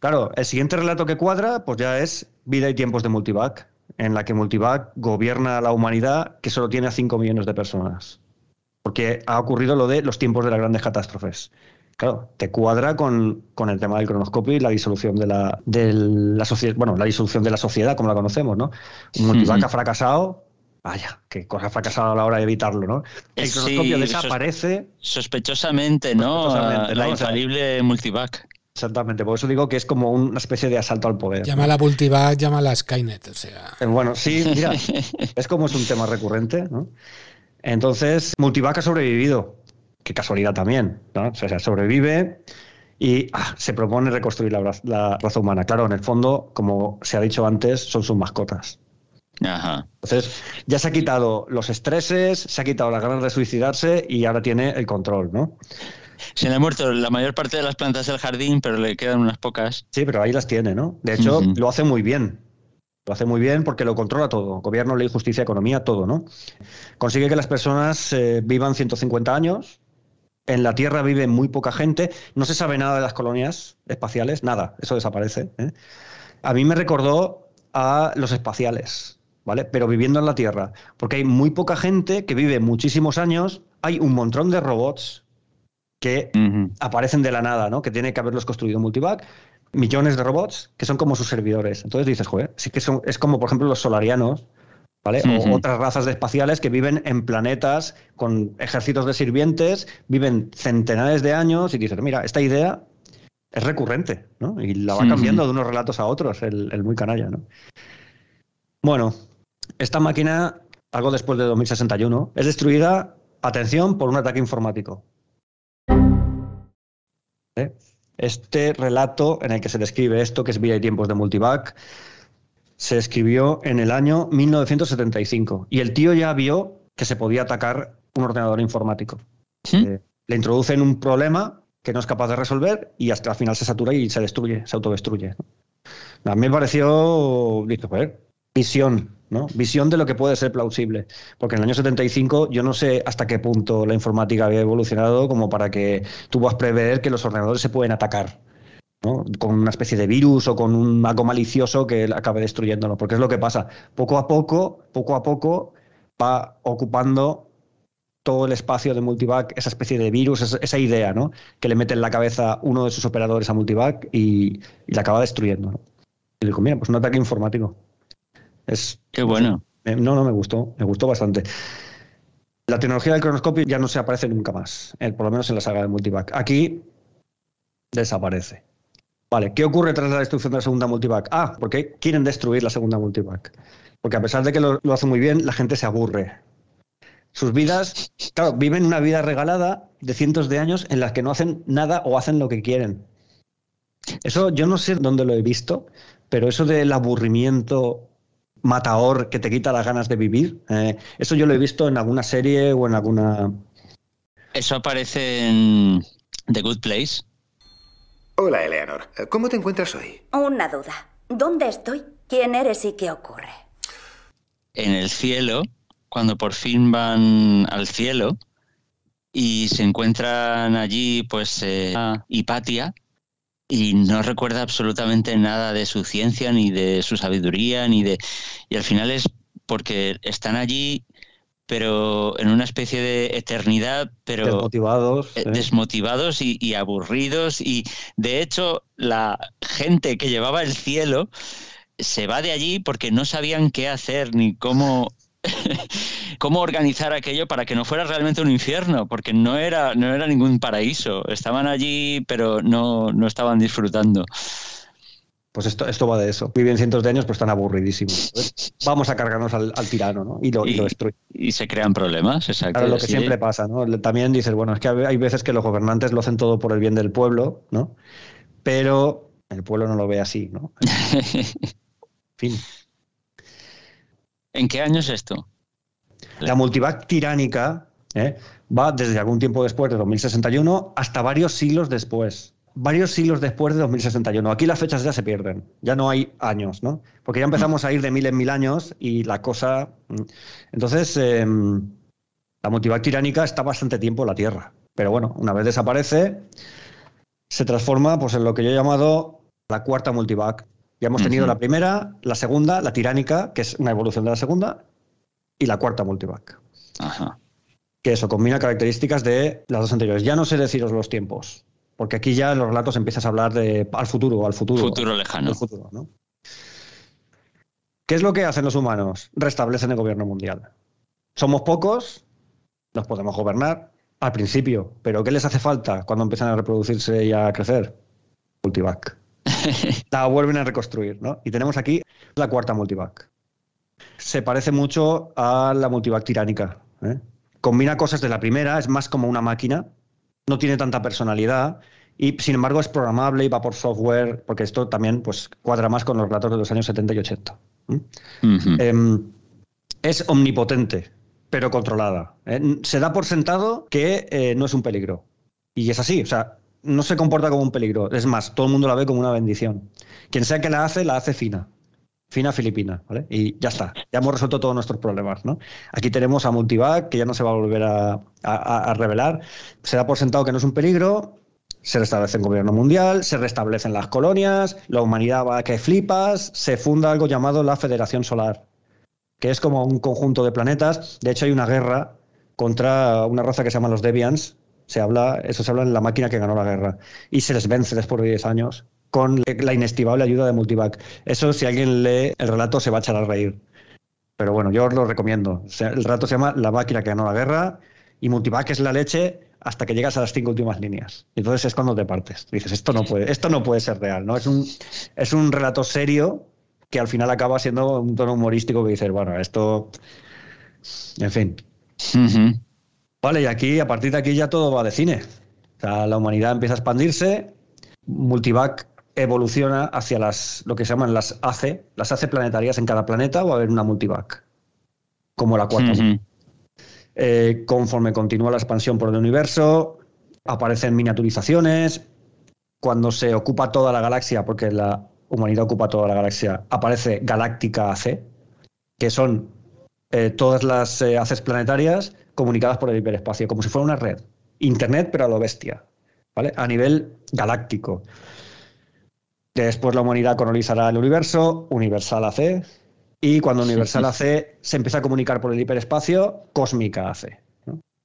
Claro, el siguiente relato que cuadra, pues ya es Vida y tiempos de Multivac, en la que Multivac gobierna a la humanidad que solo tiene a 5 millones de personas. Porque ha ocurrido lo de los tiempos de las grandes catástrofes. Claro, te cuadra con, el tema del cronoscopio y la disolución de la, de la sociedad, bueno, la disolución de la sociedad como la conocemos, ¿no? Multivac ha fracasado, Vaya, qué cosa fracasada a la hora de evitarlo, ¿no? El cronoscopio desaparece. Sospechosamente, ¿no? la infalible multivac. Exactamente, por eso digo que es como una especie de asalto al poder. Llama la multivac, llama la Skynet, o sea. Eh, bueno, sí, mira, es como es un tema recurrente, ¿no? Entonces, multivac ha sobrevivido. Qué casualidad también, ¿no? O sea, sobrevive y ah, se propone reconstruir la, la raza humana. Claro, en el fondo, como se ha dicho antes, son sus mascotas. Ajá. Entonces, ya se ha quitado los estreses, se ha quitado las ganas de suicidarse y ahora tiene el control, ¿no? Se le ha muerto la mayor parte de las plantas del jardín, pero le quedan unas pocas. Sí, pero ahí las tiene, ¿no? De hecho, lo hace muy bien. Lo hace muy bien porque lo controla todo. Gobierno, ley, justicia, economía, todo, ¿no? Consigue que las personas eh, vivan 150 años. En la Tierra vive muy poca gente. No se sabe nada de las colonias espaciales, nada. Eso desaparece. ¿eh? A mí me recordó a los espaciales, ¿vale? Pero viviendo en la Tierra. Porque hay muy poca gente que vive muchísimos años. Hay un montón de robots que aparecen de la nada, ¿no? Que tiene que haberlos construido Multivac, millones de robots que son como sus servidores. Entonces dices, joder, sí que son, es como por ejemplo los solarianos, ¿vale? O otras razas de espaciales que viven en planetas con ejércitos de sirvientes, viven centenares de años y dices, mira, esta idea es recurrente, ¿no? Y la va cambiando de unos relatos a otros, el, el muy canalla, ¿no? Bueno, esta máquina, algo después de 2061, es destruida, atención, por un ataque informático. Este relato en el que se describe esto, que es Vida y Tiempos de Multivac, se escribió en el año 1975 y el tío ya vio que se podía atacar un ordenador informático. Eh, le introducen un problema que no es capaz de resolver y hasta el final se satura y se destruye, se autodestruye. A mí me pareció, dice, visión, ¿no? Visión de lo que puede ser plausible. Porque en el año 75 yo no sé hasta qué punto la informática había evolucionado como para que tú puedas prever que los ordenadores se pueden atacar. ¿No? con una especie de virus o con un algo malicioso que acabe destruyéndolo, porque es lo que pasa. Poco a poco, poco a poco va ocupando todo el espacio de Multivac, esa especie de virus, esa, idea, ¿no? Que le mete en la cabeza uno de sus operadores a Multivac y, y la acaba destruyendo. Y digo, mira, pues un ataque informático. Es, Qué bueno. No, no, me gustó, me gustó bastante. La tecnología del cronoscopio ya no se aparece nunca más, por lo menos en la saga de Multivac. Aquí desaparece. ¿Qué ocurre tras la destrucción de la segunda Multivac? Ah, porque quieren destruir la segunda Multivac. Porque a pesar de que lo, lo hace muy bien, la gente se aburre. Sus vidas, claro, viven una vida regalada de cientos de años en las que no hacen nada o hacen lo que quieren. Eso yo no sé dónde lo he visto, pero eso del aburrimiento matador que te quita las ganas de vivir. Eh, eso yo lo he visto en alguna serie o en alguna... Eso aparece en The Good Place. Hola, Eleanor. ¿Cómo te encuentras hoy? Una duda. ¿Dónde estoy? ¿Quién eres y qué ocurre? En el cielo, cuando por fin van al cielo y se encuentran allí, pues, eh, Hipatia, y no recuerda absolutamente nada de su ciencia, ni de su sabiduría, ni de... Y al final es porque están allí pero en una especie de eternidad, pero desmotivados, eh, desmotivados y, y, aburridos. Y de hecho, la gente que llevaba el cielo se va de allí porque no sabían qué hacer ni cómo cómo organizar aquello para que no fuera realmente un infierno, porque no era, no era ningún paraíso. Estaban allí, pero no, no estaban disfrutando. Pues esto, esto va de eso. Viven cientos de años, pero están aburridísimos. Vamos a cargarnos al, tirano, ¿no? Y lo, y, Y se crean problemas, exacto. Claro, lo que siempre pasa, ¿no? También dices, bueno, es que hay veces que los gobernantes lo hacen todo por el bien del pueblo, ¿no? Pero el pueblo no lo ve así, ¿no? fin. ¿En qué año es esto? La multivac tiránica ¿eh? va desde algún tiempo después de 2061 hasta varios siglos después varios siglos después de 2061. Aquí las fechas ya se pierden, ya no hay años, ¿no? Porque ya empezamos a ir de mil en mil años y la cosa... Mm. Entonces, em, la multivac tiránica está bastante tiempo en la Tierra. Pero bueno, una vez desaparece, se transforma pues, en lo que yo he llamado la cuarta multivac. Ya hemos tenido la primera, la segunda, la tiránica, que es una evolución de la segunda, y la cuarta multivac. Ajá. Que eso combina características de las dos anteriores. Ya no sé deciros los tiempos porque aquí ya en los relatos empiezas a hablar de al futuro, al futuro. Futuro lejano. futuro, ¿no? ¿Qué es lo que hacen los humanos? Restablecen el gobierno mundial. Somos pocos, nos podemos gobernar al principio, pero ¿qué les hace falta cuando empiezan a reproducirse y a crecer? Multivac. la vuelven a reconstruir, ¿no? Y tenemos aquí la cuarta multivac. Se parece mucho a la multivac tiránica. ¿eh? Combina cosas de la primera, es más como una máquina, no tiene tanta personalidad y sin embargo es programable y va por software, porque esto también pues, cuadra más con los relatos de los años 70 y 80. Em, es omnipotente, pero controlada. ¿eh? Se da por sentado que eh, no es un peligro. Y es así, o sea, no se comporta como un peligro. Es más, todo el mundo la ve como una bendición. Quien sea que la hace, la hace fina. Fina filipina, ¿vale? Y ya está, ya hemos resuelto todos nuestros problemas, ¿no? Aquí tenemos a Multivac, que ya no se va a volver a, revelar. Se da por sentado que no es un peligro, se restablece el gobierno mundial, se restablecen las colonias, la humanidad va a que flipas, se funda algo llamado la Federación Solar, que es como un conjunto de planetas. De hecho, hay una guerra contra una raza que se llama los Deviants. Se habla, eso se habla en la máquina que ganó la guerra. Y se les vence después de 10 años con la inestimable ayuda de Multivac. Eso, si alguien lee el relato, se va a echar a reír. Pero bueno, yo os lo recomiendo. el relato se llama La máquina que ganó la guerra y Multivac es la leche hasta que llegas a las cinco últimas líneas. Entonces es cuando te partes. Dices, esto no puede, esto no puede ser real. ¿no? Es, un, es un relato serio que al final acaba siendo un tono humorístico que dices, bueno, esto. En fin. Vale, y aquí, a partir de aquí ya todo va de cine. O sea, la humanidad empieza a expandirse. Multivac evoluciona hacia las, lo que se llaman las AC, las AC planetarias en cada planeta, o a haber una multivac, como la cuarta. Eh, conforme continúa la expansión por el universo, aparecen miniaturizaciones. Cuando se ocupa toda la galaxia, porque la humanidad ocupa toda la galaxia, aparece Galáctica AC, que son eh, todas las eh, ACs planetarias comunicadas por el hiperespacio, como si fuera una red. Internet, pero a lo bestia. ¿vale? A nivel galáctico. Después la humanidad colonizará el universo, Universal AC, y cuando Universal AC se empieza a comunicar por el hiperespacio, Cósmica AC.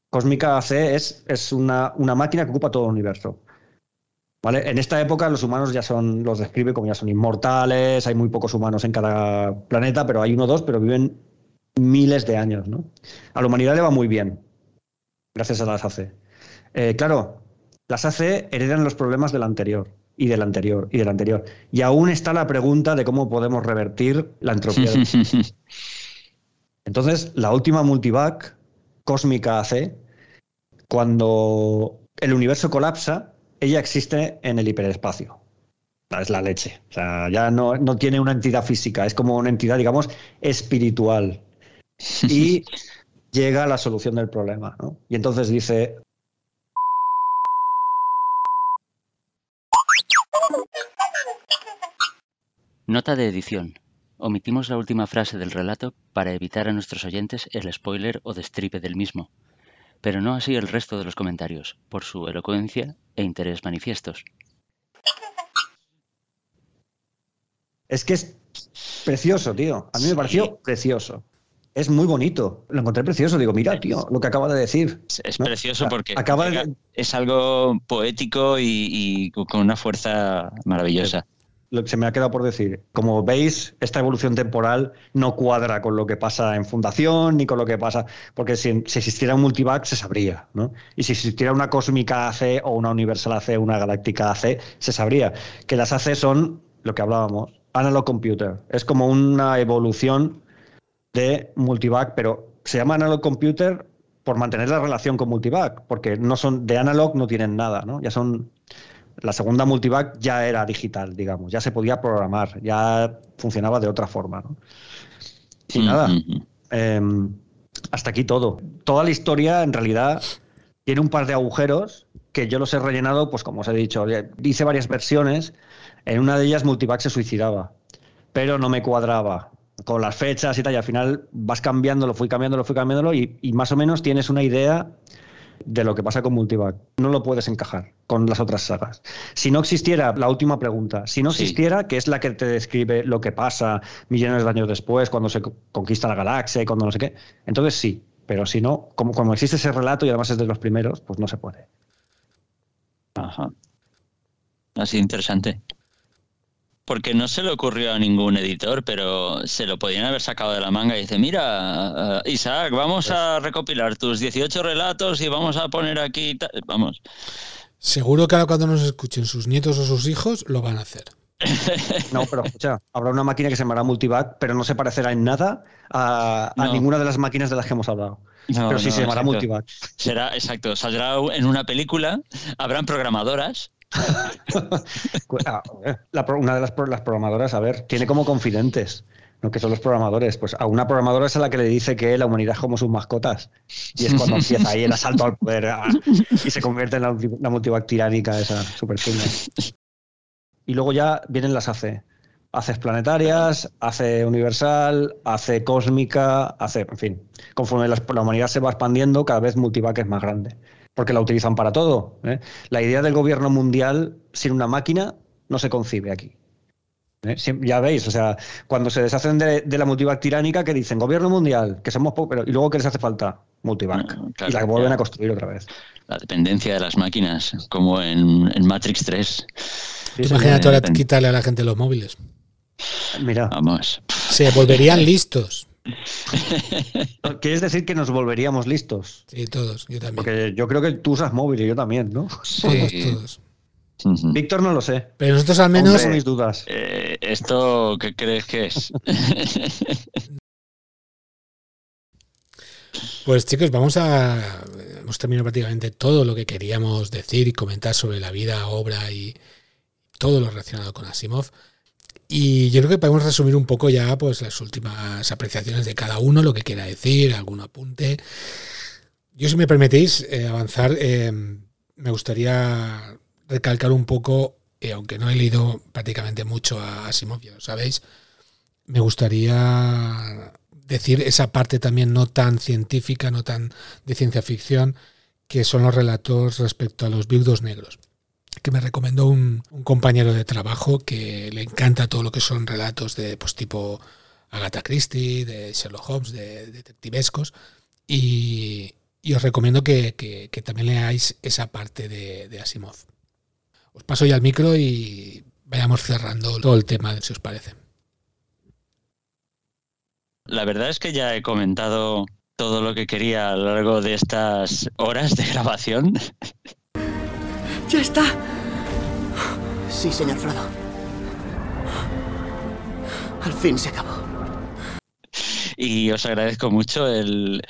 Cósmica AC es, es una, máquina que ocupa todo el universo. ¿Vale? En esta época los humanos ya son, los describe como ya son inmortales, hay muy pocos humanos en cada planeta, pero hay uno o dos, pero viven miles de años. ¿no? A la humanidad le va muy bien, gracias a las AC. Eh, claro, las AC heredan los problemas del anterior y del anterior y del anterior. Y aún está la pregunta de cómo podemos revertir la entropía. Entonces, la última multivac cósmica AC, cuando el universo colapsa, ella existe en el hiperespacio. Es la leche. O sea, ya no, no tiene una entidad física, es como una entidad, digamos, espiritual. Y llega a la solución del problema. ¿no? Y entonces dice, Nota de edición. Omitimos la última frase del relato para evitar a nuestros oyentes el spoiler o destripe del mismo, pero no así el resto de los comentarios, por su elocuencia e interés manifiestos. Es que es precioso, tío. A mí me pareció precioso. es muy bonito. Lo encontré precioso. Digo, mira, tío, lo que acaba de decir. Es, precioso porque acaba es algo poético y, con una fuerza maravillosa. Lo que se me ha quedado por decir, como veis, esta evolución temporal no cuadra con lo que pasa en Fundación ni con lo que pasa, porque si, existiera un multivac se sabría, ¿no? Y si existiera una cósmica AC o una universal AC, una galáctica AC, se sabría. Que las AC son lo que hablábamos, analog computer. Es como una evolución de multivac, pero se llama analog computer por mantener la relación con multivac, porque no son de analog no tienen nada, ¿no? Ya son la segunda multivac ya era digital, digamos, ya se podía programar, ya funcionaba de otra forma, ¿no? Y mm, nada, mm, mm. Em, hasta aquí todo. Toda la historia en realidad tiene un par de agujeros que yo los he rellenado, pues como os he dicho, hice varias versiones, en una de ellas multivac se suicidaba, pero no me cuadraba con las fechas y tal, y al final vas cambiándolo, fui cambiándolo, fui cambiándolo y, más o menos tienes una idea de lo que pasa con Multivac. No lo puedes encajar con las otras sagas. Si no existiera, la última pregunta, si no existiera, que es la que te describe lo que pasa millones de años después, cuando se conquista la galaxia y cuando no sé qué, entonces sí, pero si no, como, como existe ese relato y además es de los primeros, pues no se puede. Ajá. Así interesante porque no se le ocurrió a ningún editor, pero se lo podían haber sacado de la manga y dice, mira, eh, Isaac, vamos a recopilar tus 18 relatos y vamos a poner aquí, vamos. Seguro que ahora cuando nos escuchen sus nietos o sus hijos, lo van a hacer. No, pero escucha, habrá una máquina que se llamará Multivac, pero no se parecerá en nada a, ninguna de las máquinas de las que hemos hablado. pero sí se llamará Multivac. Será, exacto, saldrá en una película, habrán programadoras Ah, una de las, programadoras, a ver, tiene como confidentes, ¿no? que son los programadores. Pues a una programadora es a la que le dice que la humanidad es como sus mascotas. Y es cuando empieza ahí el asalto al poder ah, y se convierte en la, la multivac tiránica esa super Y luego ya vienen las AC. Haces planetarias, hace universal, hace cósmica, hace, en fin, conforme la, la humanidad se va expandiendo, cada vez multivac es más grande porque la utilizan para todo. ¿eh? La idea del gobierno mundial sin una máquina no se concibe aquí. ¿eh? Ya veis, o sea, cuando se deshacen de, la multivac tiránica, que dicen gobierno mundial, que somos pocos, y luego ¿qué les hace falta? Multivac. Ah, y la vuelven a construir otra vez. La dependencia de las máquinas, como en, Matrix 3. Imagínate ahora quitarle a la gente los móviles. Mira. Vamos. Se volverían listos. ¿Quieres decir que nos volveríamos listos? Sí, todos, yo también. Porque yo creo que tú usas móvil y yo también, ¿no? Sí, todos. Víctor no lo sé. Pero nosotros al menos. mis dudas. Eh, ¿Esto qué crees que es? pues chicos, vamos a. Hemos terminado prácticamente todo lo que queríamos decir y comentar sobre la vida, obra y todo lo relacionado con Asimov. Y yo creo que podemos resumir un poco ya pues las últimas apreciaciones de cada uno, lo que quiera decir, algún apunte. Yo, si me permitís eh, avanzar, eh, me gustaría recalcar un poco, eh, aunque no he leído prácticamente mucho a Asimov, ya lo sabéis, me gustaría decir esa parte también no tan científica, no tan de ciencia ficción, que son los relatos respecto a los viudos negros que me recomendó un, compañero de trabajo que le encanta todo lo que son relatos de pues tipo Agatha Christie, de Sherlock Holmes, de, detectivescos. Y, os recomiendo que, también leáis esa parte de, de, Asimov. Os paso ya el micro y vayamos cerrando todo el tema, si os parece. La verdad es que ya he comentado todo lo que quería a lo largo de estas horas de grabación. ¡Ya está! Sí, señor Frodo. Al fin se acabó. Y os agradezco mucho el,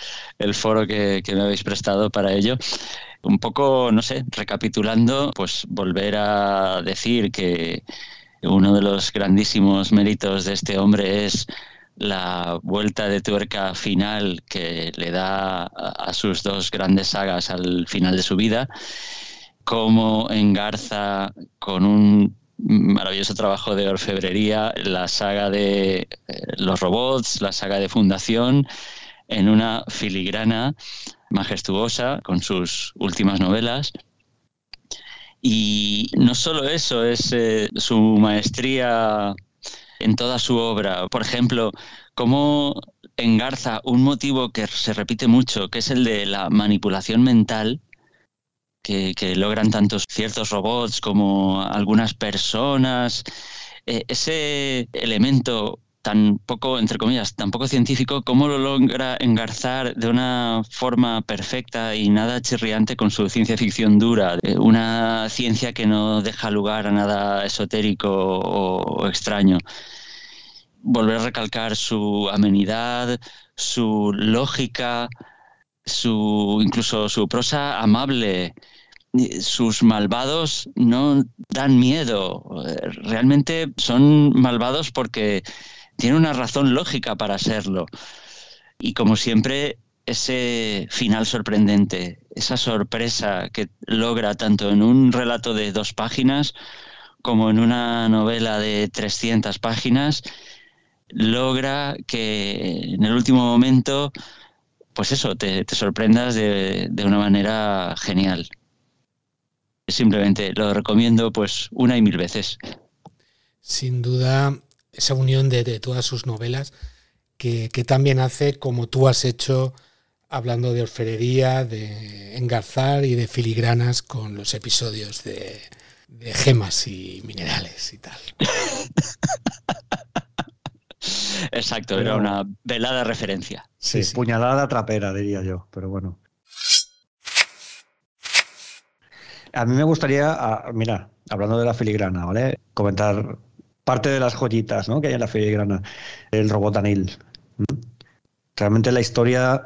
foro que, me habéis prestado para ello. Un poco, no sé, recapitulando, pues volver a decir que uno de los grandísimos méritos de este hombre es la vuelta de tuerca final que le da a sus dos grandes sagas al final de su vida cómo engarza con un maravilloso trabajo de orfebrería la saga de eh, los robots, la saga de fundación, en una filigrana majestuosa con sus últimas novelas. Y no solo eso, es eh, su maestría en toda su obra. Por ejemplo, cómo engarza un motivo que se repite mucho, que es el de la manipulación mental, que, logran tantos ciertos robots como algunas personas. Eh, ese elemento tan poco, entre comillas, tan poco científico, ¿cómo lo logra engarzar de una forma perfecta y nada chirriante con su ciencia ficción dura? Una ciencia que no deja lugar a nada esotérico o, extraño. Volver a recalcar su amenidad, su lógica, su incluso su prosa amable, sus malvados no dan miedo. Realmente son malvados porque tiene una razón lógica para serlo. Y como siempre, ese final sorprendente, esa sorpresa que logra tanto en un relato de dos páginas como en una novela de 300 páginas, logra que en el último momento, pues eso, te, sorprendas de, de, una manera genial. Simplemente lo recomiendo pues una y mil veces. Sin duda, esa unión de, todas sus novelas que, también hace como tú has hecho hablando de orfebrería, de engarzar y de filigranas con los episodios de, gemas y minerales y tal. Exacto, era una velada referencia. Sí, puñalada trapera, diría yo, pero bueno. A mí me gustaría, mira, hablando de la filigrana, ¿vale? Comentar parte de las joyitas ¿no? que hay en la filigrana, el robot Anil. Realmente en la historia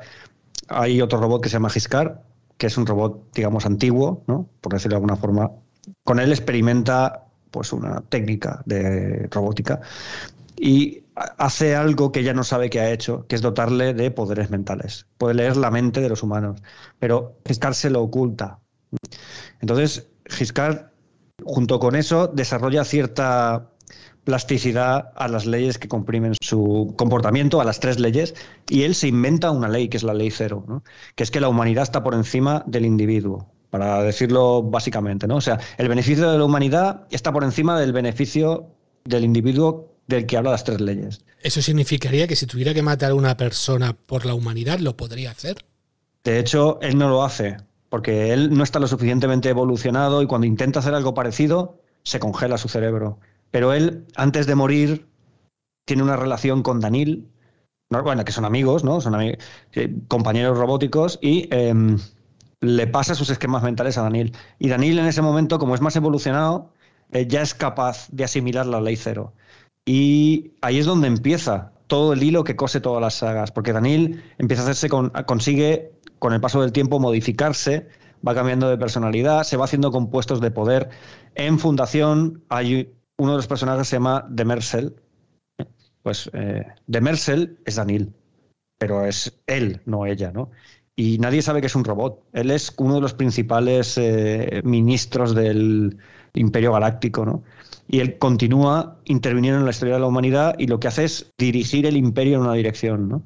hay otro robot que se llama Giscar, que es un robot, digamos, antiguo, ¿no? por decirlo de alguna forma. Con él experimenta pues, una técnica de robótica y hace algo que ya no sabe que ha hecho, que es dotarle de poderes mentales. Puede leer la mente de los humanos, pero Giscar se lo oculta. Entonces, Giscar, junto con eso, desarrolla cierta plasticidad a las leyes que comprimen su comportamiento, a las tres leyes, y él se inventa una ley, que es la ley cero, que es que la humanidad está por encima del individuo, para decirlo básicamente. ¿no? O sea, el beneficio de la humanidad está por encima del beneficio del individuo del que habla las tres leyes. ¿Eso significaría que si tuviera que matar a una persona por la humanidad, lo podría hacer? De hecho, él no lo hace, porque él no está lo suficientemente evolucionado y cuando intenta hacer algo parecido, se congela su cerebro. Pero él, antes de morir, tiene una relación con Danil, bueno, que son amigos, ¿no? Son eh, compañeros robóticos y em, le pasa sus esquemas mentales a Danil. Y Danil en ese momento, como es más evolucionado, eh, ya es capaz de asimilar la ley cero. Y ahí es donde empieza todo el hilo que cose todas las sagas, porque Danil empieza a hacerse con, consigue con el paso del tiempo modificarse, va cambiando de personalidad, se va haciendo compuestos de poder. En Fundación hay uno de los personajes se llama Demersel. Pues eh, Demersel es Danil, pero es él, no ella, ¿no? Y nadie sabe que es un robot. Él es uno de los principales eh, ministros del Imperio Galáctico, ¿no? Y él continúa interviniendo en la historia de la humanidad y lo que hace es dirigir el imperio en una dirección, ¿no?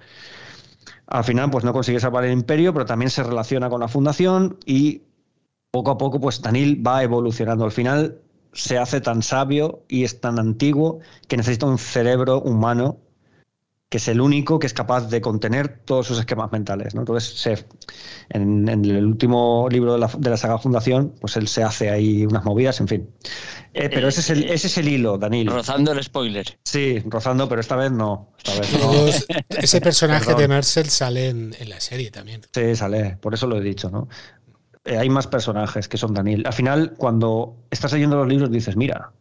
Al final, pues no consigue salvar el imperio, pero también se relaciona con la fundación y poco a poco, pues Danil va evolucionando. Al final, se hace tan sabio y es tan antiguo que necesita un cerebro humano que es el único que es capaz de contener todos sus esquemas mentales. ¿no? Entonces, en, el último libro de la, saga Fundación, pues él se hace ahí unas movidas, en fin. Eh, pero ese, es el, ese es el hilo, Daniel. Rozando el spoiler. Sí, rozando, pero esta vez no. ese personaje de Mercel sale en, en, la serie también. Sí, sale, por eso lo he dicho, ¿no? Eh, hay más personajes que son Daniel. Al final, cuando estás leyendo los libros, dices, mira,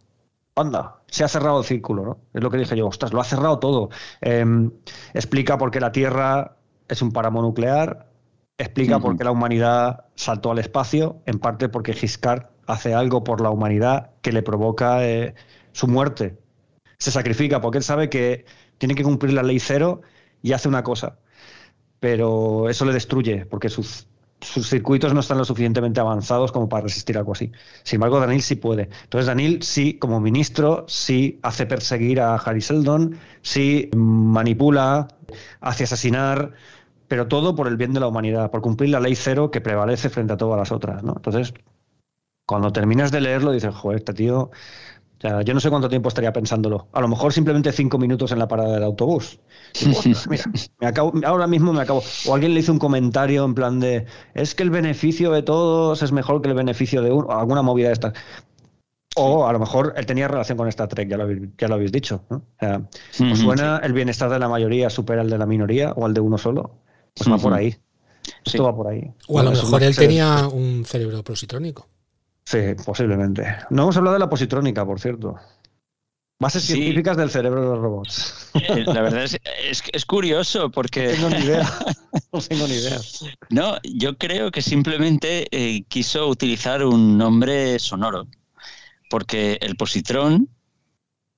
anda, se ha cerrado el círculo, ¿no? Es lo que dije yo, ostras, lo ha cerrado todo. Em, explica por qué la Tierra es un páramo nuclear, explica por qué la humanidad saltó al espacio, en parte porque Giscard hace algo por la humanidad que le provoca eh, su muerte. Se sacrifica porque él sabe que tiene que cumplir la ley cero y hace una cosa. Pero eso le destruye, porque sus sus circuitos no están lo suficientemente avanzados como para resistir algo así. Sin embargo, Daniel sí puede. Entonces, Daniel sí, como ministro, sí hace perseguir a Harry Seldon, sí manipula, hace asesinar, pero todo por el bien de la humanidad, por cumplir la ley cero que prevalece frente a todas las otras. ¿no? Entonces, cuando terminas de leerlo, dices, joder, este tío O sea, yo no sé cuánto tiempo estaría pensándolo. A lo mejor simplemente cinco minutos en la parada del autobús. mira, me acabo, ahora mismo me acabo. O alguien le hizo un comentario en plan de es que el beneficio de todos es mejor que el beneficio de uno. Alguna movida de estas. O a lo mejor él tenía relación con esta Trek, ya lo, habéis, ya lo habéis dicho. ¿no? O sea, ¿Os suena el bienestar de la mayoría supera el de la minoría o el de uno solo? Pues va por ahí. Esto va por ahí. O a lo mejor él tenía un cerebro positrónico. Sí, posiblemente. No hemos hablado de la positrónica, por cierto. Bases científicas del cerebro de los robots. Eh, la verdad es, es, curioso porque... No tengo ni idea. No tengo ni idea. No, yo creo que simplemente eh, quiso utilizar un nombre sonoro. Porque el positrón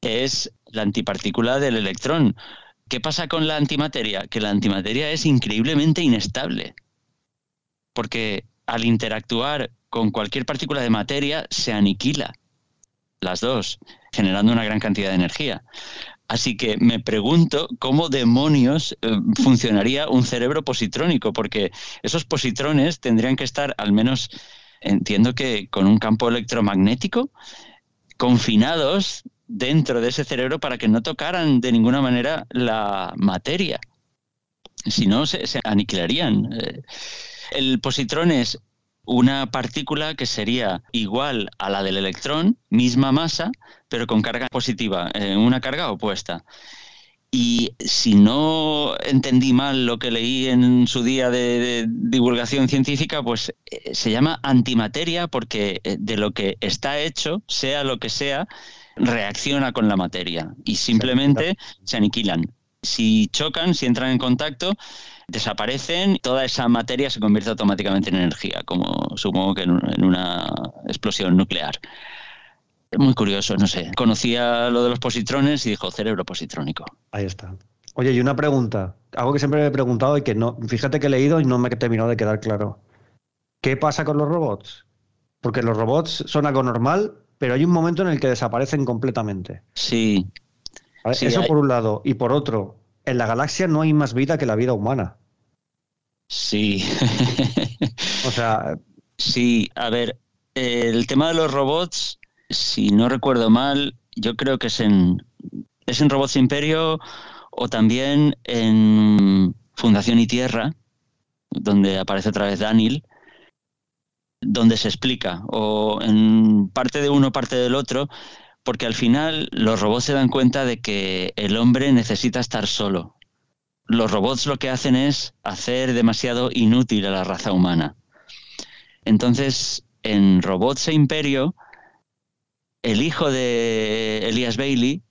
es la antipartícula del electrón. ¿Qué pasa con la antimateria? Que la antimateria es increíblemente inestable. Porque al interactuar con cualquier partícula de materia se aniquila las dos, generando una gran cantidad de energía. Así que me pregunto cómo demonios eh, funcionaría un cerebro positrónico, porque esos positrones tendrían que estar al menos, entiendo que con un campo electromagnético, confinados dentro de ese cerebro para que no tocaran de ninguna manera la materia. Si no, se, aniquilarían. Eh, el positrón es una partícula que sería igual a la del electrón, misma masa, pero con carga positiva, eh, una carga opuesta. Y si no entendí mal lo que leí en su día de, divulgación científica, pues eh, se llama antimateria porque eh, de lo que está hecho, sea lo que sea, reacciona con la materia y simplemente se aniquilan. Si chocan, si entran en contacto, desaparecen, toda esa materia se convierte automáticamente en energía, como supongo que en una explosión nuclear. Muy curioso, no sé. Conocía lo de los positrones y dijo cerebro positrónico. Ahí está. Oye, y una pregunta, algo que siempre me he preguntado y que no, fíjate que he leído y no me ha terminado de quedar claro. ¿Qué pasa con los robots? Porque los robots son algo normal, pero hay un momento en el que desaparecen completamente. Sí. Eso por un lado. Y por otro, en la galaxia no hay más vida que la vida humana. Sí. o sea. Sí, a ver, el tema de los robots, si no recuerdo mal, yo creo que es en, es en Robots Imperio o también en Fundación y Tierra, donde aparece otra vez Daniel, donde se explica, o en parte de uno, parte del otro, porque al final los robots se dan cuenta de que el hombre necesita estar solo, los robots lo que hacen es hacer demasiado inútil a la raza humana. Entonces, en Robots e Imperio, el hijo de Elias Bailey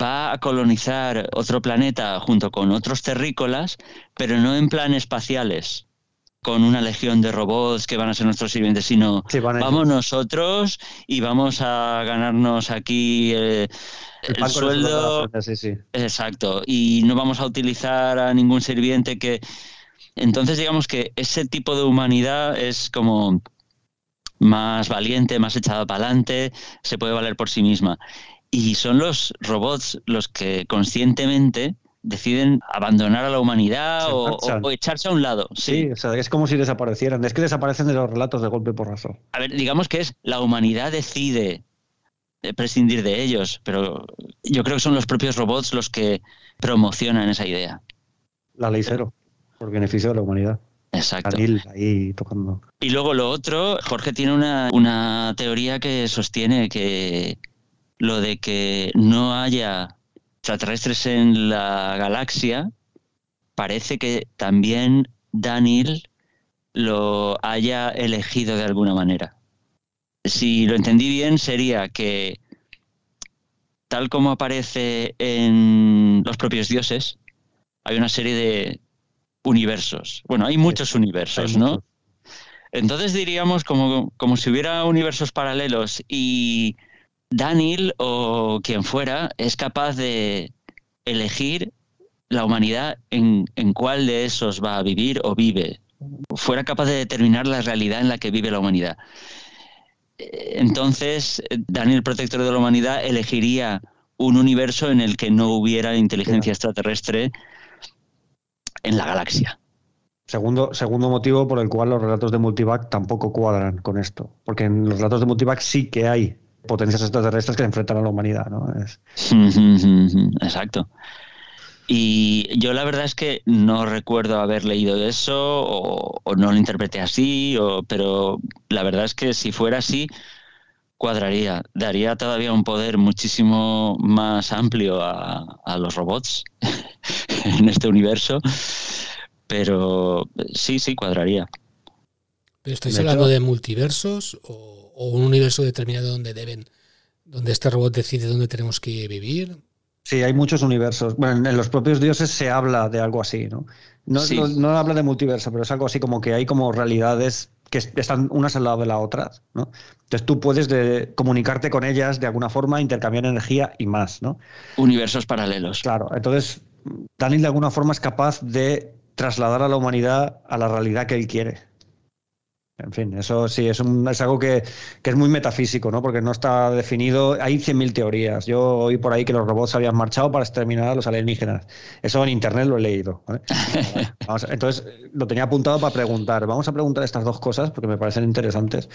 va a colonizar otro planeta junto con otros terrícolas, pero no en plan espaciales, con una legión de robots que van a ser nuestros sirvientes, sino vamos nosotros y vamos a ganarnos aquí eh, el, sueldo. Exacto. Y no vamos a utilizar a ningún sirviente que. Entonces, digamos que ese tipo de humanidad es como más valiente, más echada para adelante, se puede valer por sí misma. Y son los robots los que conscientemente deciden abandonar a la humanidad o, echarse a un lado. Sí. o sea, es como si desaparecieran. Es que desaparecen de los relatos de golpe por razón. A ver, digamos que es la humanidad decide prescindir de ellos, pero yo creo que son los propios robots los que promocionan esa idea. La ley cero, por beneficio de la humanidad. Exacto. ahí tocando. Y luego lo otro, Jorge tiene una, una teoría que sostiene que lo de que no haya extraterrestres en la galaxia, parece que también Daniel lo haya elegido de alguna manera si lo entendí bien, sería que tal como aparece en los propios dioses, hay una serie de universos. Bueno, hay muchos universos, ¿no? Entonces diríamos como, como si hubiera universos paralelos y Daniel o quien fuera es capaz de elegir la humanidad en, en cuál de esos va a vivir o vive. Fuera capaz de determinar la realidad en la que vive la humanidad. Entonces, Daniel, protector de la humanidad, elegiría un universo en el que no hubiera inteligencia extraterrestre en la galaxia. Segundo, segundo motivo por el cual los relatos de Multivac tampoco cuadran con esto. Porque en los relatos de Multivac sí que hay potencias extraterrestres que enfrentan a la humanidad, ¿no? Exacto. Y yo la verdad es que no recuerdo haber leído eso o, no lo interpreté así, o, pero la verdad es que si fuera así, cuadraría, daría todavía un poder muchísimo más amplio a, a los robots en este universo, pero sí, sí, cuadraría. ¿Pero estáis hablando de multiversos o, o, un universo determinado donde deben, donde este robot decide dónde tenemos que vivir? Sí, hay muchos universos. Bueno, en los propios dioses se habla de algo así, ¿no? No, no, habla de multiverso, pero es algo así como que hay como realidades que están unas al lado de la otra, ¿no? Entonces tú puedes de, comunicarte con ellas de alguna forma, intercambiar energía y más, ¿no? Universos paralelos. Claro, entonces Daniel de alguna forma es capaz de trasladar a la humanidad a la realidad que él quiere. En fin, eso sí, es, un, es algo que, es muy metafísico, ¿no? Porque no está definido. Hay 100.000 teorías. Yo oí por ahí que los robots habían marchado para exterminar a los alienígenas. Eso en internet lo he leído. entonces, lo tenía apuntado para preguntar. Vamos a preguntar estas dos cosas porque me parecen interesantes.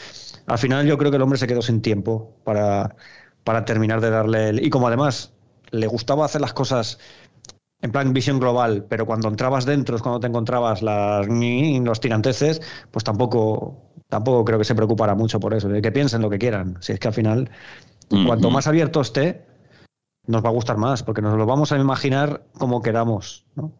Al final, yo creo que el hombre se quedó sin tiempo para, para terminar de darle. El, y como además le gustaba hacer las cosas en plan visión global, pero cuando entrabas dentro es cuando te encontrabas las, los tiranteces, pues tampoco, tampoco creo que se preocupara mucho por eso, de que piensen lo que quieran. Si es que al final, cuanto más abierto esté, nos va a gustar más, porque nos lo vamos a imaginar como queramos, ¿no?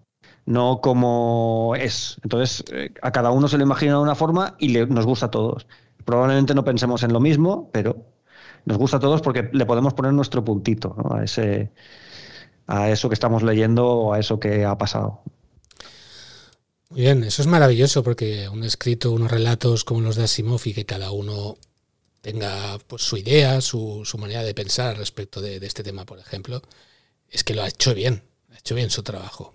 No como es. Entonces, eh, a cada uno se le imagina de una forma y le, nos gusta a todos. Probablemente no pensemos en lo mismo, pero nos gusta a todos porque le podemos poner nuestro puntito a ese a eso que estamos leyendo o a eso que ha pasado. Muy bien, eso es maravilloso porque un escrito, unos relatos como los de Asimov y que cada uno tenga pues, su idea, su, manera de pensar respecto de, este tema, por ejemplo, es que lo ha hecho bien, ha hecho bien su trabajo.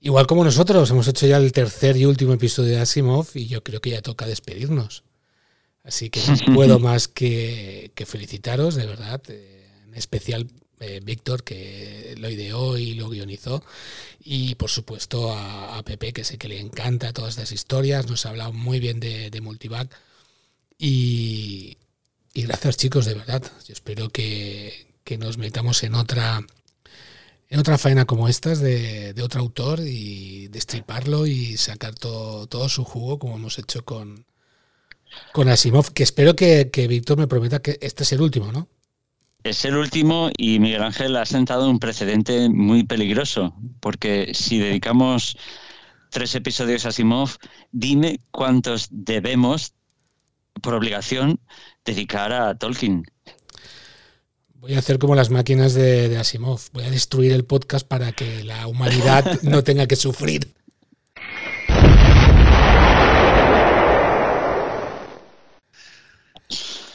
Igual como nosotros, hemos hecho ya el tercer y último episodio de Asimov y yo creo que ya toca despedirnos. Así que no puedo más que, que felicitaros, de verdad, eh, en especial eh, Víctor, que lo ideó y lo guionizó, y por supuesto a, Pepe, que sé que le encanta todas estas historias, nos ha hablado muy bien de, de Multivac. Y, gracias chicos, de verdad. Yo espero que, nos metamos en otra en otra faena como estas de, otro autor y destriparlo y sacar todo, todo su jugo como hemos hecho con, con Asimov, que espero que, que Víctor me prometa que este es el último, ¿no? Es el último y Miguel Ángel ha sentado un precedente muy peligroso, porque si dedicamos tres episodios a Simov, dime cuántos debemos, por obligación, dedicar a Tolkien. Voy a hacer como las máquinas de, Asimov. Voy a destruir el podcast para que la humanidad no tenga que sufrir.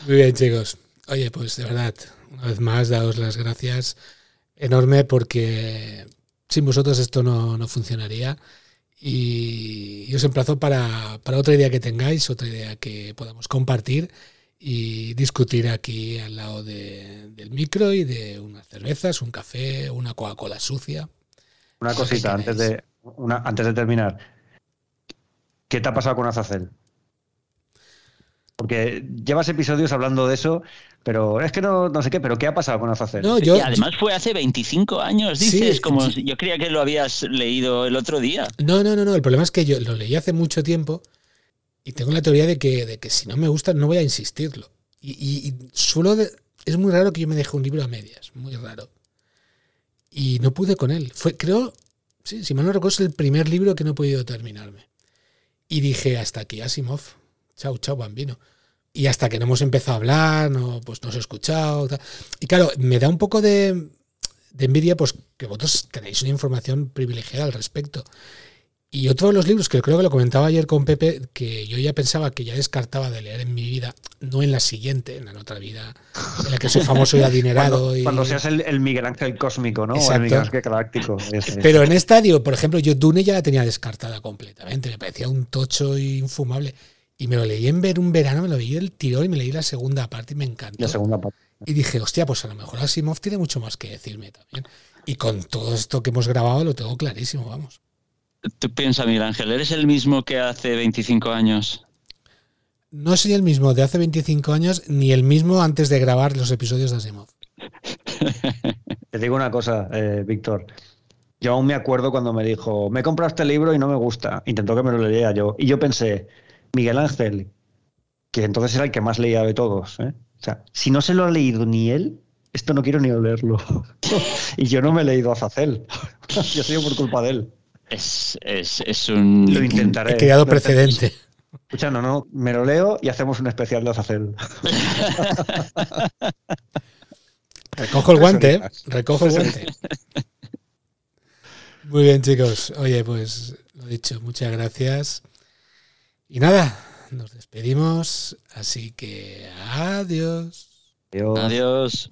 Muy bien, chicos. Oye, pues de verdad, una vez más, daos las gracias enorme porque sin vosotros esto no, funcionaría. Y, os emplazo para, otra idea que tengáis, otra idea que podamos compartir y discutir aquí al lado del micro y de unas cervezas, un café, una Coca-Cola sucia. Una cosita antes de, una, antes de terminar. ¿Qué te ha pasado con Azazel? Porque llevas episodios hablando de eso, pero es que no, no sé qué, pero ¿qué ha pasado con Azazel? No, yo, además fue hace 25 años, dices, como yo creía que lo habías leído el otro día. No, no, no, no, el problema es que yo lo leí hace mucho tiempo y tengo la teoría de que, de que si no me gusta no voy a insistirlo. Y, y, suelo es muy raro que yo me deje un libro a medias, muy raro. Y no pude con él. Fue, creo, sí, si mal no recuerdo, es el primer libro que no he podido terminarme. Y dije, hasta aquí, Asimov. Chau, chau, bambino. Y hasta que no hemos empezado a hablar, no, pues no os he escuchado. Y claro, me da un poco de, de envidia pues que vosotros tenéis una información privilegiada al respecto. Y otro de los libros que creo que lo comentaba ayer con Pepe, que yo ya pensaba que ya descartaba de leer en mi vida, no en la siguiente, en la otra vida, en la que soy famoso y adinerado. Cuando, y... cuando seas el, Miguel Ángel cósmico, ¿no? O el Miguel Ángel galáctico. Pero en estadio, por ejemplo, yo Dune ya la tenía descartada completamente, me parecía un tocho infumable. Y me lo leí en ver un verano, me lo leí el tirón y me leí la segunda parte y me encantó. La segunda parte. Y dije, hostia, pues a lo mejor Asimov tiene mucho más que decirme también. Y con todo esto que hemos grabado lo tengo clarísimo, vamos. Tú piensas, Miguel Ángel, ¿eres el mismo que hace 25 años? no soy el mismo de hace 25 años ni el mismo antes de grabar los episodios de Asimov. Te digo una cosa, eh, Víctor. Yo aún me acuerdo cuando me dijo, me he comprado este libro y no me gusta. Intentó que me lo leyera yo. Y yo pensé, Miguel Ángel, que entonces era el que más leía de todos. ¿eh? O sea, si no se lo ha leído ni él, esto no quiero ni leerlo. y yo no me he leído a Zacel. yo soy por culpa de él. Es, es, es un... Lo intentaré. He creado precedente. Escucha, no, no, me lo leo y hacemos un especial de Azacel. Recojo el guante, ¿eh? recojo el guante. Muy bien, chicos. Oye, pues lo dicho, muchas gracias. Y nada, nos despedimos. Así que adiós. Adiós. Adiós.